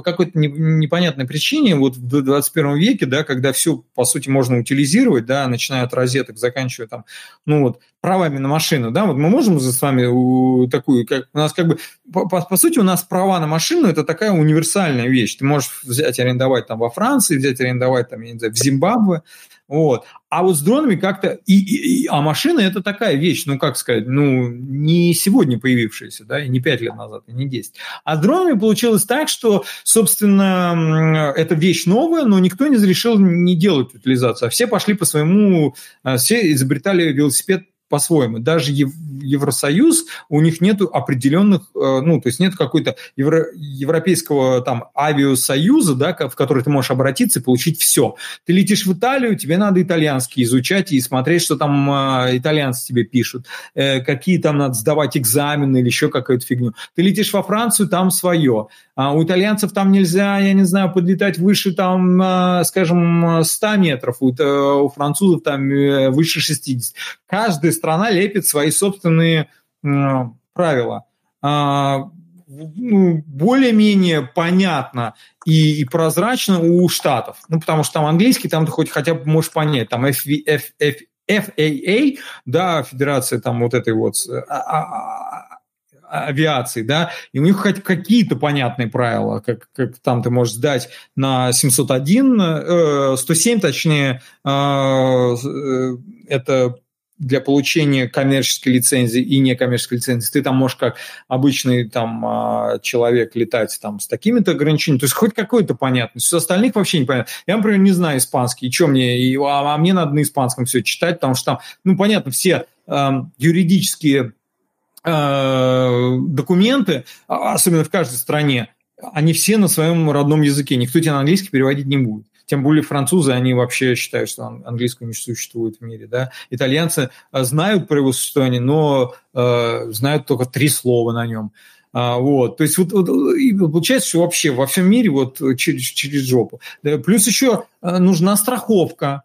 по какой-то непонятной причине вот в 21 веке, да, когда все, по сути, можно утилизировать, да, начиная от розеток, заканчивая там, ну вот, правами на машину, да, вот мы можем с вами такую, как у нас как бы, по, по, по сути, у нас права на машину это такая универсальная вещь. Ты можешь взять арендовать там во Франции, взять арендовать там, я не знаю, в Зимбабве, вот. А вот с дронами как-то... И, и, и, а машина – это такая вещь, ну, как сказать, ну, не сегодня появившаяся, да, и не пять лет назад, и не 10. А с дронами получилось так, что, собственно, это вещь новая, но никто не решил не делать утилизацию. А все пошли по своему... А, все изобретали велосипед по-своему. Даже Евросоюз, у них нет определенных, э, ну, то есть нет какой-то евро, европейского там авиасоюза, да, в который ты можешь обратиться и получить все. Ты летишь в Италию, тебе надо итальянский изучать и смотреть, что там э, итальянцы тебе пишут, э, какие там надо сдавать экзамены или еще какую-то фигню. Ты летишь во Францию, там свое. А у итальянцев там нельзя, я не знаю, подлетать выше, там, скажем, 100 метров, у, французов там выше 60. Каждая страна лепит свои собственные правила. А, ну, более-менее понятно и, и прозрачно у штатов. Ну, потому что там английский, там ты хоть хотя бы можешь понять. Там F, F, F, FAA, да, федерация там вот этой вот а, а, авиации, да, и у них хоть какие-то понятные правила, как, как там ты можешь сдать на 701, э, 107, точнее, э, э, это для получения коммерческой лицензии и некоммерческой лицензии, ты там можешь как обычный там а, человек летать там с такими-то ограничениями, то есть хоть какой-то понятный, с остальных вообще непонятно. Я, например, не знаю испанский, и что мне, и, а, а мне надо на испанском все читать, потому что там, ну, понятно, все э, юридические Э, документы, а, особенно в каждой стране, они все на своем родном языке. Никто тебя на английский переводить не будет. Тем более французы, они вообще считают, что английского не существует в мире. Да? Итальянцы э, знают про его существование, но э, знают только три слова на нем. А, вот, то есть вот, вот получается, что вообще во всем мире вот через, через жопу. Да, плюс еще э, нужна страховка.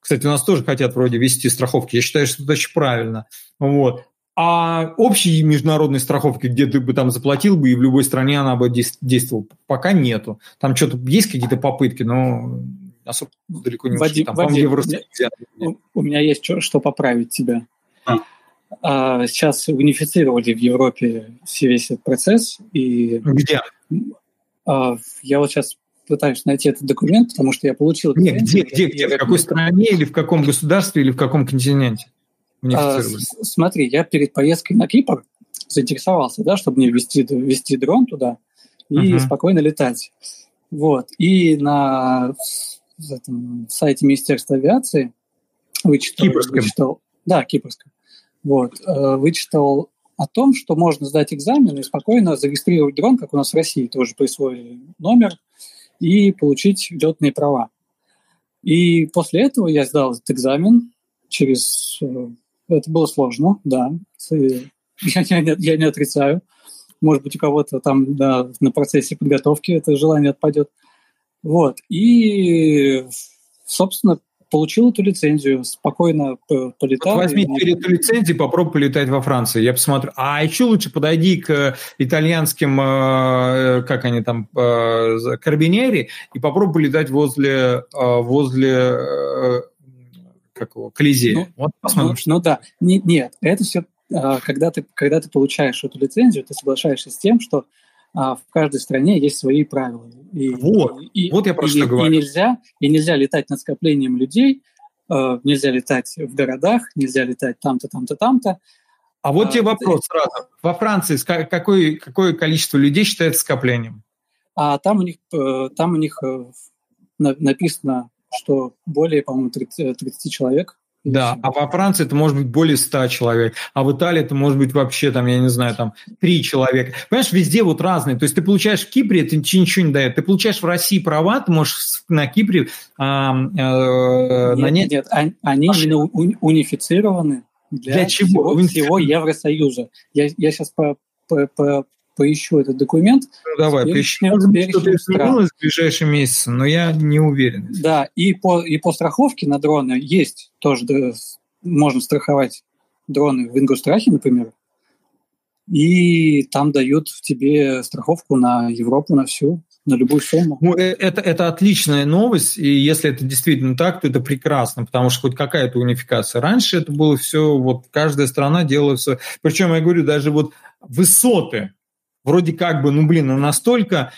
Кстати, у нас тоже хотят вроде вести страховки. Я считаю, что это очень правильно. Вот. А общей международной страховки, где ты бы там заплатил бы, и в любой стране она бы действовала, пока нету. Там что-то есть какие-то попытки, но особо далеко не Вадим, там, Вадим, у, меня, у меня есть что, что поправить тебя. А. А, сейчас унифицировали в Европе весь этот процесс. И, Где? А, я вот сейчас пытаюсь найти этот документ, потому что я получил... Нет, где, где, где? В какой стране или в каком государстве или в каком континенте? А, смотри, я перед поездкой на Кипр заинтересовался, да, чтобы мне ввести, ввести дрон туда и uh-huh. спокойно летать. Вот. И на этом сайте Министерства авиации, вычитал, вычитал да, кипрском, вот, э, вычитал о том, что можно сдать экзамен и спокойно зарегистрировать дрон, как у нас в России тоже присвоили номер, и получить летные права. И после этого я сдал этот экзамен через... Э, это было сложно, да. Я, я, я не отрицаю. Может быть, у кого-то там да, на процессе подготовки это желание отпадет. Вот. И, собственно, получил эту лицензию, спокойно полетал. Вот возьми теперь эту лицензию, попробуй полетать во Франции. Я посмотрю. А еще лучше подойди к итальянским, э, как они там, э, карбинери, и попробуй полетать возле, э, возле как его, Колизея. Ну, вот Ну, ну да, не, нет, это все, когда ты, когда ты получаешь эту лицензию, ты соглашаешься с тем, что а в каждой стране есть свои правила. И, вот, и, вот я просто и, говорю. И нельзя, и нельзя летать над скоплением людей, э, нельзя летать в городах, нельзя летать там-то, там-то, там-то. А вот а, тебе вопрос это... сразу. Во Франции какое, какое количество людей считается скоплением? А там у них, э, там у них э, написано, что более, по-моему, 30, 30 человек да, а во Франции это может быть более 100 человек, а в Италии это может быть вообще, там, я не знаю, там, 3 человека. Понимаешь, везде вот разные. То есть ты получаешь в Кипре, это ничего не дает. Ты получаешь в России права, ты можешь на Кипре а, а, нет, нанять... Нет, они, они именно унифицированы для, для чего? Всего, всего Евросоюза. Я, я сейчас по, по, по, поищу этот документ. Ну, давай, поищи. Что-то изменилось в ближайшие месяцы, но я не уверен. Да, и по, и по страховке на дроны есть тоже, да, можно страховать дроны в Ингустрахе, например, и там дают тебе страховку на Европу, на всю, на любую сумму. Ну, э, это, это отличная новость, и если это действительно так, то это прекрасно, потому что хоть какая-то унификация. Раньше это было все, вот каждая страна делала все. Причем, я говорю, даже вот высоты вроде как бы, ну, блин, ну, настолько,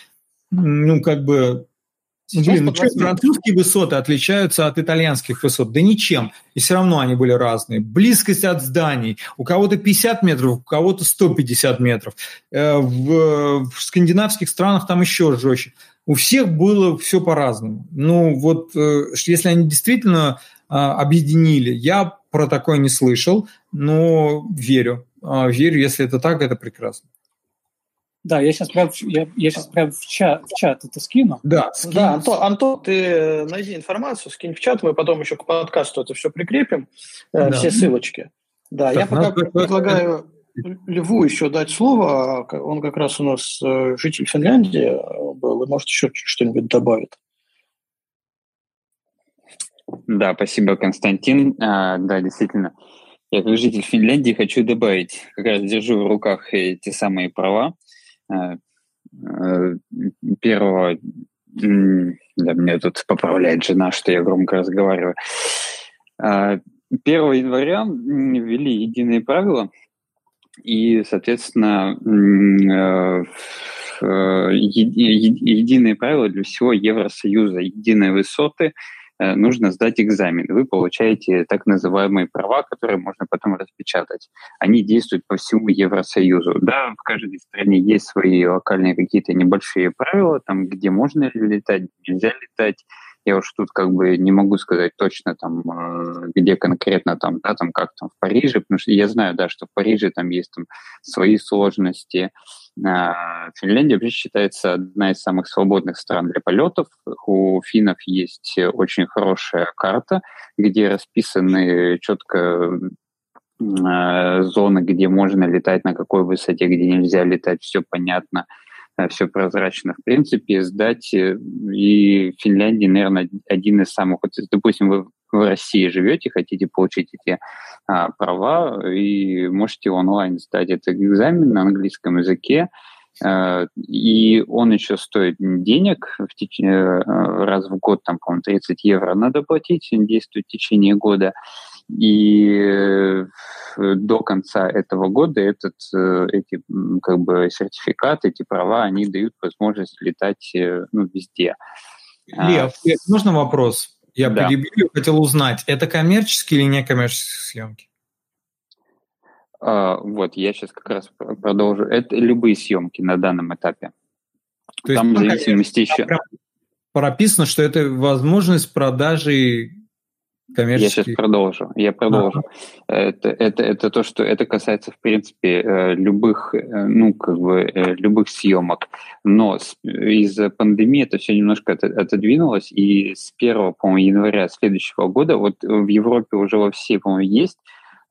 ну, как бы, блин, ну, чем французские высоты отличаются от итальянских высот? Да ничем. И все равно они были разные. Близкость от зданий. У кого-то 50 метров, у кого-то 150 метров. Э, в, в скандинавских странах там еще жестче. У всех было все по-разному. Ну, вот э, если они действительно а, объединили, я про такое не слышал, но верю. А, верю, если это так, это прекрасно. Да, я сейчас прям, я, я сейчас прям в, чат, в чат это скину. Да, скинь. да Антон, Антон, ты найди информацию, скинь в чат, мы потом еще к подкасту это все прикрепим, э, да. все ссылочки. Да, так, я пока нас... предлагаю Льву еще дать слово, он как раз у нас э, житель Финляндии э, был, и может еще что-нибудь добавит. Да, спасибо, Константин. А, да, действительно, я как житель Финляндии хочу добавить, как раз держу в руках эти самые права, Э, э, первого, да, меня тут поправляет жена, что я громко разговариваю. 1 э, января ввели единые правила, и, соответственно, единые правила для всего Евросоюза, единые высоты – Э, нужно сдать экзамен. Вы получаете так называемые права, которые можно потом распечатать. Они действуют по всему Евросоюзу. Да, в каждой стране есть свои локальные какие-то небольшие правила, там, где можно летать, нельзя летать. Я уж тут как бы не могу сказать точно там, э, где конкретно там, да, там как там в Париже, потому что я знаю, да, что в Париже там есть там свои сложности, а, Финляндия вообще считается одна из самых свободных стран для полетов. У финнов есть очень хорошая карта, где расписаны четко а, зоны, где можно летать, на какой высоте, где нельзя летать, все понятно, все прозрачно. В принципе, сдать э, и Финляндия, наверное, один из самых... Вот, допустим, вы в России живете, хотите получить эти а, права, и можете онлайн сдать этот экзамен на английском языке, а, и он еще стоит денег, в теч... Э, раз в год, там, по-моему, 30 евро надо платить, он действует в течение года, и э, до конца этого года этот, э, эти как бы сертификаты, эти права, они дают возможность летать ну, везде. Лев, а, можно вопрос? Я да. перебью, хотел узнать, это коммерческие или некоммерческие съемки? А, вот, я сейчас как раз продолжу. Это любые съемки на данном этапе. То Там в зависимости еще... Прописано, что это возможность продажи коммерческих... Я сейчас продолжу. Я продолжу. А. Это, это, это то, что это касается, в принципе, э, любых, э, ну, как бы, э, любых съемок. Но из-за пандемии это все немножко отодвинулось, и с 1, по-моему, января следующего года, вот в Европе уже во всей, по-моему, есть,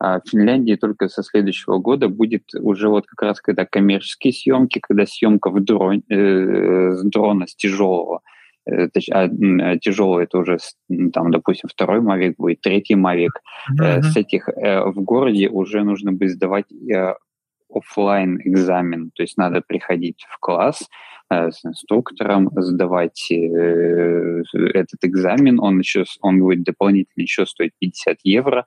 а в Финляндии только со следующего года будет уже вот как раз когда коммерческие съемки, когда съемка в дрон, э, с дрона с тяжелого, тяжелый это уже там, допустим, второй Mavic будет, третий Mavic. Mm-hmm. Э, с этих э, в городе уже нужно будет сдавать э, офлайн экзамен, то есть надо приходить в класс э, с инструктором, сдавать э, этот экзамен, он еще он будет дополнительно еще стоить 50 евро,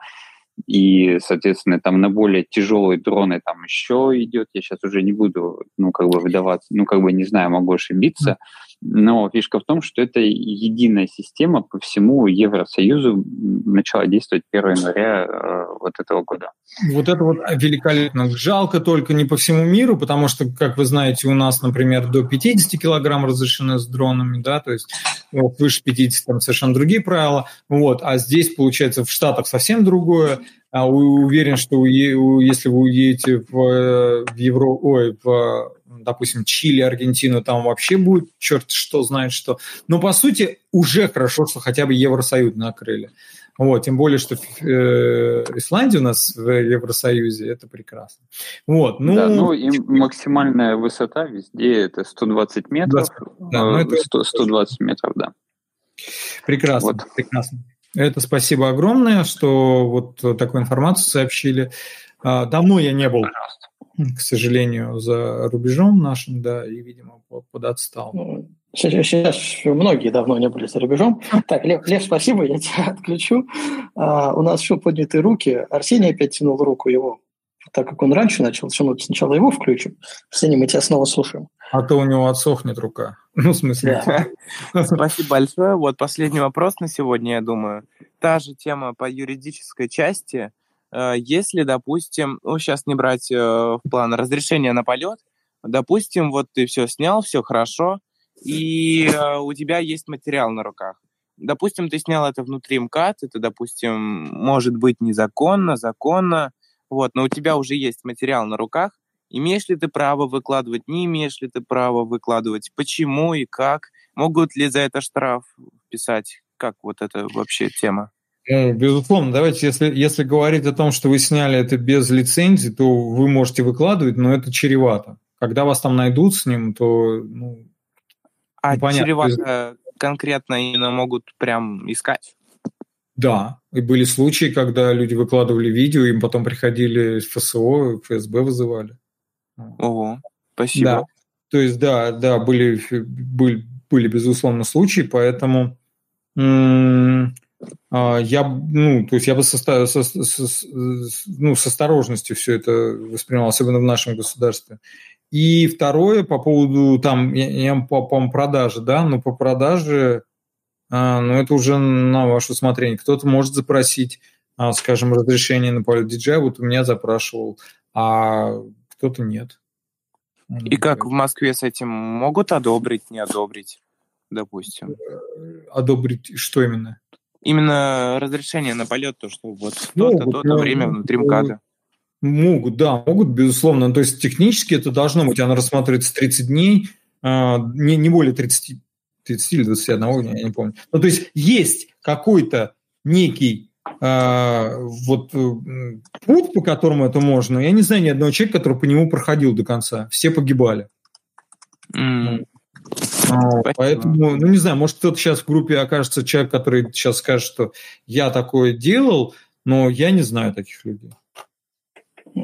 и, соответственно, там на более тяжелые дроны там еще идет. Я сейчас уже не буду, ну, как бы выдаваться, ну, как бы не знаю, могу ошибиться. Но фишка в том, что это единая система по всему Евросоюзу начала действовать 1 января э, вот этого года. Вот это вот великолепно. Жалко только не по всему миру, потому что, как вы знаете, у нас, например, до 50 килограмм разрешено с дронами, да, то есть вот, выше 50 там совершенно другие правила, вот, а здесь, получается, в Штатах совсем другое, а уверен, что если вы уедете в, в Евро, ой, в допустим, Чили, Аргентину, там вообще будет черт что знает что. Но, по сути, уже хорошо, что хотя бы Евросоюз накрыли. Вот, тем более, что э, Исландия у нас в Евросоюзе, это прекрасно. Вот, ну, да, ну и максимальная высота везде это 120 метров, 20, да, ну, это 100, 120 метров, да. Прекрасно, вот. прекрасно. Это спасибо огромное, что вот такую информацию сообщили. А, давно я не был Пожалуйста к сожалению, за рубежом нашим, да, и, видимо, подотстал. Ну, сейчас многие давно не были за рубежом. Так, Лев, Лев спасибо, я тебя отключу. А, у нас еще поднятые руки. Арсений опять тянул руку его, так как он раньше начал. Сначала его включим. Арсений, мы тебя снова слушаем. А то у него отсохнет рука. Ну, в смысле. Спасибо большое. Вот последний вопрос на сегодня, я думаю. Та же тема по юридической части – если, допустим, ну, сейчас не брать э, в план разрешение на полет, допустим, вот ты все снял, все хорошо, и э, у тебя есть материал на руках. Допустим, ты снял это внутри МКАД, это, допустим, может быть незаконно, законно, вот, но у тебя уже есть материал на руках. Имеешь ли ты право выкладывать, не имеешь ли ты право выкладывать, почему и как? Могут ли за это штраф писать? Как вот это вообще тема? Ну, безусловно, давайте, если, если говорить о том, что вы сняли это без лицензии, то вы можете выкладывать, но это чревато. Когда вас там найдут с ним, то ну, а ну, чревато конкретно именно могут прям искать? Да, и были случаи, когда люди выкладывали видео, им потом приходили из ФСО, ФСБ вызывали. Ого, спасибо. Да, то есть, да, да, были, были, были безусловно случаи, поэтому а, я, ну, то есть я бы со, со, со, ну, с осторожностью все это воспринимал, особенно в нашем государстве. И второе, по поводу там, я, я по, по продаже, да, но по продаже, а, ну, это уже на ваше усмотрение. Кто-то может запросить, а, скажем, разрешение на полет DJI, вот у меня запрашивал, а кто-то нет. И как в Москве с этим могут одобрить, не одобрить, допустим? Э, одобрить что именно? Именно разрешение на полет, то, что вот то-то, то-то время внутри МКАДа. Могут, да, могут, безусловно. То есть технически это должно быть, оно рассматривается 30 дней, а, не, не более 30, 30 или 21, я не помню. Ну, то есть есть какой-то некий а, вот э, путь, по которому это можно. Я не знаю ни одного человека, который по нему проходил до конца. Все погибали. Mm. Поэтому, ну не знаю, может кто-то сейчас в группе окажется человек, который сейчас скажет, что я такое делал, но я не знаю таких людей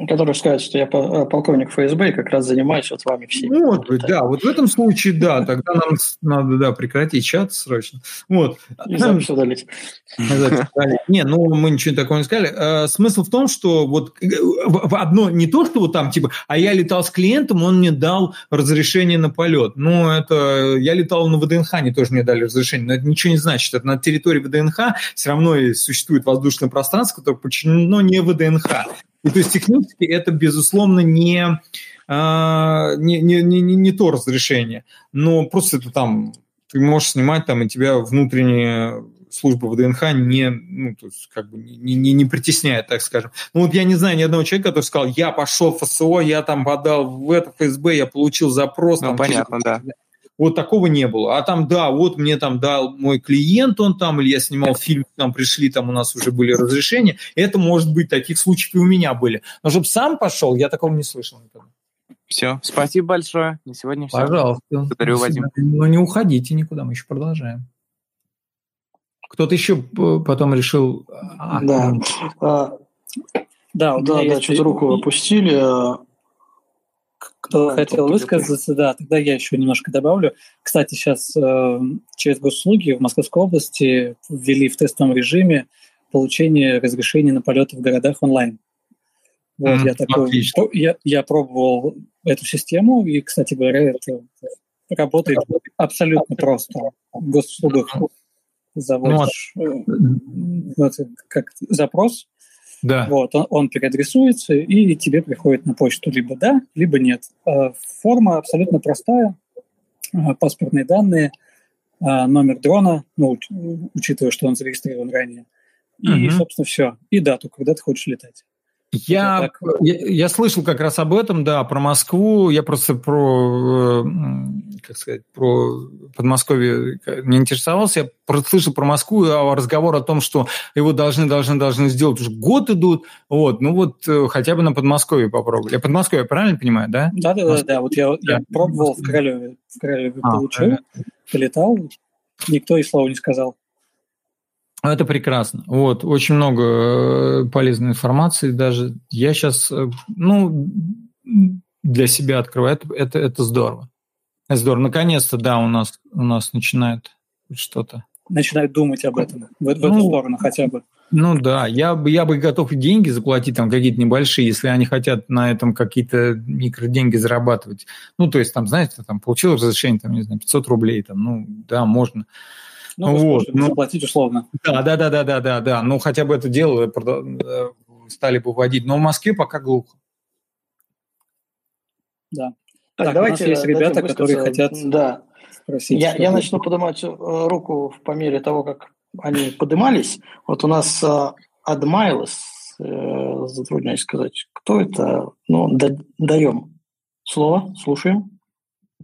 который скажет, что я э, полковник ФСБ и как раз занимаюсь вот вами всеми. Может быть, да. Вот в этом случае, да, тогда нам надо, да, прекратить чат срочно. Вот. И запись удалить. Не, ну мы ничего такого не сказали. Э, смысл в том, что вот э, в одно, не то, что вот там типа, а я летал с клиентом, он мне дал разрешение на полет. Ну, это я летал на ВДНХ, они тоже мне дали разрешение, но это ничего не значит. Это на территории ВДНХ все равно существует воздушное пространство, которое подчинено не ВДНХ. И то есть технически это, безусловно, не, а, не, не, не, не то разрешение, но просто это там ты можешь снимать там, и тебя внутренняя служба ВДНХ не, ну, то есть, как бы не, не, не притесняет, так скажем. Ну, вот я не знаю ни одного человека, который сказал, я пошел в ФСО, я там подал в это ФСБ, я получил запрос. Ну, там, понятно, да. Вот такого не было. А там, да, вот мне там дал мой клиент, он там, или я снимал фильм, там пришли, там у нас уже были разрешения. Это может быть, таких случаев и у меня были. Но чтобы сам пошел, я такого не слышал никогда. Все, спасибо большое. На сегодня все. Пожалуйста. Благодарю, Вадим. Ну, не уходите никуда, мы еще продолжаем. Кто-то еще потом решил... А, да. А, да, да, да, что-то руку опустили. Кто да, хотел высказаться, да, тогда я еще немножко добавлю. Кстати, сейчас э, через госуслуги в Московской области ввели в тестовом режиме получение разрешений на полеты в городах онлайн. Вот, mm, я такой, я, я пробовал эту систему, и, кстати говоря, это работает абсолютно просто. В госуслугах заводишь ну, вот, как запрос, да. вот, он, он переадресуется, и тебе приходит на почту либо да, либо нет. А форма абсолютно простая, а, паспортные данные, а, номер дрона, ну, учитывая, что он зарегистрирован ранее, и, угу. собственно, все. И дату, когда ты хочешь летать. Я, я, я слышал как раз об этом, да, про Москву. Я просто про, э, как сказать, про Подмосковье не интересовался. Я просто слышал про Москву, а разговор о том, что его должны, должны, должны сделать. Уже год идут. Вот, ну вот э, хотя бы на Подмосковье попробовали. Я Подмосковье правильно понимаю, да? Да, да, да, да. Вот я, я пробовал в Королеве, в Королеве а, получил, полетал, никто и слова не сказал. Это прекрасно. Вот, очень много э, полезной информации даже. Я сейчас, э, ну, для себя открываю. Это, это, это здорово. Это здорово. Наконец-то, да, у нас, у нас начинает что-то. Начинают думать об этом, в, в эту ну, сторону хотя бы. Ну да, я бы, я бы готов деньги заплатить, там какие-то небольшие, если они хотят на этом какие-то микроденьги зарабатывать. Ну, то есть, там, знаете, там получил разрешение, там, не знаю, 500 рублей, там, ну, да, можно. Ну, вот, ну, заплатить условно. Да, да, да, да, да, да, да. Ну, хотя бы это дело э, стали бы вводить. Но в Москве пока глухо. Да. Так, так давайте есть ребята, которые хотят да. спросить. Я, я начну поднимать э, руку по мере того, как они поднимались. Вот у нас Адмайлос, э, затрудняюсь сказать, кто это. Ну, даем слово, слушаем.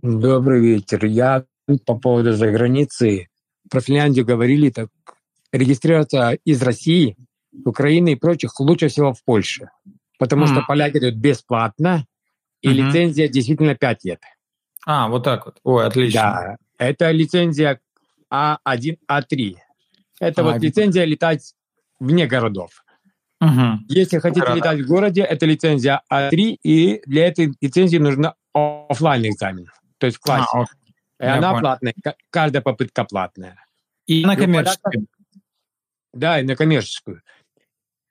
Добрый вечер. Я по поводу заграницы про Финляндию говорили, так регистрироваться из России, Украины и прочих лучше всего в Польше. Потому mm. что поляки идут бесплатно, и mm-hmm. лицензия действительно 5 лет. А, вот так вот. Ой, отлично. Да, это лицензия А1, А3. Это а, вот лицензия летать вне городов. Угу. Если хотите Города. летать в городе, это лицензия А3, и для этой лицензии нужно офлайн экзамен, то есть в классе. А, и Я она понял. платная, каждая попытка платная. И на коммерческую. Да, и на коммерческую.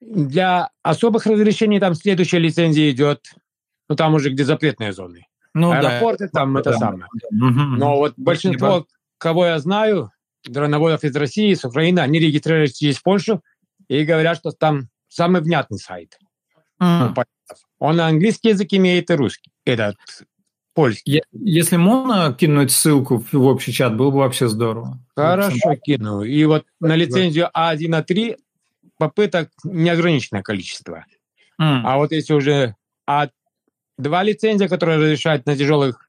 Для особых разрешений там следующая лицензия идет, ну там уже где запретные зоны. Ну, Аэропорты да. там да. это самое. Угу. Но вот большинство, кого я знаю, дроноводов из России, с Украины, они регистрируются через Польшу и говорят, что там самый внятный сайт. Mm. Он английский язык имеет и русский. Этот польский. Если можно кинуть ссылку в общий чат, было бы вообще здорово. Хорошо, кину. И вот на лицензию А1, А3 попыток неограниченное количество. Mm. А вот если уже А2 лицензия, которая разрешает на тяжелых,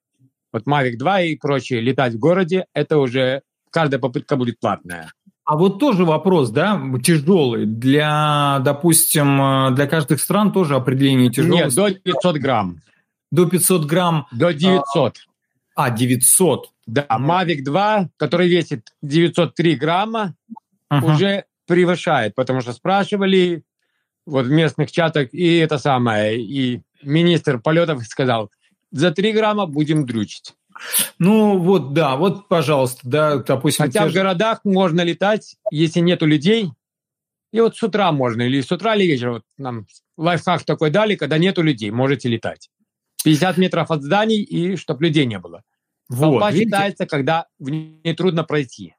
вот Mavic 2 и прочее, летать в городе, это уже каждая попытка будет платная. А вот тоже вопрос, да, тяжелый. Для, допустим, для каждых стран тоже определение тяжелости. Нет, до 500 грамм. До 500 грамм. До 900. А, 900. Да, Mavic 2, который весит 903 грамма, uh-huh. уже превышает, потому что спрашивали вот в местных чатах, и это самое, и министр полетов сказал, за 3 грамма будем дрючить. Ну вот, да, вот, пожалуйста, да, допустим... Хотя в городах можно летать, если нету людей, и вот с утра можно, или с утра, или вечером. Вот нам лайфхак такой дали, когда нету людей, можете летать. 50 метров от зданий, и чтобы людей не было. Вот, Толпа видите? считается, когда в ней трудно пройти.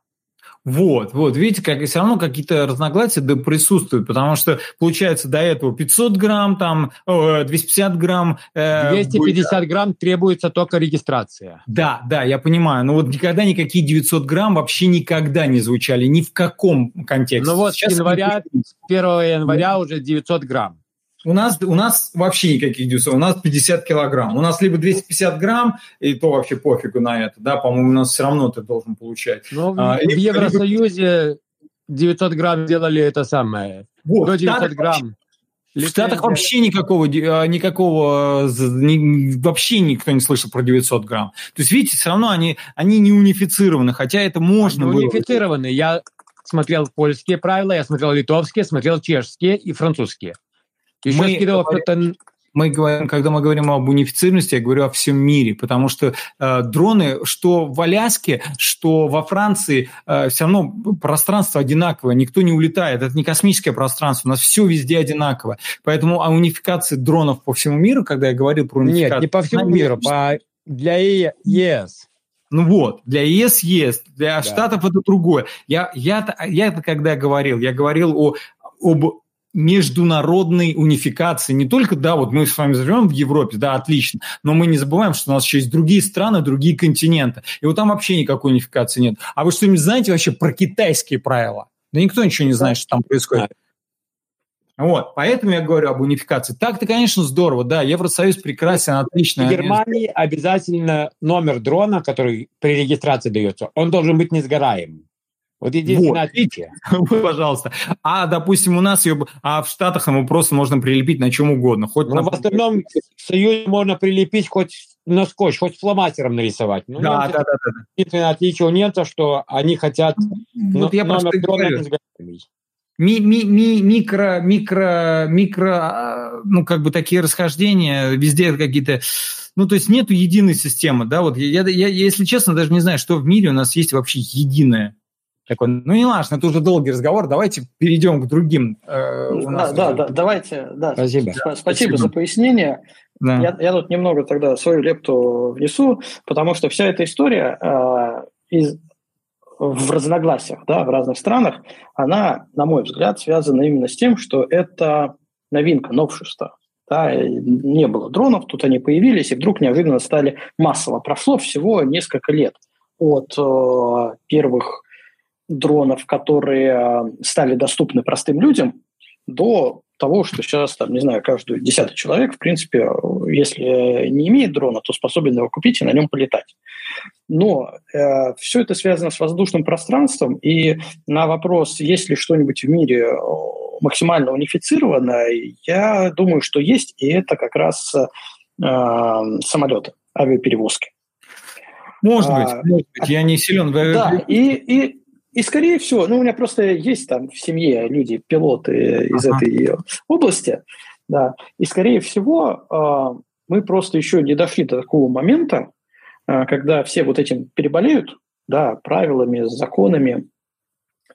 Вот, вот, видите, как все равно какие-то разногласия да, присутствуют, потому что получается до этого 500 грамм, там 250 грамм. Э, 250 будет... грамм требуется только регистрация. Да, да, я понимаю, но вот никогда никакие 900 грамм вообще никогда не звучали, ни в каком контексте. Ну вот Сейчас января, 1 января уже 900 грамм. У нас, у нас вообще никаких дюсов, у нас 50 килограмм. У нас либо 250 грамм, и то вообще пофигу на это, да, по-моему, у нас все равно ты должен получать. Но ну, а, в либо, Евросоюзе 900 грамм делали это самое. Вот, до 900 грамм. В Штатах вообще никакого, а, никакого, вообще никто не слышал про 900 грамм. То есть, видите, все равно они, они не унифицированы, хотя это можно они было. унифицированы. Я смотрел польские правила, я смотрел литовские, смотрел чешские и французские. Еще мы, скидывал кто-то мы говорим, когда мы говорим об унифицированности, я говорю о всем мире, потому что э, дроны, что в Аляске, что во Франции, э, все равно пространство одинаковое, никто не улетает, это не космическое пространство, у нас все везде одинаково. Поэтому о унификации дронов по всему миру, когда я говорил про унификацию... Нет, не по всему миру, по... для ЕС. Ну вот, для ЕС есть, для да. Штатов это другое. Я, я, я это когда говорил, я говорил о, об международной унификации. Не только, да, вот мы с вами живем в Европе, да, отлично, но мы не забываем, что у нас еще есть другие страны, другие континенты. И вот там вообще никакой унификации нет. А вы что-нибудь знаете вообще про китайские правила? Да никто ничего не знает, что там происходит. Вот, поэтому я говорю об унификации. Так-то, конечно, здорово, да, Евросоюз прекрасен, отлично. В Германии обязательно номер дрона, который при регистрации дается, он должен быть несгораемым. Вот единственное вот. отличие. Пожалуйста. А, допустим, у нас ее, а в Штатах ему просто можно прилепить на чем угодно. Хоть ну, на... В остальном в Союзе можно прилепить хоть на скотч, хоть фломастером нарисовать. Ну, да, немцы, да, да, да. Единственное отличие у немцев, что они хотят вот я дрона ми, ми, ми, микро, микро, микро, а, ну, как бы такие расхождения, везде какие-то, ну, то есть нету единой системы, да, вот я, я, если честно, даже не знаю, что в мире у нас есть вообще единое. Такой, ну не важно, это уже долгий разговор, давайте перейдем к другим. Э, у нас да, да, да, давайте. Да, спасибо. Спасибо, спасибо за пояснение. Да. Я, я тут немного тогда свою лепту внесу, потому что вся эта история э, из, в разногласиях да, в разных странах, она, на мой взгляд, связана именно с тем, что это новинка, новшество. Да, не было дронов, тут они появились, и вдруг неожиданно стали массово. Прошло всего несколько лет от э, первых дронов, которые а, стали доступны простым людям, до того, что сейчас, там, не знаю, каждый десятый человек, в принципе, если не имеет дрона, то способен его купить и на нем полетать. Но э, все это связано с воздушным пространством, и на вопрос, есть ли что-нибудь в мире э, максимально унифицированное, я думаю, что есть, и это как раз э, самолеты, авиаперевозки. Может быть, а, может быть, я не силен в Да, и, и и, скорее всего, ну, у меня просто есть там в семье люди, пилоты из ага. этой области, да, и, скорее всего, а, мы просто еще не дошли до такого момента, а, когда все вот этим переболеют, да, правилами, законами,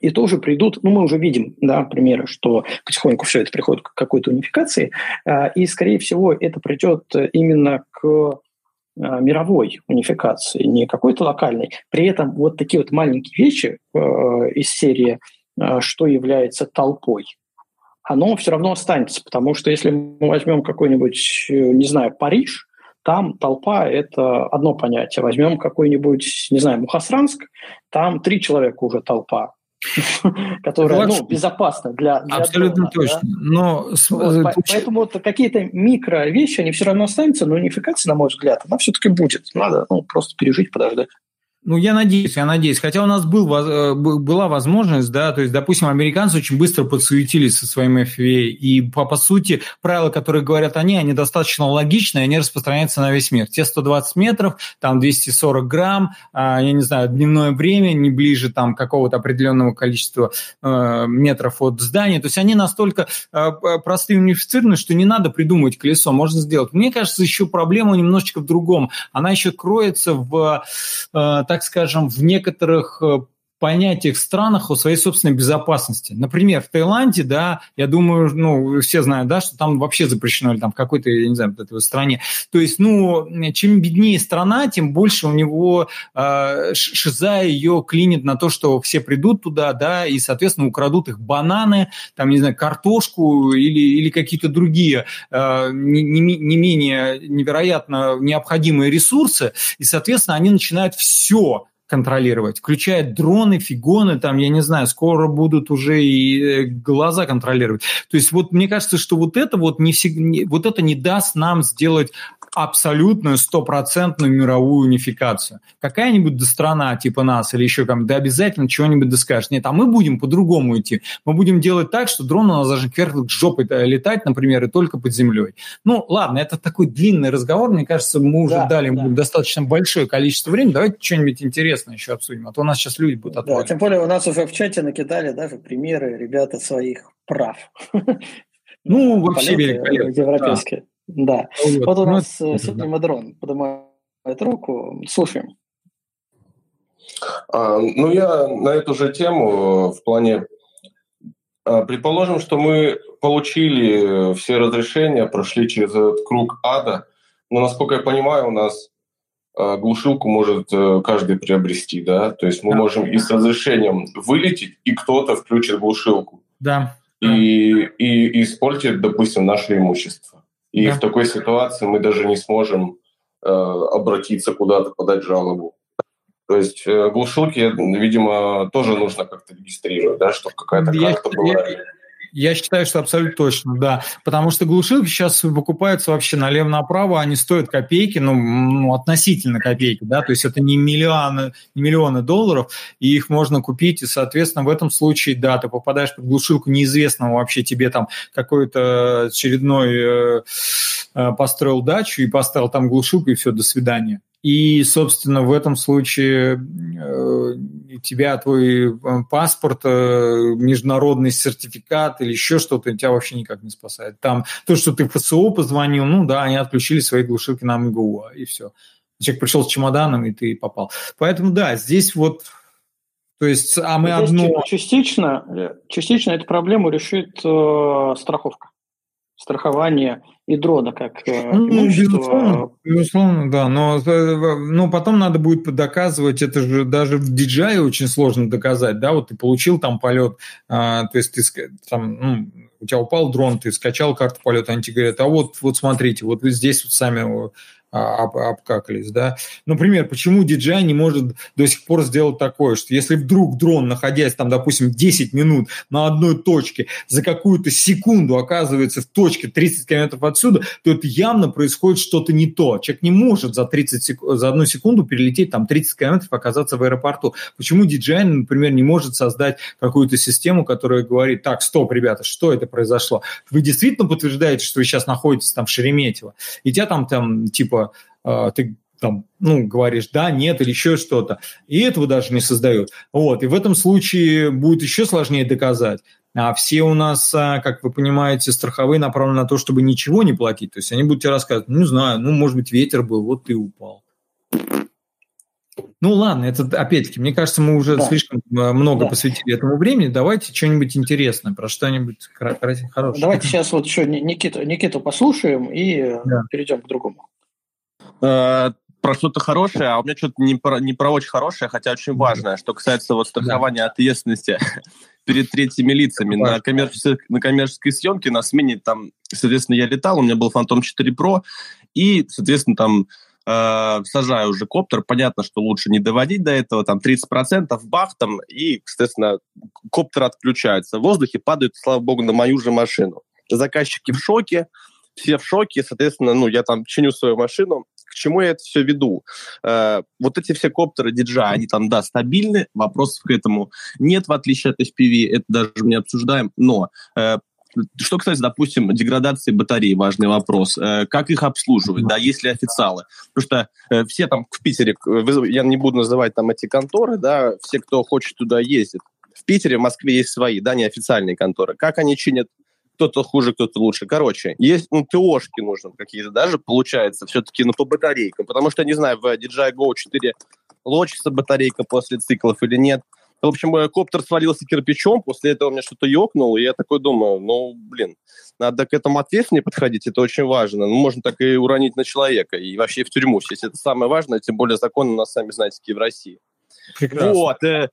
и тоже придут, ну, мы уже видим, да, примеры, что потихоньку все это приходит к какой-то унификации, а, и, скорее всего, это придет именно к мировой унификации, не какой-то локальной. При этом вот такие вот маленькие вещи э, из серии э, «Что является толпой?» оно все равно останется, потому что если мы возьмем какой-нибудь, э, не знаю, Париж, там толпа – это одно понятие. Возьмем какой-нибудь, не знаю, Мухасранск, там три человека уже толпа. которая ну, безопасна для, для Абсолютно дрона, точно. Да? Но, вот, поэтому вот какие-то микро вещи, они все равно останутся, но унификация, на мой взгляд, она все-таки будет. Надо ну, просто пережить, подождать. Ну, я надеюсь, я надеюсь. Хотя у нас был, э, была возможность, да, то есть, допустим, американцы очень быстро подсуетились со своим FVA, и, по, по сути, правила, которые говорят они, они достаточно логичны, они распространяются на весь мир. Те 120 метров, там 240 грамм, а, я не знаю, дневное время не ближе там какого-то определенного количества э, метров от здания. То есть они настолько э, простые и унифицированы, что не надо придумывать колесо, можно сделать. Мне кажется, еще проблема немножечко в другом. Она еще кроется в так скажем, в некоторых понятиях в странах о своей собственной безопасности. Например, в Таиланде, да, я думаю, ну, все знают, да, что там вообще запрещено, или там в какой-то, я не знаю, этой стране. То есть, ну, чем беднее страна, тем больше у него э, шиза ее клинит на то, что все придут туда, да, и, соответственно, украдут их бананы, там, не знаю, картошку или, или какие-то другие э, не, не, не менее невероятно необходимые ресурсы, и, соответственно, они начинают все контролировать, включая дроны, фигоны, там, я не знаю, скоро будут уже и э, глаза контролировать. То есть вот мне кажется, что вот это вот не всегда, вот это не даст нам сделать абсолютную стопроцентную мировую унификацию. Какая-нибудь страна типа нас или еще кому да обязательно чего-нибудь доскажет. Нет, а мы будем по-другому идти. Мы будем делать так, что дрон у нас должен кверх жопой летать, например, и только под землей. Ну, ладно, это такой длинный разговор. Мне кажется, мы уже да, дали да. достаточно большое количество времени. Давайте что-нибудь интересное еще обсудим, а то у нас сейчас люди будут отводить. Да, тем более у нас уже в чате накидали даже примеры ребята своих прав. Ну, вообще великолепно. Европейские. Да. Вот, вот у ну, нас ну, сегодня Мадрон поднимает руку. Слушаем. А, ну, я на эту же тему в плане... А, предположим, что мы получили все разрешения, прошли через этот круг ада, но, насколько я понимаю, у нас а, глушилку может э, каждый приобрести, да? То есть мы да. можем и с разрешением вылететь, и кто-то включит глушилку. Да. И, и, и испортит, допустим, наше имущество. И да. в такой ситуации мы даже не сможем э, обратиться куда-то, подать жалобу. То есть э, глушилки, видимо, тоже нужно как-то регистрировать, да, чтобы какая-то карта была. Я, я считаю, что абсолютно точно, да. Потому что глушилки сейчас покупаются вообще налево-направо, они стоят копейки, ну, ну, относительно копейки, да, то есть это не миллионы, не миллионы долларов, и их можно купить, и, соответственно, в этом случае, да, ты попадаешь под глушилку неизвестного вообще тебе там какой-то очередной э, э, построил дачу и поставил там глушилку, и все, до свидания. И, собственно, в этом случае э, тебя твой э, паспорт, э, международный сертификат или еще что-то тебя вообще никак не спасает. Там то, что ты в ФСО позвонил, ну да, они отключили свои глушилки на МГУ, и все. Человек пришел с чемоданом, и ты попал. Поэтому да, здесь вот то есть, а мы Здесь одно... Частично, частично эту проблему решит э, страховка страхование и дрона как э, ну, Безусловно, безусловно, да. Но, э, но потом надо будет доказывать, это же даже в DJI очень сложно доказать, да, вот ты получил там полет, а, то есть ты там, ну, у тебя упал дрон, ты скачал карту полета, они тебе говорят, а вот, вот смотрите, вот вы здесь вот сами об, обкакались, да. Например, почему DJI не может до сих пор сделать такое, что если вдруг дрон, находясь там, допустим, 10 минут на одной точке, за какую-то секунду оказывается в точке 30 километров отсюда, то это явно происходит что-то не то. Человек не может за, 30 сек... за одну секунду перелететь там 30 километров, оказаться в аэропорту. Почему DJI, например, не может создать какую-то систему, которая говорит, так, стоп, ребята, что это произошло? Вы действительно подтверждаете, что вы сейчас находитесь там в Шереметьево, и тебя там, там типа э, ты там, ну, говоришь да, нет или еще что-то. И этого даже не создают. Вот. И в этом случае будет еще сложнее доказать. А все у нас, а, как вы понимаете, страховые направлены на то, чтобы ничего не платить. То есть они будут тебе рассказывать, ну, не знаю, ну, может быть, ветер был, вот ты упал. Ну ладно, это опять-таки, мне кажется, мы уже да. слишком э, много да. посвятили этому времени. Давайте что-нибудь интересное, про что-нибудь хорошее. Давайте сейчас вот еще Никиту, Никиту послушаем и э, да. перейдем к другому. Э, про что-то хорошее, а у меня что-то не про, не про очень хорошее, хотя очень важное, что касается вот страхования да. ответственности перед третьими лицами. На коммерческой, на коммерческой съемке на смене там, соответственно, я летал, у меня был Phantom 4 Pro, и, соответственно, там э, сажаю уже коптер, понятно, что лучше не доводить до этого, там 30% бах там, и, соответственно, коптер отключается. В воздухе падает, слава богу, на мою же машину. Заказчики в шоке, все в шоке, соответственно, ну, я там чиню свою машину, к чему я это все веду? Э, вот эти все коптеры DJI, они там, да, стабильны, вопросов к этому нет, в отличие от FPV, это даже мы не обсуждаем, но э, что, кстати, допустим, деградации батареи, важный вопрос. Э, как их обслуживать, да, есть ли официалы? Потому что э, все там в Питере, я не буду называть там эти конторы, да, все, кто хочет туда ездит. В Питере, в Москве есть свои, да, неофициальные конторы. Как они чинят кто-то хуже, кто-то лучше. Короче, есть, ну, ТОшки нужны какие-то даже, получается, все-таки, ну, по батарейкам. Потому что, не знаю, в DJI Go 4 лочится батарейка после циклов или нет. В общем, э, коптер свалился кирпичом, после этого у меня что-то ёкнуло, и я такой думаю, ну, блин, надо к этому ответственнее подходить, это очень важно. Ну, можно так и уронить на человека, и вообще в тюрьму сесть. Это самое важное, тем более законы у нас, сами знаете, какие в России. Прекрасно. Вот, э,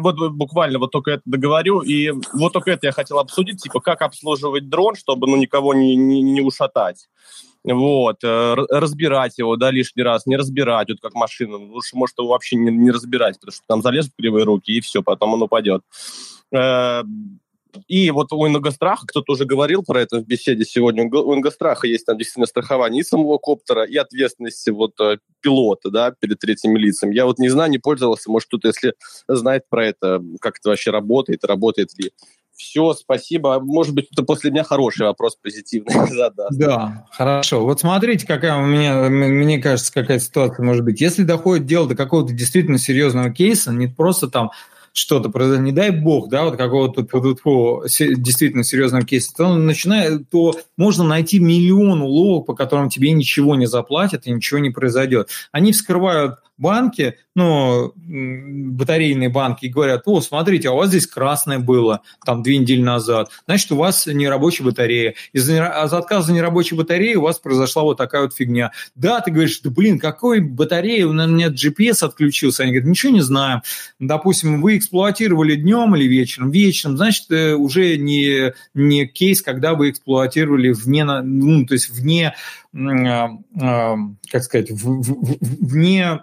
вот буквально вот только это договорю, и вот только это я хотел обсудить, типа, как обслуживать дрон, чтобы, ну, никого не, не, не ушатать. Вот, э, разбирать его, да, лишний раз, не разбирать, вот как машину, лучше, может, его вообще не, не разбирать, потому что там залезут кривые руки, и все, потом он упадет. И вот у Ингостраха, кто-то уже говорил про это в беседе сегодня, у Ингостраха есть там действительно страхование и самого коптера, и ответственности вот э, пилота, да, перед третьим лицом. Я вот не знаю, не пользовался, может, кто-то, если знает про это, как это вообще работает, работает ли. Все, спасибо. Может быть, это после меня хороший вопрос, позитивный задаст. Да, хорошо. Вот смотрите, какая у меня, мне кажется, какая ситуация может быть. Если доходит дело до какого-то действительно серьезного кейса, не просто там что-то произойдет, не дай бог, да, вот какого-то действительно серьезного кейса, то, начинает, то можно найти миллион уловок, по которым тебе ничего не заплатят и ничего не произойдет. Они вскрывают банки, ну, батарейные банки, и говорят, о, смотрите, а у вас здесь красное было там две недели назад, значит, у вас нерабочая батарея. Из-за отказа нерабочей батареи у вас произошла вот такая вот фигня. Да, ты говоришь, да блин, какой батарея, у меня GPS отключился. Они говорят, ничего не знаем. Допустим, вы эксплуатировали днем или вечером? Вечером, значит, э, уже не, не кейс, когда вы эксплуатировали вне, ну, то есть вне, а, а, как сказать, вне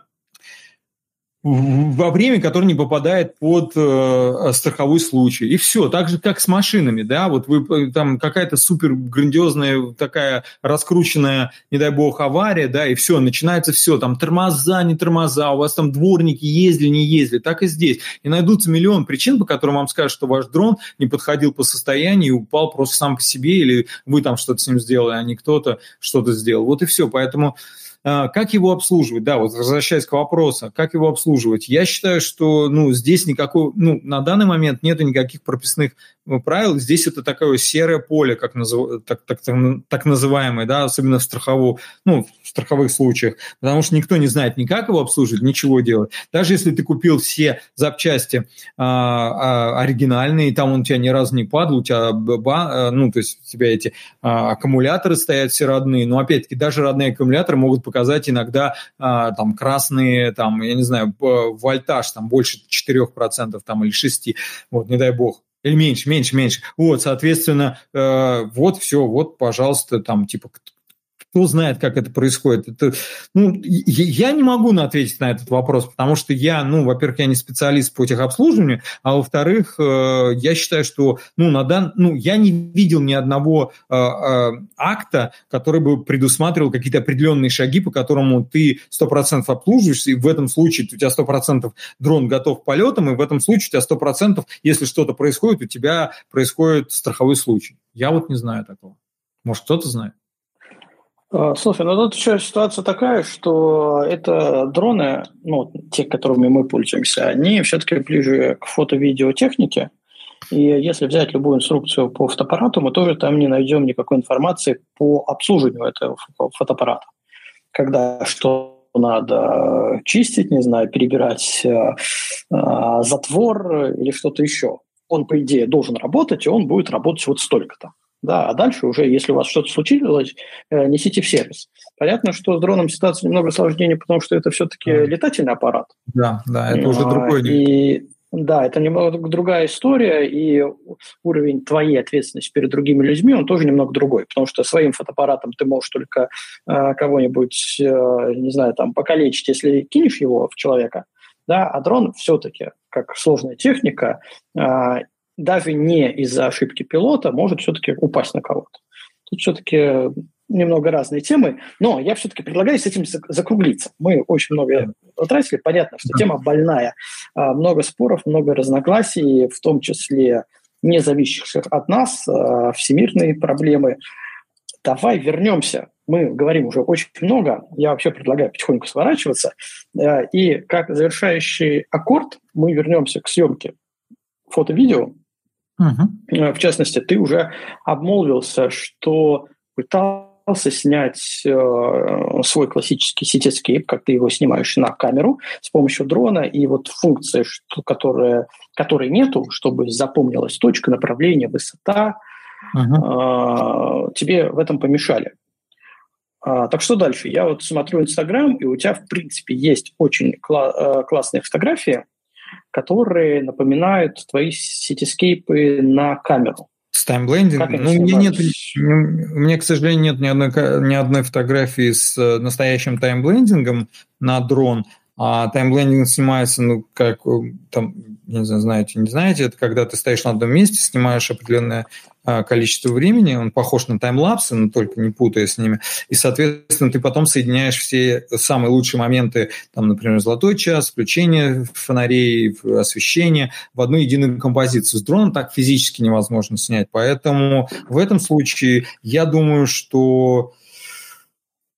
во время, которое не попадает под э, страховой случай. И все. Так же, как с машинами, да, вот вы э, там какая-то супер грандиозная такая раскрученная, не дай бог, авария, да, и все, начинается все, там тормоза, не тормоза, у вас там дворники ездили, не ездили, так и здесь. И найдутся миллион причин, по которым вам скажут, что ваш дрон не подходил по состоянию и упал просто сам по себе, или вы там что-то с ним сделали, а не кто-то что-то сделал. Вот и все. Поэтому а, как его обслуживать? Да, вот возвращаясь к вопросу, как его обслуживать? Я считаю, что ну, здесь никакой, ну, на данный момент нет никаких прописных правил. Здесь это такое серое поле, как, назыв... так, так, так называемое, да, особенно в, страхову, ну, в страховых случаях, потому что никто не знает ни как его обслуживать, ничего делать. Даже если ты купил все запчасти а, а, оригинальные, там он у тебя ни разу не падал, у тебя, ба, ну, то есть у тебя эти а, аккумуляторы стоят все родные, но опять-таки даже родные аккумуляторы могут показать иногда а, там красные, там, я не знаю, вольтаж там больше 4% там, или 6%, вот, не дай бог. Или меньше, меньше, меньше. Вот, соответственно, э, вот все, вот, пожалуйста, там, типа, кто знает, как это происходит. Это, ну, я не могу ответить на этот вопрос, потому что я, ну, во-первых, я не специалист по техобслуживанию, а во-вторых, э, я считаю, что, ну, на дан... ну, я не видел ни одного э, э, акта, который бы предусматривал какие-то определенные шаги, по которому ты 100% обслуживаешься, и в этом случае у тебя 100% дрон готов к полетам, и в этом случае у тебя 100%, если что-то происходит, у тебя происходит страховой случай. Я вот не знаю такого. Может, кто-то знает? А, слушай, ну тут еще ситуация такая, что это дроны, ну, те, которыми мы пользуемся, они все-таки ближе к фото-видеотехнике. И если взять любую инструкцию по фотоаппарату, мы тоже там не найдем никакой информации по обслуживанию этого фотоаппарата. Когда что надо чистить, не знаю, перебирать э, э, затвор или что-то еще. Он, по идее, должен работать, и он будет работать вот столько-то. Да, а дальше уже, если у вас что-то случилось, э, несите в сервис. Понятно, что с дроном ситуация немного сложнее, потому что это все-таки летательный аппарат. Да, да, это уже другой. И, да, это немного другая история, и уровень твоей ответственности перед другими людьми, он тоже немного другой, потому что своим фотоаппаратом ты можешь только э, кого-нибудь, э, не знаю, там, покалечить, если кинешь его в человека, да, а дрон все-таки, как сложная техника, э, даже не из-за ошибки пилота, может все-таки упасть на кого-то. Тут все-таки немного разные темы, но я все-таки предлагаю с этим закруглиться. Мы очень много утратили. Понятно, что тема больная. А, много споров, много разногласий, в том числе не зависящих от нас, а, всемирные проблемы. Давай вернемся. Мы говорим уже очень много. Я вообще предлагаю потихоньку сворачиваться. А, и как завершающий аккорд мы вернемся к съемке фото-видео, Угу. В частности, ты уже обмолвился, что пытался снять э, свой классический Cityscape, как ты его снимаешь на камеру с помощью дрона, и вот функция, что, которая, которой нету, чтобы запомнилась точка, направление, высота, э, тебе в этом помешали. А, так что дальше? Я вот смотрю Инстаграм, и у тебя, в принципе, есть очень кла- э, классные фотографии, которые напоминают твои ситискейпы на камеру. С таймблендингом? Ну, у меня, нет, у меня, к сожалению, нет ни одной, ни одной фотографии с э, настоящим таймблендингом на дрон, а таймблендинг снимается, ну, как э, там, не знаю, знаете, не знаете, это когда ты стоишь на одном месте, снимаешь определенное количество времени, он похож на таймлапсы, но только не путая с ними, и, соответственно, ты потом соединяешь все самые лучшие моменты, там, например, золотой час, включение фонарей, освещение в одну единую композицию. С дроном так физически невозможно снять, поэтому в этом случае я думаю, что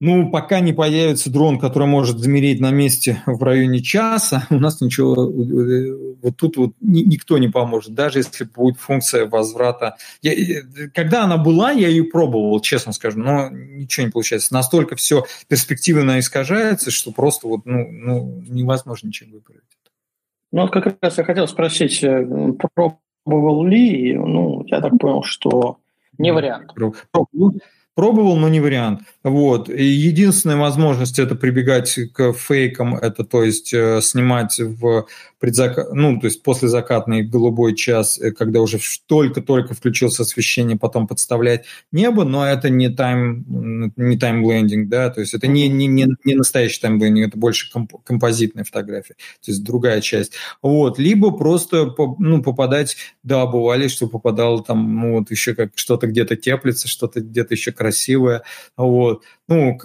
ну, пока не появится дрон, который может замереть на месте в районе часа, у нас ничего, э, вот тут вот никто не поможет, даже если будет функция возврата. Я, когда она была, я ее пробовал, честно скажу, но ничего не получается. Настолько все перспективно искажается, что просто вот, ну, ну невозможно ничего выправить. Ну, вот как раз я хотел спросить, э, пробовал ли, ну, я так понял, что не вариант. Пробовал. Пробовал, но не вариант. Вот. И единственная возможность это прибегать к фейкам, это то есть э, снимать в предзак... ну, то есть после закатный голубой час, э, когда уже только-только включился освещение, потом подставлять небо, но это не тайм, не таймблендинг, да, то есть это не, не, не, не настоящий таймблендинг, это больше комп, композитная фотография, то есть другая часть. Вот. Либо просто ну, попадать, да, бывали, что попадало там, ну, вот еще как что-то где-то теплится, что-то где-то еще красивое, вот. Ну,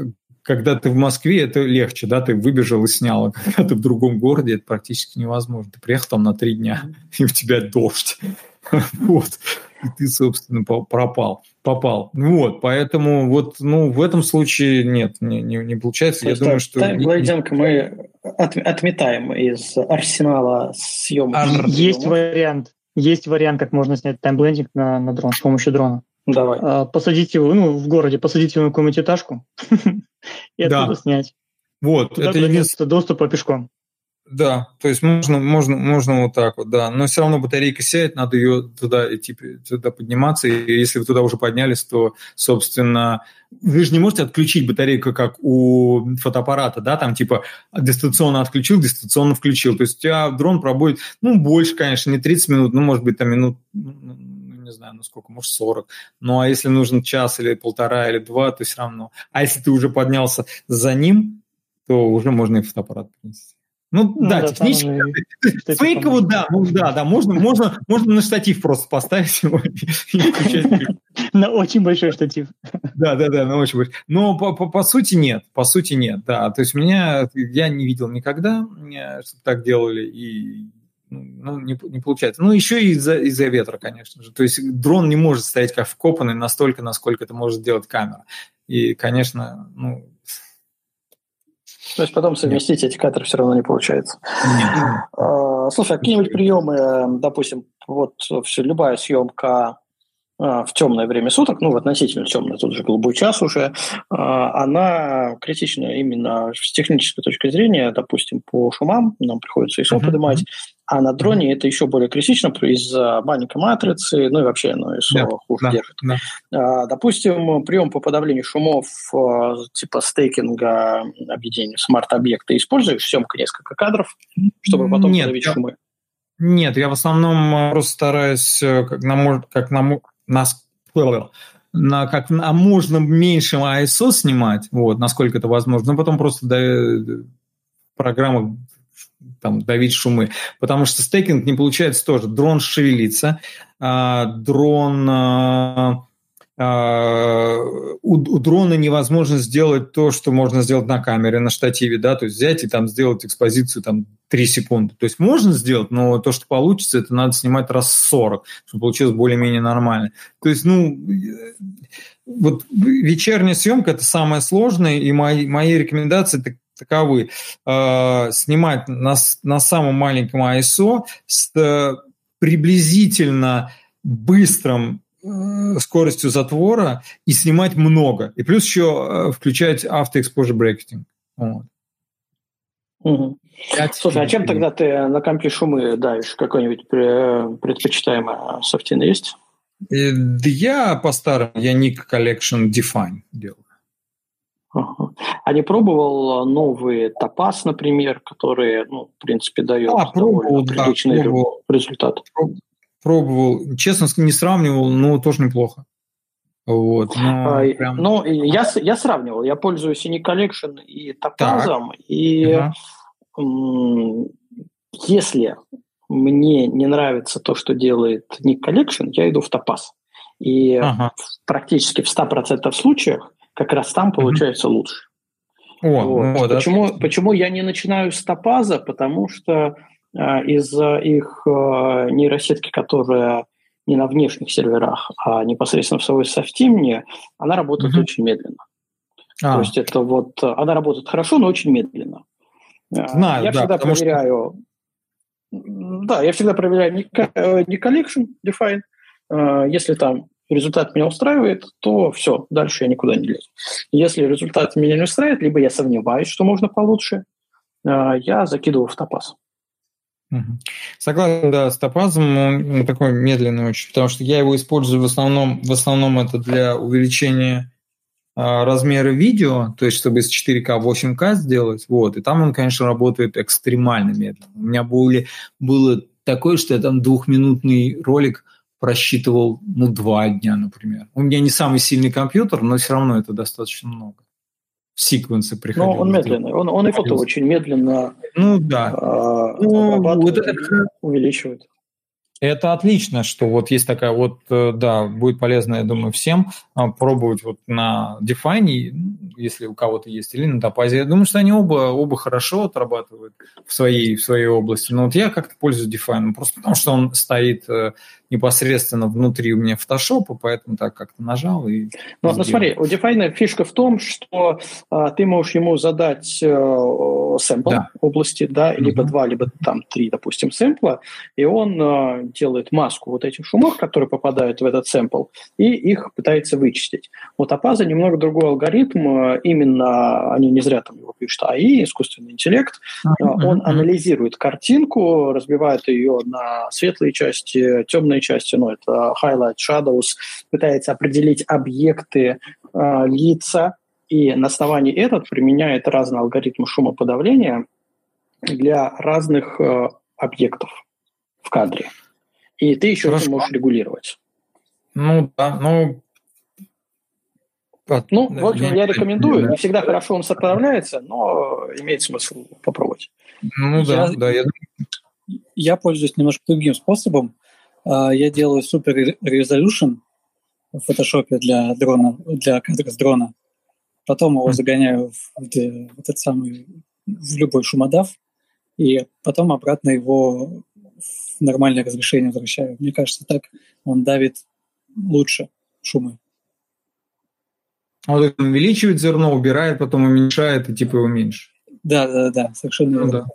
когда ты в Москве, это легче, да, ты выбежал и снял, а когда ты в другом городе, это практически невозможно. Ты приехал там на три дня, и у тебя дождь. Вот. И ты, собственно, пропал, попал. Вот, поэтому вот, ну, в этом случае нет, не, не, не получается. Я думаю, что... Таймглайдинг мы от, отметаем из арсенала съемок. Есть вариант, есть вариант, как можно снять таймблендинг на, на дрон с помощью дрона. Давай. А, посадить его, ну, в городе, посадить его на какую-нибудь этажку и оттуда снять. Вот, это единственное... доступа пешком. Да, то есть можно, можно, можно вот так вот, да. Но все равно батарейка сядет, надо ее туда идти, туда подниматься. И если вы туда уже поднялись, то, собственно, вы же не можете отключить батарейку, как у фотоаппарата, да, там типа дистанционно отключил, дистанционно включил. То есть у тебя дрон пробудет, ну, больше, конечно, не 30 минут, ну, может быть, там минут не знаю, ну сколько, может, 40. Ну, а если нужен час или полтора или два, то все равно. А если ты уже поднялся за ним, то уже можно и фотоаппарат принести. Ну, ну да, да, технически. Фейково, да, ну да, да, можно, можно, можно на штатив просто поставить его На очень большой штатив. Да, да, да, на очень большой. Но по, по, по сути нет, по сути нет, да. То есть меня, я не видел никогда, чтобы так делали, и ну, не, не получается. Ну, еще и из-за из ветра, конечно же. То есть дрон не может стоять как вкопанный настолько, насколько это может сделать камера. И, конечно, ну... То есть потом совместить Нет. эти кадры все равно не получается. Нет. А, слушай, а какие-нибудь приемы, допустим, вот все, любая съемка а, в темное время суток, ну, в относительно темное, тут же голубой час уже, а, она критична именно с технической точки зрения, допустим, по шумам, нам приходится ISO uh-huh. поднимать, а на дроне это еще более критично из-за маленькой матрицы, ну и вообще ну, ISO yeah. хуже yeah. держит. Yeah. Допустим, прием по подавлению шумов типа стейкинга объединения смарт-объекта используешь съемка несколько кадров, чтобы потом Нет, подавить я... шумы? Нет, я в основном просто стараюсь э, как на, как на нас на как на можно меньшем ISO снимать, вот, насколько это возможно, но потом просто до, программа там, давить шумы. Потому что стейкинг не получается тоже. Дрон шевелится, а, дрон а, а, у, у дрона невозможно сделать то, что можно сделать на камере, на штативе, да, то есть взять и там сделать экспозицию там 3 секунды. То есть можно сделать, но то, что получится, это надо снимать раз 40, чтобы получилось более-менее нормально. То есть, ну, вот вечерняя съемка – это самое сложное, и мои, мои рекомендации таковы. Э, снимать на, на самом маленьком ISO с э, приблизительно быстрым э, скоростью затвора и снимать много. И плюс еще включать автоэкспожер брекетинг. Вот. Угу. Слушай, а чем тогда ты на компе шумы давишь? Какой-нибудь предпочитаемый софтин есть? Да я по-старому, я Nick Collection Define делаю. Ага. А не пробовал новые топаз, например, которые, ну, в принципе, дают а, пробовал, да, приличный пробовал. результат? Пробовал. Честно, не сравнивал, но тоже неплохо. Вот, но а, прям... ну, я, я сравнивал. Я пользуюсь и Nick Collection, и топазом. Так. И ага. если мне не нравится то, что делает Nick Collection, я иду в топаз. И ага. практически в 100% случаях как раз там получается угу. лучше. О, вот. О, почему, да. почему я не начинаю с топаза? Потому что э, из-за их э, нейросетки, которая не на внешних серверах, а непосредственно в своей софтимне, она работает угу. очень медленно. А. То есть это вот она работает хорошо, но очень медленно. Э, Знаю, я да, всегда проверяю. Что... Да, я всегда проверяю не, э, не collection define. Э, если там результат меня устраивает, то все, дальше я никуда не лезу. Если результат меня не устраивает, либо я сомневаюсь, что можно получше, я закидываю в топаз. Согласен, да, с топазом он такой медленный очень, потому что я его использую в основном, в основном это для увеличения а, размеры видео, то есть чтобы из 4К 8К сделать, вот, и там он, конечно, работает экстремально медленно. У меня были, было такое, что я там двухминутный ролик просчитывал, ну, два дня, например. У меня не самый сильный компьютер, но все равно это достаточно много. Секвенсы приходили. Ну, он медленный, он, он и фото очень медленно ну, да. А, ну, это, увеличивает. Это отлично, что вот есть такая вот, э, да, будет полезно, я думаю, всем а, пробовать вот на Define, если у кого-то есть, или на Topaz. Я думаю, что они оба, оба хорошо отрабатывают в своей, в своей области. Но вот я как-то пользуюсь Define, просто потому что он стоит э, непосредственно внутри у меня фотошопа, поэтому так как-то нажал и... Ну, ну смотри, у Define фишка в том, что а, ты можешь ему задать э, сэмпл да. области, да, либо угу. два, либо там три, допустим, сэмпла, и он э, делает маску вот этих шумов, которые попадают в этот сэмпл, и их пытается вычистить. Вот Апаза немного другой алгоритм, э, именно они не зря там его пишут АИ, искусственный интеллект, угу. он анализирует картинку, разбивает ее на светлые части, темные темной части, ну, это highlight, shadows, пытается определить объекты, э, лица, и на основании этого применяет разные алгоритмы шумоподавления для разных э, объектов в кадре. И ты еще Хорошо. это можешь регулировать. Ну да, ну ну, в общем, я рекомендую. Не всегда хорошо он справляется, но имеет смысл попробовать. Ну да, я, да. Я... я пользуюсь немножко другим способом. А, я делаю супер resolution в фотошопе для дрона, для кадра с дрона. Потом его загоняю в, в этот самый, в любой шумодав, и потом обратно его в нормальное разрешение возвращаю. Мне кажется, так он давит лучше шумы. Он увеличивает зерно, убирает, потом уменьшает и типа его меньше. Да, да, да, совершенно ну, Да.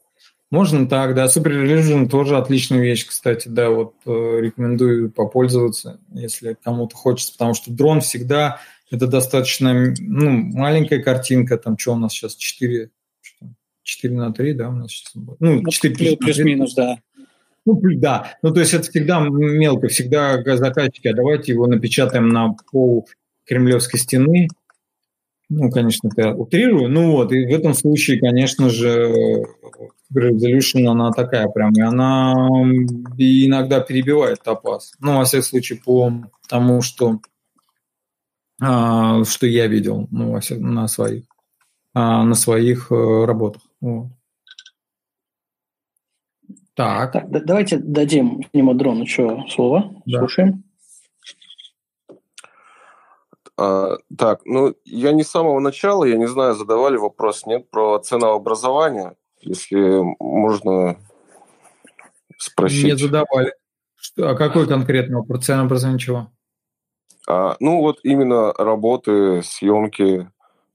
Можно так, да. Super Religion тоже отличная вещь, кстати, да, вот э, рекомендую попользоваться, если кому-то хочется, потому что дрон всегда это достаточно ну, маленькая картинка, там что у нас сейчас 4, 4 на 3, да, у нас сейчас Ну, 4 плюс, плюс-минус, да. Ну, да. Ну, то есть это всегда мелко, всегда заказчики, а давайте его напечатаем на пол кремлевской стены, ну, конечно, это утрирую. Ну вот, и в этом случае, конечно же, Resolution, она такая прям, и она иногда перебивает топаз. Ну, во всяком случае, по тому, что, а, что я видел ну, во всяком, на своих, а, на своих а, работах. Вот. Так. так. Давайте дадим ему дрону что, слово. Да. Слушаем. А, так, ну, я не с самого начала, я не знаю, задавали вопрос, нет, про ценообразование, если можно спросить. Не задавали. Что, а какой конкретно вопрос? Ценообразование чего? А, ну, вот именно работы, съемки,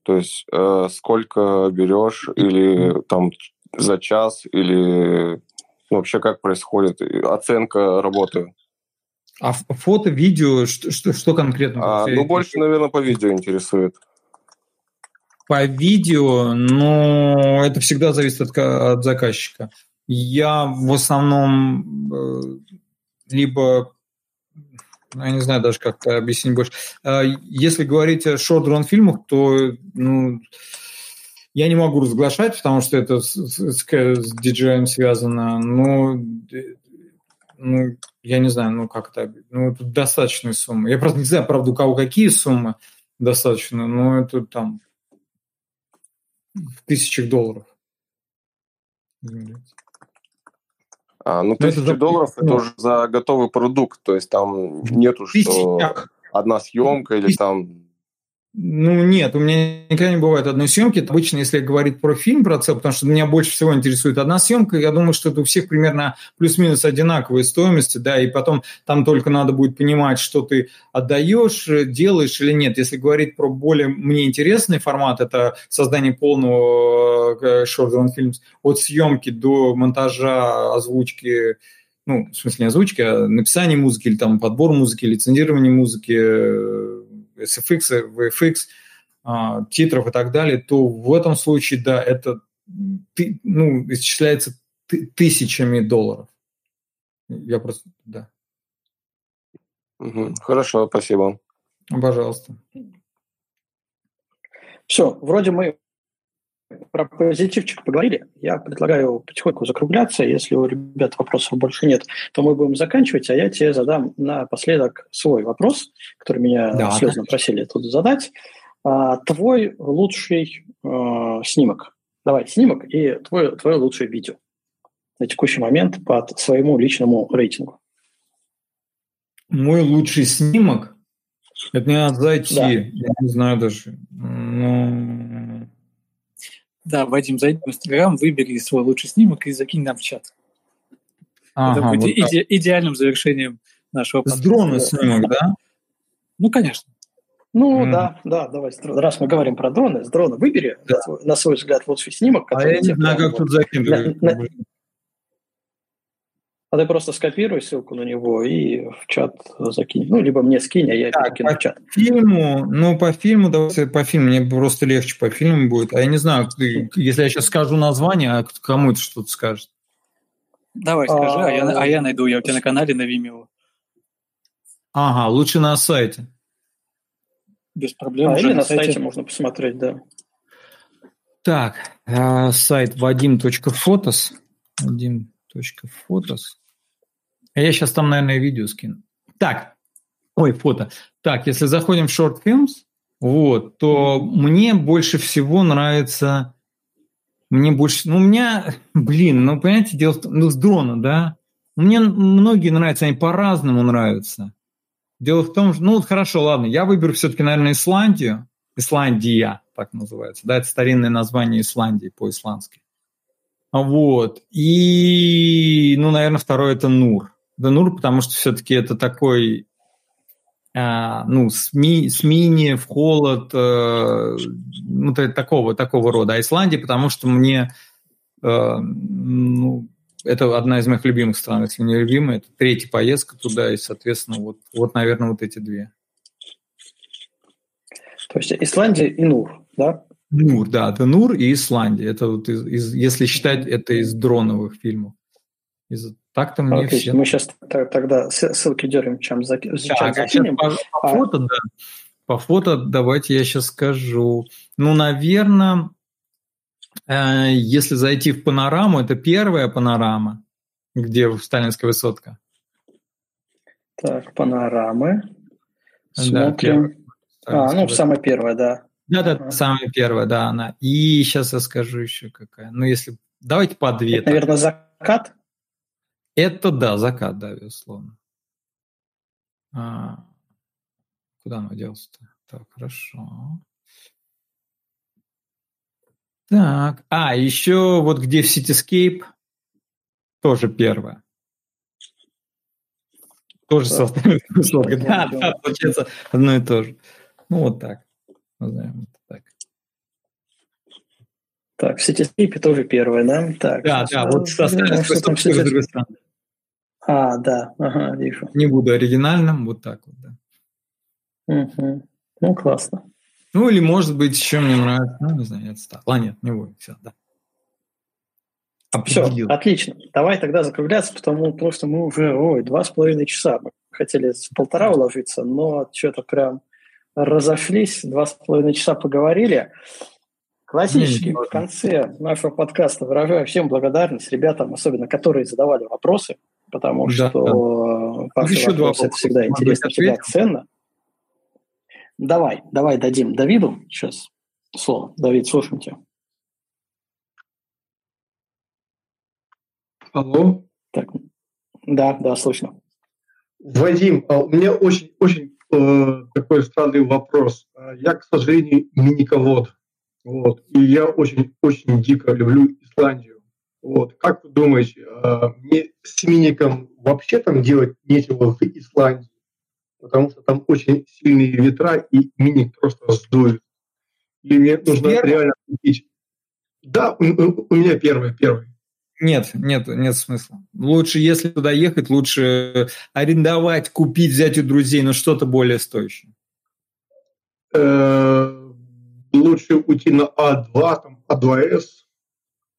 то есть э, сколько берешь, или там за час, или ну, вообще как происходит оценка работы? А фото, видео, что, что, что конкретно? А, ну, больше, наверное, по видео интересует. По видео, ну, это всегда зависит от, от заказчика. Я в основном э, либо ну, я не знаю даже, как объяснить больше. А, если говорить о шорт-ран фильмах, то ну, я не могу разглашать, потому что это с, с, с диджеем связано. Но ну, я не знаю, ну как это, ну это достаточная сумма. Я просто не знаю, правда, у кого какие суммы достаточно, но это там в тысячах долларов. А, ну, тысяча это долларов – это уже за готовый продукт, то есть там нету, что одна съемка или там ну, нет, у меня никогда не бывает одной съемки. Обычно, если говорить про фильм, про цель, потому что меня больше всего интересует одна съемка, я думаю, что это у всех примерно плюс-минус одинаковые стоимости, да, и потом там только надо будет понимать, что ты отдаешь, делаешь или нет. Если говорить про более мне интересный формат, это создание полного э, short фильма от съемки до монтажа, озвучки, ну, в смысле не озвучки, а написания музыки или там подбор музыки, лицензирование музыки, SFX, VFX, а, титров и так далее, то в этом случае, да, это ну, исчисляется тысячами долларов. Я просто, да. Хорошо, спасибо. Пожалуйста. Все, вроде мы про позитивчик поговорили. Я предлагаю потихоньку закругляться. Если у ребят вопросов больше нет, то мы будем заканчивать, а я тебе задам напоследок свой вопрос, который меня да, слезно просили тут задать. А, твой лучший а, снимок. Давай, снимок и твой, твое лучшее видео на текущий момент под своему личному рейтингу. Мой лучший снимок? Это не надо зайти, да. я не знаю даже. Да, Вадим, зайди в Инстаграм, выбери свой лучший снимок и закинь нам в чат. Ага, Это будет вот иде- идеальным завершением нашего подкаста. С дрона снимок, да? Ну, конечно. Ну mm. да, да, давай, раз мы говорим про дроны, с дрона выбери, да. на, свой, на свой взгляд, лучший снимок. А я не знаю, как тут закинуть. А ты просто скопируй ссылку на него и в чат закинь. Ну, либо мне скинь, а я так, перекину в чат. фильму, ну, по фильму, давайте по фильму, мне просто легче по фильму будет. А я не знаю, ты, если я сейчас скажу название, а кому это что-то скажет? Давай, скажи, а, а, я, а я найду, я у тебя на канале на Vimeo. Ага, лучше на сайте. Без проблем. А, или на сайте. сайте можно посмотреть, да. Так, э, сайт vadim.fotos. Vadim.fotos. А я сейчас там, наверное, видео скину. Так, ой, фото. Так, если заходим в Short Films, вот, то мне больше всего нравится... Мне больше... Ну, у меня... Блин, ну, понимаете, дело в том... Ну, с дрона, да? Мне многие нравятся, они по-разному нравятся. Дело в том, что... Ну, хорошо, ладно, я выберу все-таки, наверное, Исландию. Исландия, так называется. Да, это старинное название Исландии по-исландски. Вот. И, ну, наверное, второе – это Нур. Денур, потому что все-таки это такой, а, ну, СМИ, СМИ в холод, э, ну, такого, такого рода. А Исландия, потому что мне, э, ну, это одна из моих любимых стран, если не любимая. Это третья поездка туда, и, соответственно, вот, вот наверное, вот эти две. То есть Исландия и Нур, да? Нур, да, это Нур и Исландия. Это вот из, из, если считать это из дроновых фильмов. Из так-то мне Отлично. все... Мы сейчас тогда ссылки дерем, чем за... Так, закинем. По, по а... фото, да. По фото давайте я сейчас скажу. Ну, наверное, э, если зайти в панораму, это первая панорама, где сталинская высотка. Так, панорамы. Смотрим. Да, а, ну, самая первая, да. Да-да, ага. самая первая, да, она. И сейчас я скажу еще какая. Ну, если... Давайте по две. Это, наверное, закат? Это да, закат, да, безусловно. А, куда оно делся-то? Так, хорошо. Так, а, еще вот где в Cityscape, тоже первое. Тоже со высоткой. Да, да, получается одно и то же. Ну, вот так. Назовем это так. Так, в Cityscape тоже первое, да? Так, да, да, вот со стороны с другой стороны. А, да, ага, вижу. Не буду оригинальным, вот так вот, да. Угу. Ну, классно. Ну, или, может быть, еще мне нравится, ну, не знаю, это стало. А, нет, не будет, все, да. Определил. Все, отлично. Давай тогда закругляться, потому, что мы уже, ой, два с половиной часа. Мы хотели с полтора уложиться, но что-то прям разошлись, два с половиной часа поговорили. Классически в конце нашего подкаста выражаю всем благодарность ребятам, особенно которые задавали вопросы, потому да, что да. Еще вопросы это всегда интересно, всегда ценно. Давай, давай дадим Давиду сейчас слово. Давид, слушаем тебя. Алло? Так. Да, да, слышно. Вадим, а у меня очень-очень э, такой странный вопрос. А я, к сожалению, миниковод. Вот, и я очень-очень дико люблю Исландию. Вот, как вы думаете, э, мне с миником вообще там делать нечего в Исландии? Потому что там очень сильные ветра, и миник просто сдует. И мне нужно Первый? реально купить. Да, у, у меня первый, первый. Нет, нет, нет смысла. Лучше, если туда ехать, лучше арендовать, купить, взять у друзей, но что-то более стоящее. Э, лучше уйти на А2, там, А2С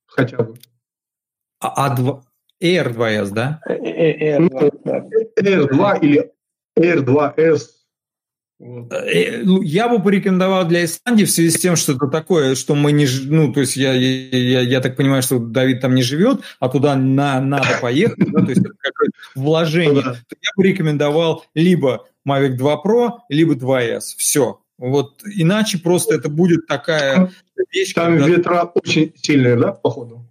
хотя бы. А, А2, Air2S, да? R2, R2 или R2S. Э, ну, я бы порекомендовал для Исландии в связи с тем, что это такое, что мы не... Ну, то есть я, я, я так понимаю, что Давид там не живет, а туда на, надо поехать, да, то есть это какое-то вложение. Ну я бы рекомендовал либо Mavic 2 Pro, либо 2S. Все. Вот иначе просто это будет такая вещь... Там когда... ветра очень сильные, да, походу?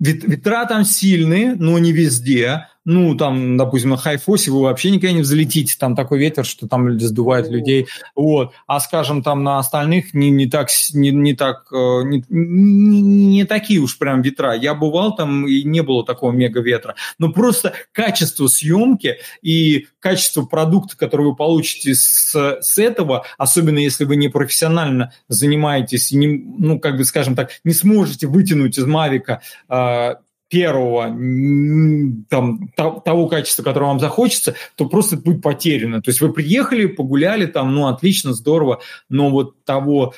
Ветра там сильные, но не везде ну, там, допустим, на хайфосе вы вообще никогда не взлетите, там такой ветер, что там сдувает людей, вот, а, скажем, там на остальных не, не так, не, не так, э, не, не, такие уж прям ветра. Я бывал там, и не было такого мега ветра, но просто качество съемки и качество продукта, который вы получите с, с этого, особенно если вы не профессионально занимаетесь и, не, ну, как бы, скажем так, не сможете вытянуть из Мавика э, первого там, того качества, которое вам захочется, то просто будет потеряно. То есть вы приехали, погуляли там, ну, отлично, здорово, но вот того,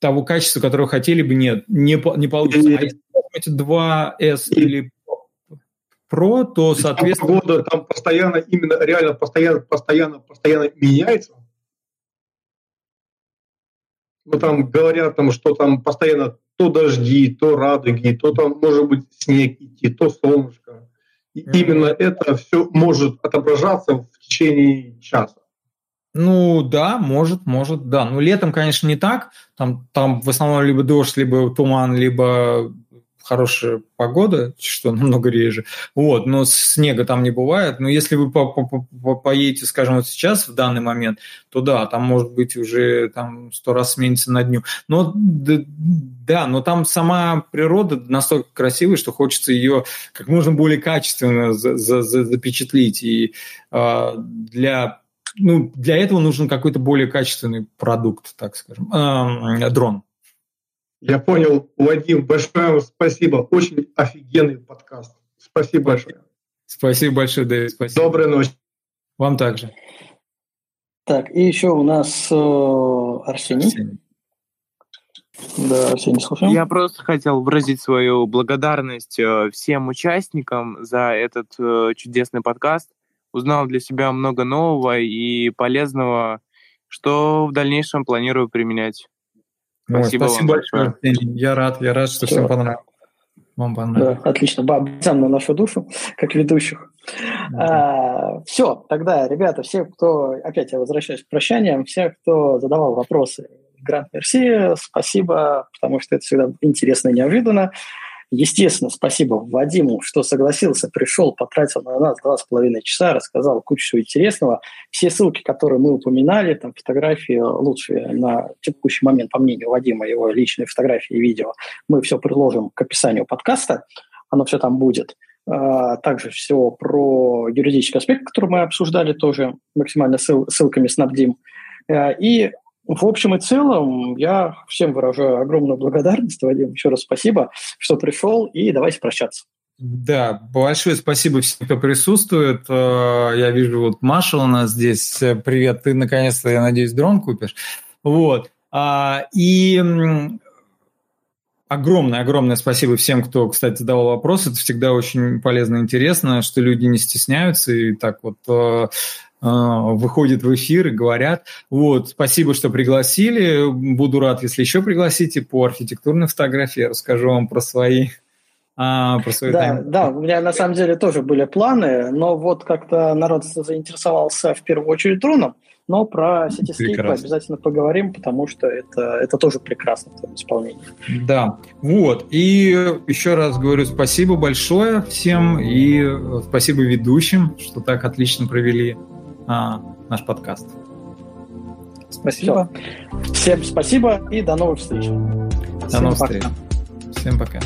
того качества, которое хотели бы, нет, не, не получится. А если возьмете 2S или Pro, то, соответственно... Года там постоянно, именно реально постоянно, постоянно, постоянно меняется. Ну, там говорят, там, что там постоянно то дожди, то радуги, то там может быть снег идти, то солнышко. И mm-hmm. именно это все может отображаться в течение часа. Ну да, может, может, да. Ну летом, конечно, не так. Там, там в основном либо дождь, либо туман, либо хорошая погода, что намного реже. Вот, но снега там не бывает. Но если вы по -по -по поедете, скажем, вот сейчас, в данный момент, то да, там может быть уже там сто раз сменится на дню. Но да, но там сама природа настолько красивая, что хочется ее как можно более качественно за за запечатлить. И э, для ну, для этого нужен какой-то более качественный продукт, так скажем, э, дрон. Я понял, Вадим, большое вам спасибо. Очень офигенный подкаст. Спасибо большое. Спасибо большое, Дэвид. Спасибо. Доброй ночи. Вам также. Так, и еще у нас э, Арсений. Арсений. Да, Арсений, слушаем. Я просто хотел выразить свою благодарность э, всем участникам за этот э, чудесный подкаст. Узнал для себя много нового и полезного, что в дальнейшем планирую применять. Спасибо, Ой, спасибо большое, Арсений. Я рад, я рад, что Все. всем понравилось. Вам понравилось. Да, отлично. Бальзам на нашу душу, как ведущих. А, все, тогда, ребята, все, кто, опять я возвращаюсь к прощаниям, все, кто задавал вопросы Гранд Мерси, спасибо, потому что это всегда интересно и неожиданно. Естественно, спасибо Вадиму, что согласился, пришел, потратил на нас два с половиной часа, рассказал кучу всего интересного. Все ссылки, которые мы упоминали, там фотографии лучшие на текущий момент, по мнению Вадима, его личные фотографии и видео, мы все приложим к описанию подкаста, оно все там будет. А, также все про юридический аспект, который мы обсуждали, тоже максимально ссыл, ссылками снабдим. А, и в общем и целом, я всем выражаю огромную благодарность, Вадим, еще раз спасибо, что пришел, и давайте прощаться. Да, большое спасибо всем, кто присутствует. Э, я вижу, вот Маша у нас здесь. Привет, ты наконец-то, я надеюсь, дрон купишь. Вот. А, и огромное-огромное спасибо всем, кто, кстати, задавал вопросы. Это всегда очень полезно и интересно, что люди не стесняются и так вот э, э, выходят в эфир и говорят. Вот, спасибо, что пригласили. Буду рад, если еще пригласите по архитектурной фотографии. Я расскажу вам про свои а, про свою да, тайм. да, у меня на самом деле тоже были планы, но вот как-то народ заинтересовался в первую очередь дроном, но про Cityscape обязательно поговорим, потому что это, это тоже прекрасно в твоем исполнении. Да, вот. И еще раз говорю спасибо большое всем и спасибо ведущим, что так отлично провели а, наш подкаст. Спасибо. Все. Всем спасибо и до новых встреч. До Всем новых пока. встреч. Всем пока.